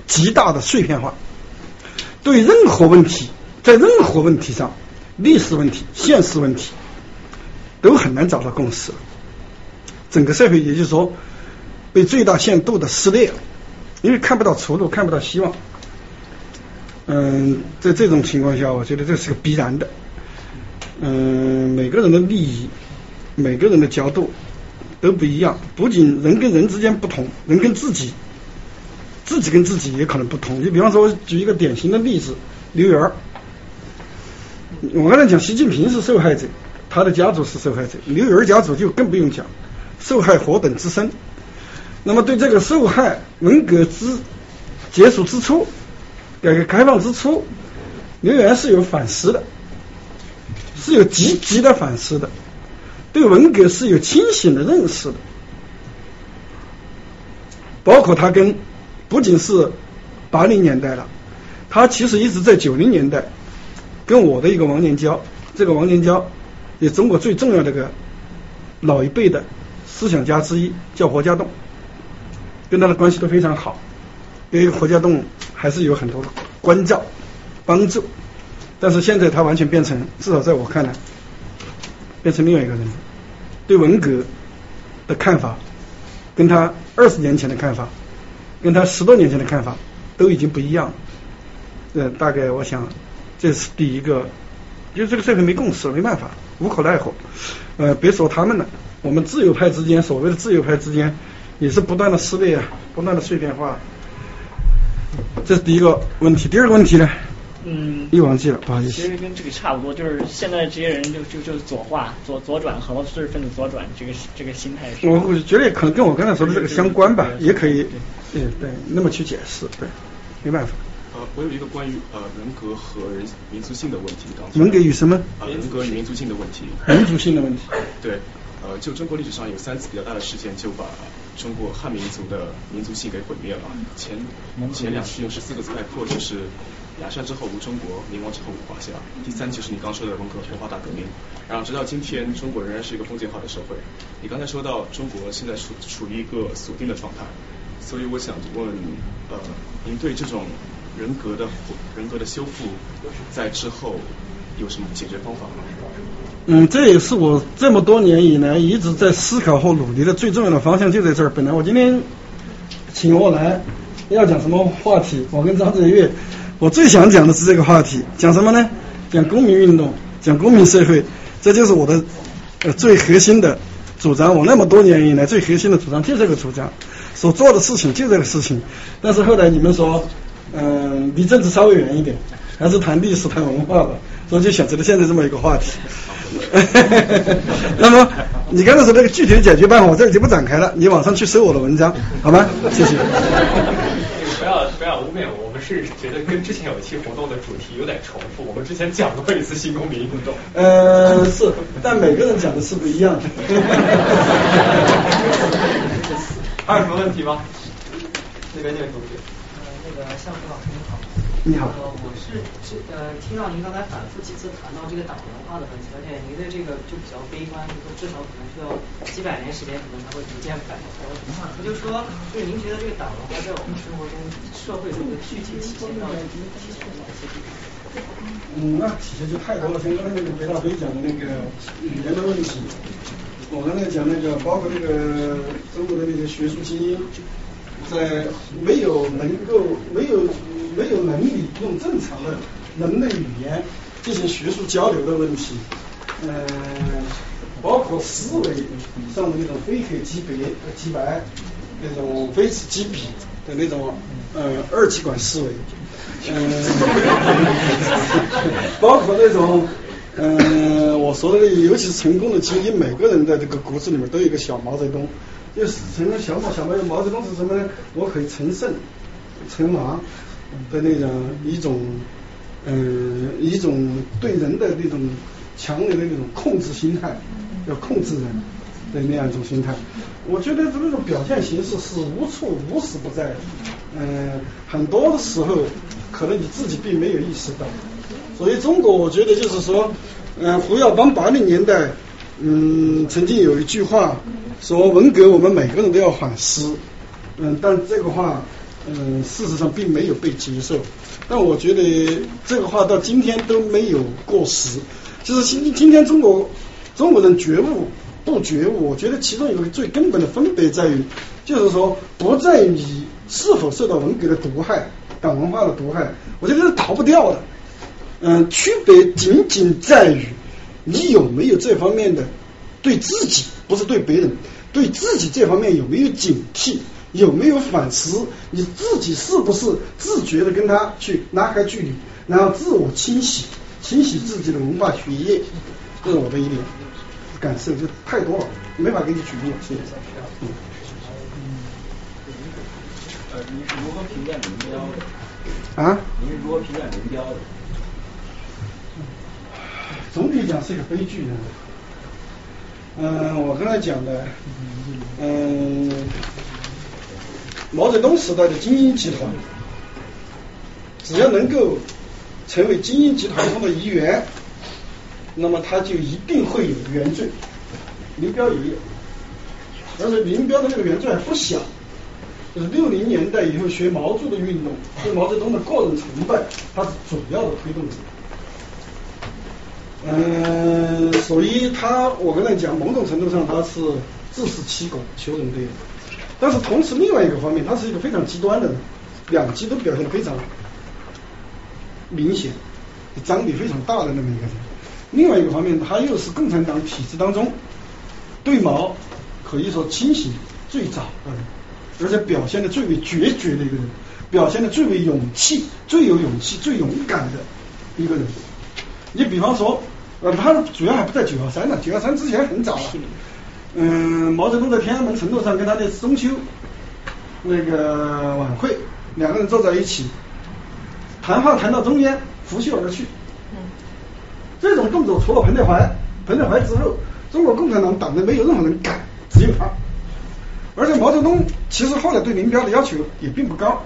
极大的碎片化，对任何问题，在任何问题上，历史问题、现实问题，都很难找到共识，整个社会也就是说。被最大限度的撕裂，因为看不到出路，看不到希望。嗯，在这种情况下，我觉得这是个必然的。嗯，每个人的利益，每个人的角度都不一样。不仅人跟人之间不同，人跟自己，自己跟自己也可能不同。你比方说，我举一个典型的例子，刘源。我刚才讲习近平是受害者，他的家族是受害者，刘源家族就更不用讲，受害火本之深。那么对这个受害，文革之结束之初，改革开放之初，刘源是有反思的，是有积极的反思的，对文革是有清醒的认识的，包括他跟不仅是八零年代了，他其实一直在九零年代跟我的一个王年交，这个王年交也中国最重要的个老一辈的思想家之一，叫何家栋。跟他的关系都非常好，对何家栋还是有很多关照、帮助。但是现在他完全变成，至少在我看来，变成另外一个人。对文革的看法，跟他二十年前的看法，跟他十多年前的看法都已经不一样了。呃，大概我想这是第一个，因为这个社会没共识，没办法，无可奈何。呃，别说他们了，我们自由派之间，所谓的自由派之间。也是不断的撕裂啊，不断的碎片化，这是第一个问题。第二个问题呢？嗯，又忘记了，不好意思。其实跟这个差不多，就是现在这些人就就就左化、左左转，很多知识分子左转，这个这个心态是。我我觉得可能跟我刚才说的这个相关吧，也可以，嗯，对，那么去解释，对，没办法。呃，我有一个关于呃人格和人民族性的问题，刚才。人格与什么？人格与民族性的问题。民族性的问题。对，呃，就中国历史上有三次比较大的事件，就把。中国汉民族的民族性给毁灭了。前前两次用十四个字概括，就是雅山之后无中国，明亡之后无华夏。第三就是你刚说的文革文化大革命。然后直到今天，中国仍然是一个封建化的社会。你刚才说到中国现在处处于一个锁定的状态，所以我想问，呃，您对这种人格的人格的修复，在之后有什么解决方法吗？嗯，这也是我这么多年以来一直在思考和努力的最重要的方向，就在这儿。本来我今天请我来要讲什么话题，我跟张震岳，我最想讲的是这个话题，讲什么呢？讲公民运动，讲公民社会，这就是我的呃最核心的主张。我那么多年以来最核心的主张就这个主张，所做的事情就这个事情。但是后来你们说，嗯，离政治稍微远一点，还是谈历史、谈文化吧，所以就选择了现在这么一个话题。那么你刚才说那个具体的解决办法，我这里就不展开了，你网上去搜我的文章，好吗？谢谢。不要不要污蔑我，是觉得跟之前有一期活动的主题有点重复，我们之前讲过一次新公民运动。呃，是，但每个人讲的是不一样的。还有什么问题吗？那边那位同学。呃，那个向福老师你好。我是这呃听到您刚才反复几次谈到这个党文化的问题，而且您对这个就比较悲观，就说至少可能需要几百年时间，可能才会逐渐摆脱。我就说，就是您觉得这个党文化在我们生活中、社会中的具体体现到底体现哪些地方？嗯，那体现就太多了。像刚才那个北大飞讲的那个语言的问题，我刚才讲那个，包括那个中国的那些学术精英，在没有能够没有。没有能力用正常的人类语言进行学术交流的问题，嗯，包括思维上的那种非黑即白、即白，那种非此即彼的那种呃二极管思维，嗯，包括那种嗯我说的，尤其是成功的精英，每个人的这个骨子里面都有一个小毛泽东，就是成了小毛小毛毛泽东是什么呢？我可以成圣成王的那种一种嗯一种对人的那种强烈的那种控制心态。要控制人的那样一种心态，我觉得这种表现形式是无处无时不在的。嗯，很多的时候可能你自己并没有意识到。所以中国，我觉得就是说，嗯，胡耀邦八零年代，嗯，曾经有一句话说，文革我们每个人都要反思。嗯，但这个话，嗯，事实上并没有被接受。但我觉得这个话到今天都没有过时。就是今今天中国。中国人觉悟不觉悟，我觉得其中有个最根本的分别在于，就是说不在于你是否受到文革的毒害、党文化的毒害，我觉得是逃不掉的。嗯，区别仅仅在于你有没有这方面的对自己，不是对别人，对自己这方面有没有警惕，有没有反思，你自己是不是自觉的跟他去拉开距离，然后自我清洗，清洗自己的文化血液，这是我的一点。感受就太多了，没法给你举例。谢谢。嗯。呃，你是如何评价林彪的？啊？你是如何评价林彪的？总体讲是一个悲剧。嗯，我刚才讲的，嗯，毛泽东时代的精英集团，只要能够成为精英集团中的一员。那么他就一定会有原罪，林彪也有，而且林彪的这个原罪还不小，就是六零年代以后学毛著的运动，对毛泽东的个人崇拜，他是主要的推动者。嗯，所以他我跟他讲，某种程度上他是自食其果，求人得人。但是同时另外一个方面，他是一个非常极端的人，两极都表现的非常明显，张力非常大的那么一个人。另外一个方面，他又是共产党体制当中对毛可以说清醒最早的人，而且表现的最为决绝的一个人，表现的最为勇气、最有勇气、最勇敢的一个人。你比方说，呃，他主要还不在九幺三呢，九幺三之前很早了。嗯，毛泽东在天安门城楼上跟他的中秋那个晚会，两个人坐在一起，谈话谈到中间，拂袖而去。嗯这种动作除了彭德怀，彭德怀之后，中国共产党党内没有任何人敢，只有他。而且毛泽东其实后来对林彪的要求也并不高，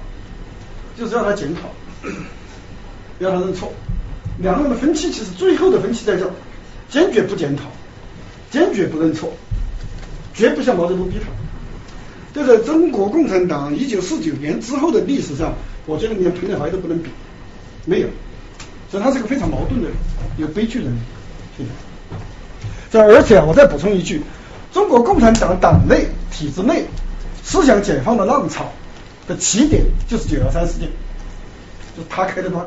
就是要他检讨，要他认错。两个人的分歧其实最后的分歧在这，坚决不检讨，坚决不认错，绝不向毛泽东逼他。这在中国共产党一九四九年之后的历史上，我觉得连彭德怀都不能比，没有。所以他是个非常矛盾的、有悲剧的人。这而且我再补充一句，中国共产党党内体制内思想解放的浪潮的起点就是九幺三事件，就他开的端。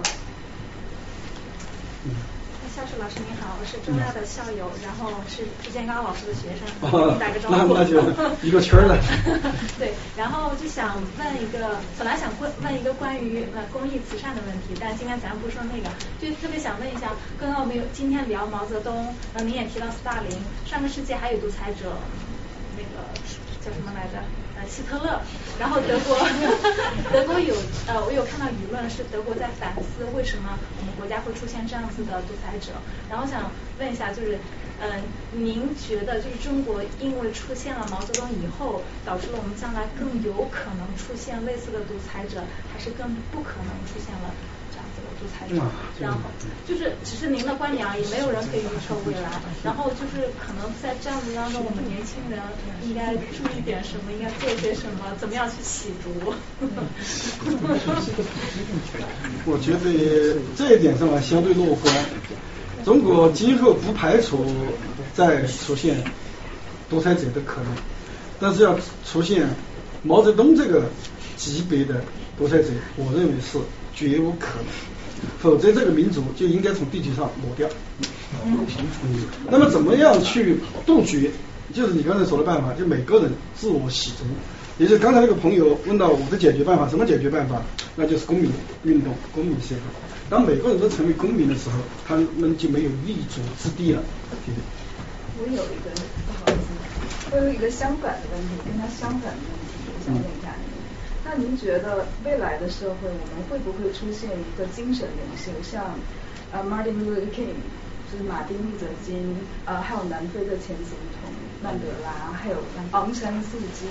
老师您好，我是中大的校友，然后是朱建刚老师的学生，给你打个招呼。那那就一个圈的。对，然后就想问一个，本来想问问一个关于呃公益慈善的问题，但今天咱不说那个，就特别想问一下，刚刚我们有今天聊毛泽东，呃您也提到斯大林，上个世纪还有独裁者，那个叫什么来着？希特勒，然后德国，德国有呃，我有看到舆论是德国在反思为什么我们国家会出现这样子的独裁者，然后想问一下，就是嗯，您觉得就是中国因为出现了毛泽东以后，导致了我们将来更有可能出现类似的独裁者，还是更不可能出现了？独裁者，然后就是只是您的观点而已，没有人可以预测未来。然后就是可能在这样子当中，我们年轻人应该注意点什么，应该做些什么，怎么样去洗毒？我觉得这一点上相对乐观。中国今后不排除再出现独裁者的可能，但是要出现毛泽东这个级别的独裁者，我认为是绝无可能。否则，这个民族就应该从地球上抹掉。嗯。那么怎么样去杜绝？就是你刚才说的办法，就每个人自我洗足。也就是刚才那个朋友问到我的解决办法，什么解决办法？那就是公民运动、公民社会。当每个人都成为公民的时候，他们就没有立足之地了。我有一个不好意思，我有一个相反的问题，跟他相反的问题，我想问一下您。那您觉得未来的社会，我们会不会出现一个精神领袖，像呃 Martin Luther King，就是马丁路德金，呃，还有南非的前总统曼德拉，还有昂山素姬。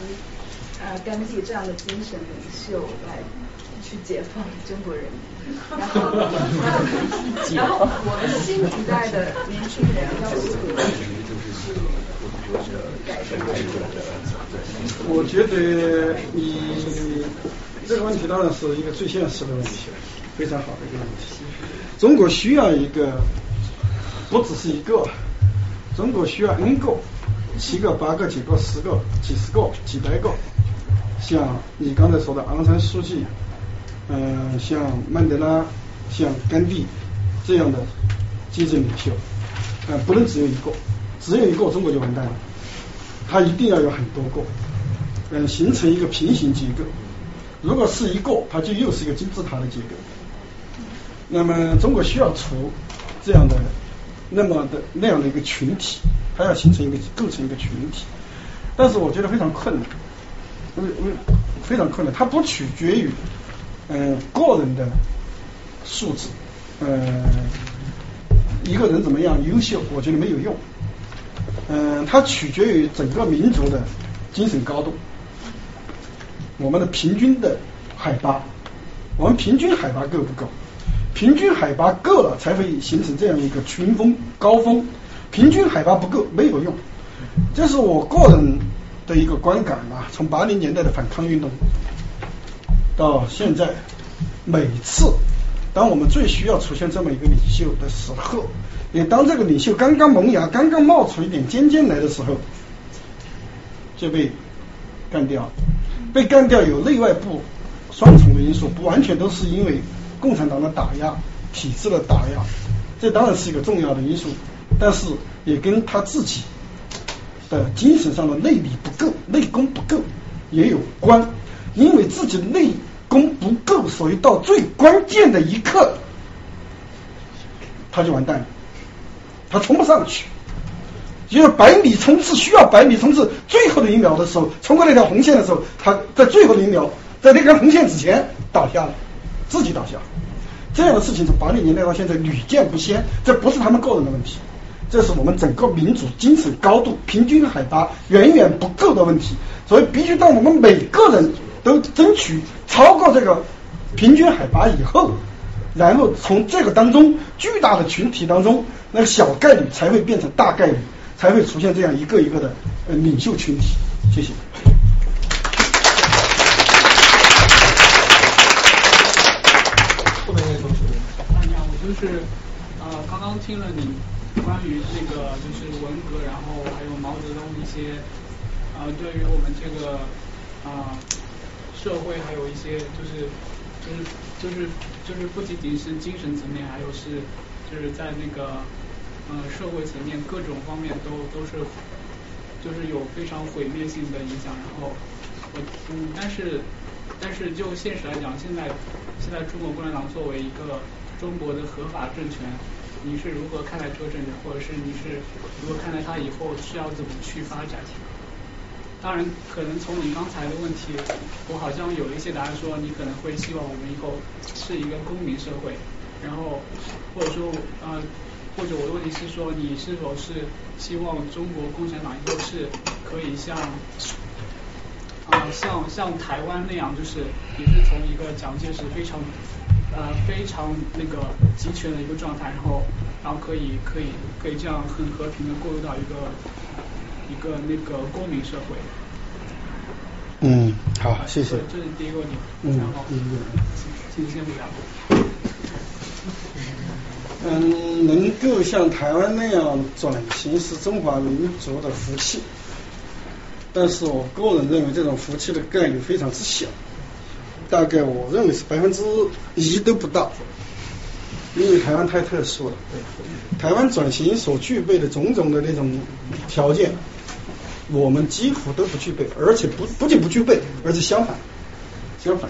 呃，甘地这样的精神领袖来去解放中国人民，然后然后我们新一代的年轻人要去改变？我觉得你这个问题当然是一个最现实的问题，非常好的一个问题。中国需要一个，不只是一个，中国需要 N 个，七个、八个、九个、十个、几十个、几百个。像你刚才说的昂山素季，嗯，像曼德拉、像甘地这样的精神领袖，呃，不能只有一个，只有一个中国就完蛋了，他一定要有很多个，嗯，形成一个平行结构。如果是一个，它就又是一个金字塔的结构。那么中国需要出这样的那么的那样的一个群体，它要形成一个构成一个群体，但是我觉得非常困难。为为非常困难，它不取决于嗯个人的素质，嗯一个人怎么样优秀，我觉得没有用，嗯它取决于整个民族的精神高度，我们的平均的海拔，我们平均海拔够不够？平均海拔够了，才会形成这样一个群峰高峰，平均海拔不够没有用，这是我个人。的一个观感啊，从八零年代的反抗运动到现在，每次当我们最需要出现这么一个领袖的时候，也当这个领袖刚刚萌芽、刚刚冒出一点尖尖来的时候，就被干掉。被干掉有内外部双重的因素，不完全都是因为共产党的打压、体制的打压，这当然是一个重要的因素，但是也跟他自己。的精神上的内力不够，内功不够也有关，因为自己内功不够，所以到最关键的一刻，他就完蛋了，他冲不上去。就是百米冲刺需要百米冲刺，最后的一秒的时候，冲过那条红线的时候，他在最后的一秒，在那根红线之前倒下了，自己倒下。这样的事情从八零年代到现在屡见不鲜，这不是他们个人的问题。这是我们整个民族精神高度、平均海拔远远不够的问题，所以必须当我们每个人都争取超过这个平均海拔以后，然后从这个当中巨大的群体当中，那个小概率才会变成大概率，才会出现这样一个一个的呃领袖群体。谢谢。后面那位同学，你好，我就是呃，刚刚听了你。关于这个就是文革，然后还有毛泽东一些啊，对于我们这个啊社会还有一些就是就是就是就是不仅仅是精神层面，还有是就是在那个呃社会层面各种方面都都是就是有非常毁灭性的影响。然后我嗯，但是但是就现实来讲，现在现在中国共产党作为一个中国的合法政权。你是如何看待这个政治，或者是你是如何看待它以后需要怎么去发展？当然，可能从你刚才的问题，我好像有一些答案，说你可能会希望我们以后是一个公民社会，然后或者说呃，或者我的问题是说，你是否是希望中国共产党以后是可以像啊像像台湾那样，就是也是从一个蒋介石非常。呃，非常那个集权的一个状态，然后，然后可以可以可以这样很和平的过渡到一个一个那个公民社会。嗯，好，谢谢。这是第一个问题。嗯，然后，请先回答。嗯，能够像台湾那样转型是中华民族的福气，但是我个人认为这种福气的概率非常之小。大概我认为是百分之一都不到，因为台湾太特殊了，台湾转型所具备的种种的那种条件，我们几乎都不具备，而且不不仅不具备，而且相反，相反，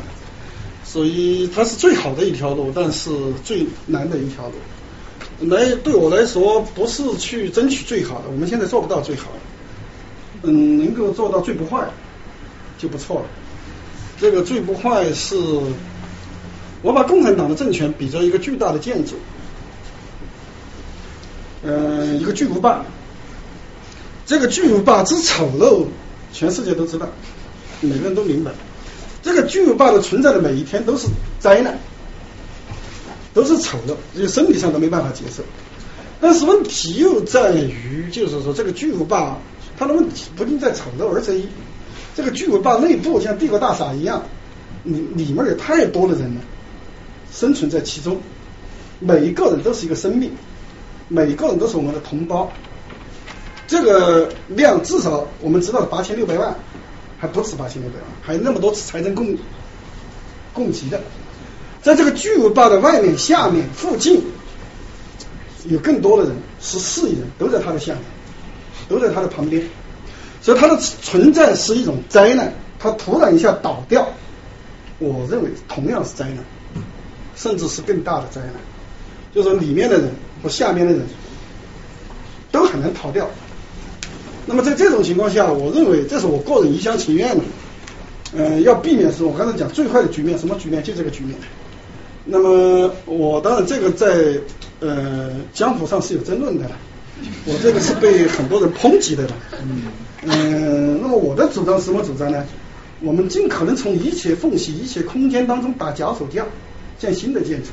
所以它是最好的一条路，但是最难的一条路。来对我来说，不是去争取最好的，我们现在做不到最好，嗯，能够做到最不坏就不错了。这个最不坏是。我把共产党的政权比作一个巨大的建筑，嗯，一个巨无霸。这个巨无霸之丑陋，全世界都知道，每个人都明白。这个巨无霸的存在的每一天都是灾难，都是丑陋，就生理上都没办法接受。但是问题又在于，就是说这个巨无霸，它的问题不仅在丑陋，而且这个巨无霸内部像帝国大厦一样，里里面有太多的人了。生存在其中，每一个人都是一个生命，每一个人都是我们的同胞。这个量至少我们知道八千六百万，还不止八千六百万，还有那么多次财政供供给的。在这个巨无霸的外面、下面、附近，有更多的人，十四亿人都在它的下面，都在它的旁边，所以它的存在是一种灾难。它突然一下倒掉，我认为同样是灾难。甚至是更大的灾难，就是说里面的人和下面的人都很难逃掉。那么在这种情况下，我认为这是我个人一厢情愿的。嗯，要避免是我刚才讲最坏的局面，什么局面？就这个局面。那么我当然这个在呃江湖上是有争论的，我这个是被很多人抨击的。嗯，那么我的主张什么主张呢？我们尽可能从一切缝隙、一切空间当中打脚手架。建新的建筑，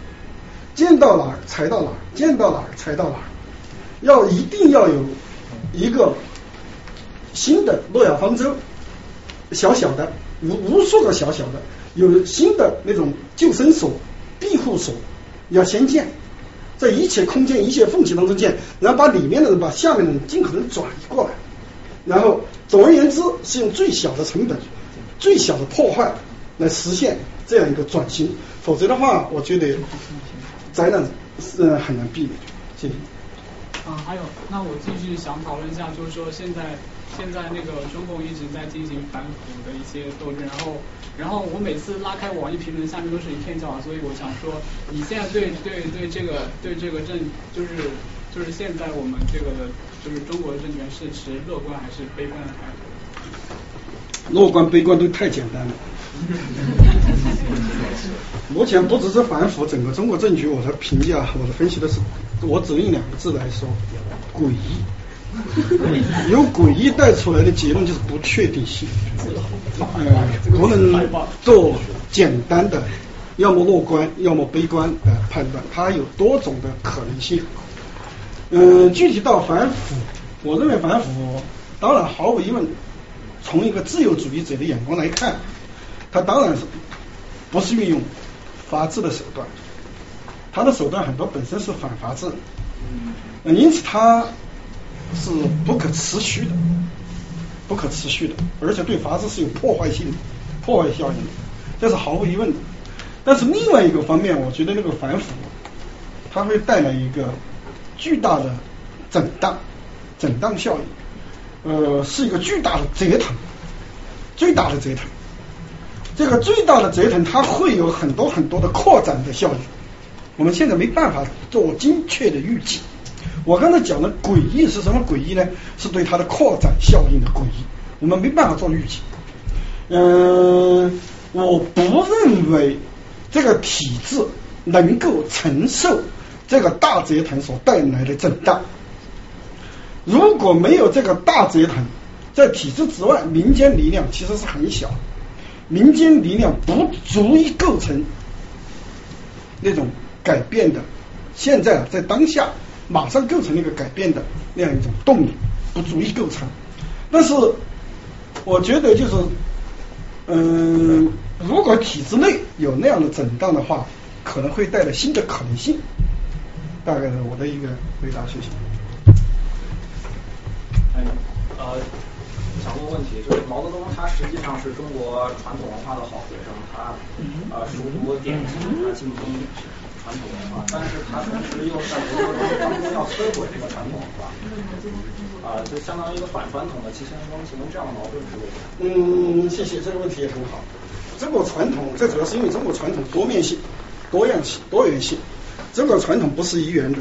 建到哪儿拆到哪儿，建到哪儿拆到哪儿，要一定要有一个新的诺亚方舟，小小的无无数个小小的，有新的那种救生所、庇护所，要先建，在一切空间、一切缝隙当中建，然后把里面的人、把下面的人尽可能转移过来，然后总而言之是用最小的成本、最小的破坏来实现这样一个转型。否则的话，我觉得灾难是很难避免。谢谢。啊，还有，那我继续想讨论一下，就是说现在现在那个中共一直在进行反腐的一些斗争，然后然后我每次拉开网易评论，下面都是一片叫好，所以我想说，你现在对对对这个对这个政就是就是现在我们这个的就是中国政权是持乐观还是悲观的态度？乐观悲观都太简单了。目前不只是反腐，整个中国政局，我的评价，我的分析的是，我只用两个字来说，诡异。由诡异带出来的结论就是不确定性，呃，不能做简单的，要么乐观，要么悲观的判断，它有多种的可能性。嗯，具体到反腐，我认为反腐，当然毫无疑问，从一个自由主义者的眼光来看。他当然是不是运用法治的手段，他的手段很多本身是反法治，因此他是不可持续的，不可持续的，而且对法治是有破坏性的、破坏效应的，这是毫无疑问的。但是另外一个方面，我觉得那个反腐，它会带来一个巨大的震荡、震荡效应，呃，是一个巨大的折腾，最大的折腾。这个最大的折腾，它会有很多很多的扩展的效应，我们现在没办法做精确的预计。我刚才讲的诡异是什么诡异呢？是对它的扩展效应的诡异，我们没办法做预计。嗯，我不认为这个体制能够承受这个大折腾所带来的震荡。如果没有这个大折腾，在体制之外，民间力量其实是很小。民间力量不足以构成那种改变的，现在，在当下马上构成那个改变的那样一种动力，不足以构成。但是我觉得就是，嗯，如果体制内有那样的震荡的话，可能会带来新的可能性。大概是我的一个回答，谢谢。哎，呃。想问问题，就是毛泽东他实际上是中国传统文化的好学生，他呃熟读典籍，他精通传统文化，但是它同时又在文革中当中要摧毁这个传统文化，啊，就相当于一个反传统的七千风行，这样的矛盾是为什么？嗯，谢谢，这个问题也很好。中国传统，这主要是因为中国传统多面性、多样性、多元性。中国传统不是一元的。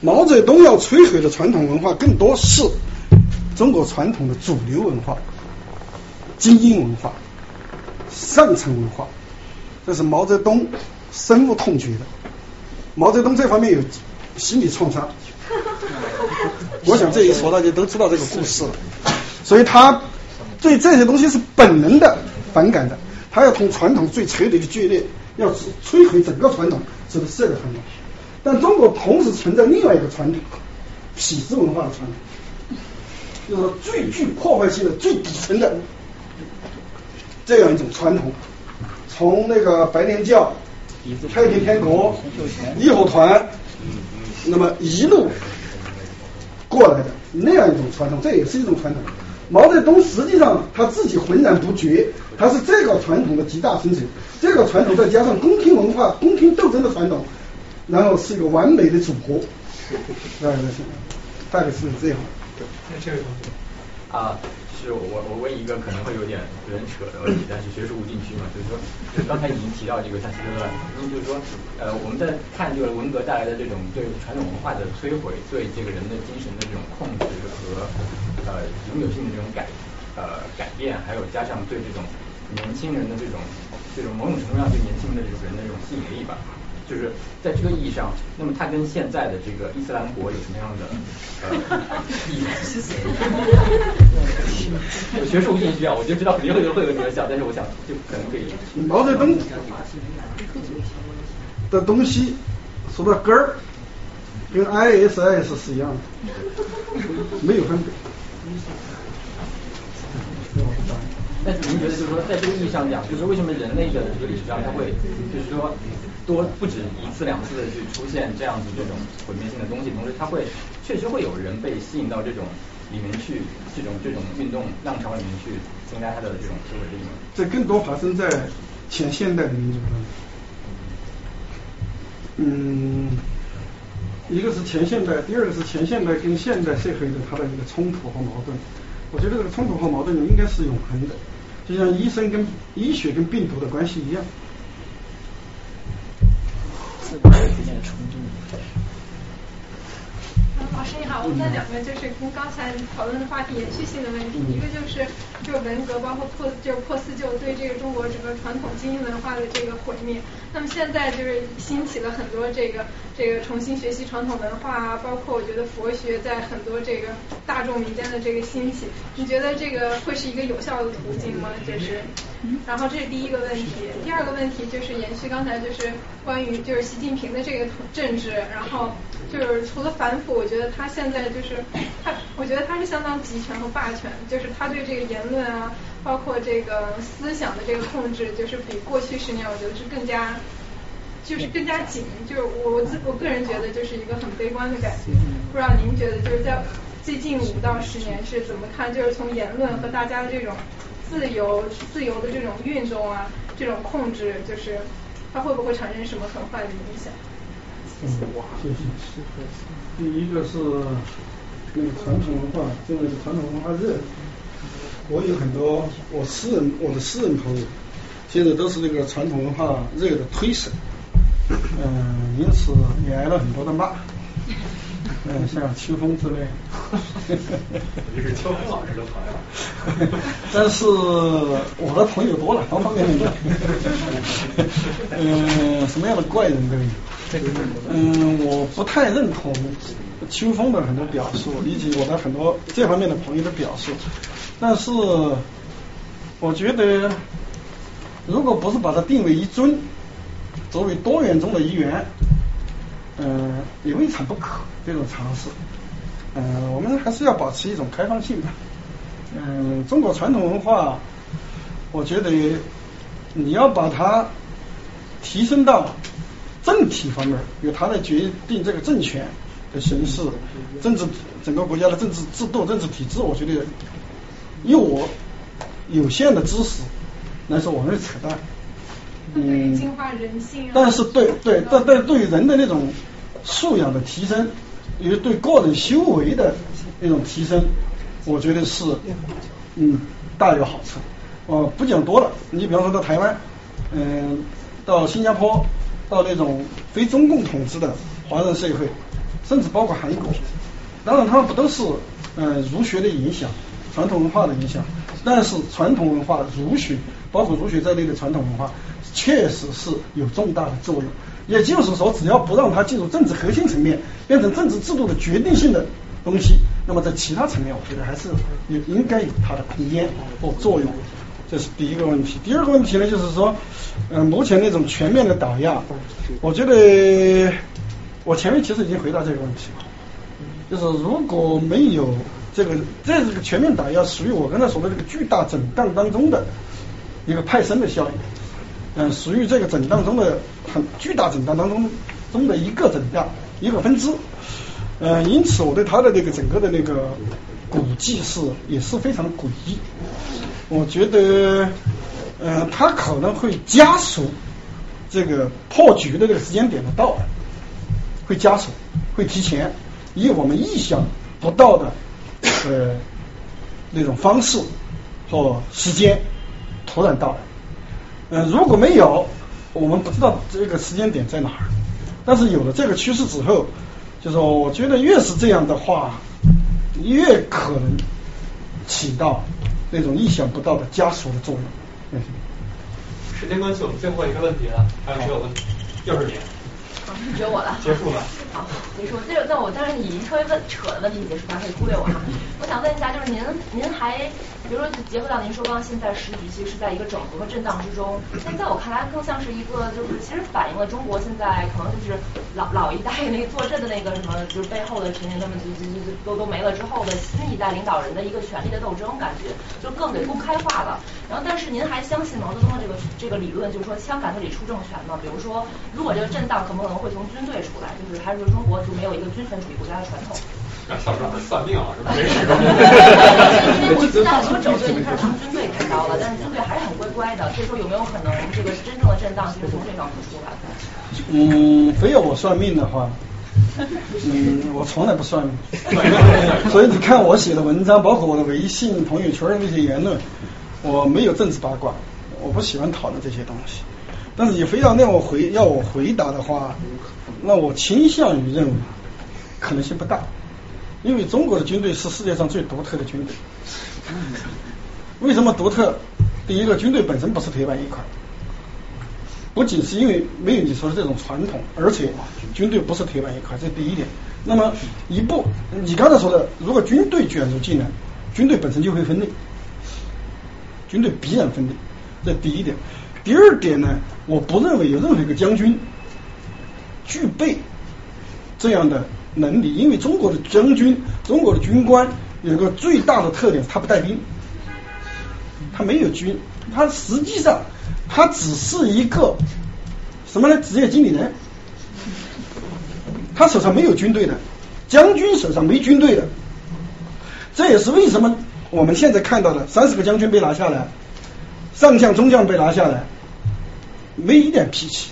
毛泽东要摧毁的传统文化，更多是中国传统的主流文化、精英文化、上层文化。这是毛泽东深恶痛绝的。毛泽东这方面有心理创伤。我想这一说，大家都知道这个故事了。所以他对这些东西是本能的反感的。他要同传统最彻底的决裂，要摧毁整个传统，指的是这个传统。但中国同时存在另外一个传统，痞子文化的传统，就是最具破坏性的、最底层的这样一种传统。从那个白莲教、太平天国、义和团，那么一路过来的那样一种传统，这也是一种传统。毛泽东实际上他自己浑然不觉，他是这个传统的集大成者。这个传统再加上宫廷文化、宫廷斗争的传统，然后是一个完美的组合。大概是，大概是这样。那这位同就。是我我问一个可能会有点有点扯的问题，但是学术无禁区嘛，就是说，就刚才已经提到这个像希特勒，那就是说，呃，我们在看这个文革带来的这种对传统文化的摧毁，对这个人的精神的这种控制和呃永久性的这种改呃改变，还有加上对这种年轻人的这种这种某种程度上对年轻人的这种人的这种吸引力吧。就是在这个意义上，那么它跟现在的这个伊斯兰国有什么样的呃意义？有学术性需要，我就知道肯定会有会有你们想，但是我想就可能可以。毛泽东的东西说到根儿，跟 ISIS 是一样的，没有分别。但是您觉得，就是说，在这个意义上讲，就是为什么人类的这个历史上，它会就是说多不止一次两次的去出现这样子这种毁灭性的东西，同时它会确实会有人被吸引到这种里面去，这种这种运动浪潮里面去，增加它的这种社会力吗？这更多发生在前现代的民族中。嗯，一个是前现代，第二个是前现代跟现代社会的它的一个冲突和矛盾。我觉得这个冲突和矛盾应该是永恒的。就像医生跟医学跟病毒的关系一样。会不有点冲突？老师你好，我问两个就是跟刚才讨论的话题延续性的问题，一个就是就文革包括破就是破四旧对这个中国整个传统精英文化的这个毁灭，那么现在就是兴起了很多这个这个重新学习传统文化啊，包括我觉得佛学在很多这个大众民间的这个兴起，你觉得这个会是一个有效的途径吗？就是，然后这是第一个问题，第二个问题就是延续刚才就是关于就是习近平的这个政治，然后就是除了反腐，我觉得。他现在就是他，我觉得他是相当集权和霸权，就是他对这个言论啊，包括这个思想的这个控制，就是比过去十年我觉得是更加，就是更加紧。就是我我自我个人觉得就是一个很悲观的感觉。不知道您觉得就是在最近五到十年是怎么看？就是从言论和大家的这种自由自由的这种运动啊，这种控制，就是它会不会产生什么很坏的影响？嗯，谢谢。第一个是那个传统文化，现在是传统文化热。我有很多我私人我的私人朋友，现在都是那个传统文化热的推手，嗯，因此也挨了很多的骂。嗯，像秋风之类。你是秋风老师的朋友。但是我的朋友多了，方方面面的。嗯，什么样的怪人都有。嗯，我不太认同秋风的很多表述，以及我的很多这方面的朋友的表述。但是，我觉得，如果不是把它定为一尊，作为多元中的一员，嗯，也未尝不可这种尝试。嗯，我们还是要保持一种开放性的。嗯，中国传统文化，我觉得你要把它提升到。政体方面，由他来决定这个政权的形式，政治整个国家的政治制度、政治体制，我觉得，以我有限的知识来说，我认为扯淡。嗯，净化人性。但是对对，但但对人的那种素养的提升，也对个人修为的那种提升，我觉得是嗯大有好处。哦，不讲多了，你比方说到台湾，嗯，到新加坡，到那种非中共统治的华人社会，甚至包括韩国，当然他们不都是嗯儒学的影响，传统文化的影响，但是传统文化儒学，包括儒学在内的传统文化，确实是有重大的作用。也就是说，只要不让它进入政治核心层面，变成政治制度的决定性的东西，那么在其他层面，我觉得还是有应该有它的空间和作用。这是第一个问题，第二个问题呢，就是说，嗯，目前那种全面的打压，我觉得我前面其实已经回答这个问题了，就是如果没有这个，这这个全面打压属于我刚才说的这个巨大震荡当中的一个派生的效应，嗯，属于这个震荡中的很巨大震荡当中中的一个震荡一个分支，嗯，因此我对它的这个整个的那个估计是也是非常诡异。我觉得，嗯，它可能会加速这个破局的这个时间点的到来，会加速，会提前，以我们意想不到的呃那种方式和时间突然到来。嗯，如果没有，我们不知道这个时间点在哪儿。但是有了这个趋势之后，就说我觉得越是这样的话，越可能起到。那种意想不到的加速的作用。嗯，时间关系，我们最后一个问题了，还有没有问题？又是你。好，只有我了。结束了。好，你说。这个，那我当然以特别问扯的问题结束，大家可以忽略我哈。我想问一下，就是您，您还。比如说，结合到您说，刚刚现在时局其实是在一个整合和震荡之中。但在我看来，更像是一个，就是其实反映了中国现在可能就是老老一代那个坐镇的那个什么，就是背后的陈年他们就就就都都没了之后的新一代领导人的一个权力的斗争，感觉就更给公开化了。然后，但是您还相信毛泽东的这个这个理论，就是说枪杆子里出政权吗？比如说，如果这个震荡可不可能会从军队出来？就是还是说中国就没有一个军权主义国家的传统？让校长算命啊，是吧？没事。因为我现在说整队，你看从军队开刀了，但是军队还是很乖乖的。所以说有没有可能这个真正的震荡其实从这方面出来？嗯，非要我算命的话，嗯，我从来不算命。所以你看我写的文章，包括我的微信朋友圈的那些言论，我没有政治八卦，我不喜欢讨论这些东西。但是你非要让我回要我回答的话，那我倾向于认为可能性不大。因为中国的军队是世界上最独特的军队。为什么独特？第一个，军队本身不是铁板一块，不仅是因为没有你说的这种传统，而且军队不是铁板一块，这是第一点。那么，一步，你刚才说的，如果军队卷入进来，军队本身就会分裂，军队必然分裂，这第一点。第二点呢，我不认为有任何一个将军具备这样的。能力，因为中国的将军、中国的军官有个最大的特点，他不带兵，他没有军，他实际上他只是一个什么呢？职业经理人，他手上没有军队的，将军手上没军队的，这也是为什么我们现在看到的三十个将军被拿下来，上将、中将被拿下来，没一点脾气。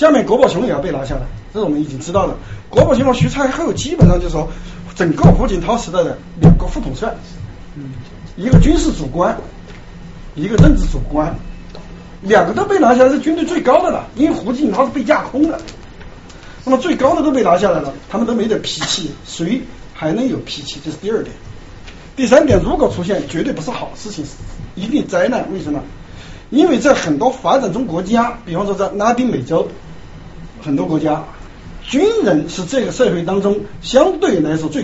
下面国宝熊也要被拿下来，这是我们已经知道的。国宝熊和徐才厚基本上就是说，整个胡锦涛时代的两个副统帅，一个军事主官，一个政治主官，两个都被拿下来，是军队最高的了。因为胡锦涛是被架空的，那么最高的都被拿下来了，他们都没点脾气，谁还能有脾气？这是第二点。第三点，如果出现，绝对不是好事情，一定灾难。为什么？因为在很多发展中国家，比方说在拉丁美洲，很多国家，军人是这个社会当中相对来说最。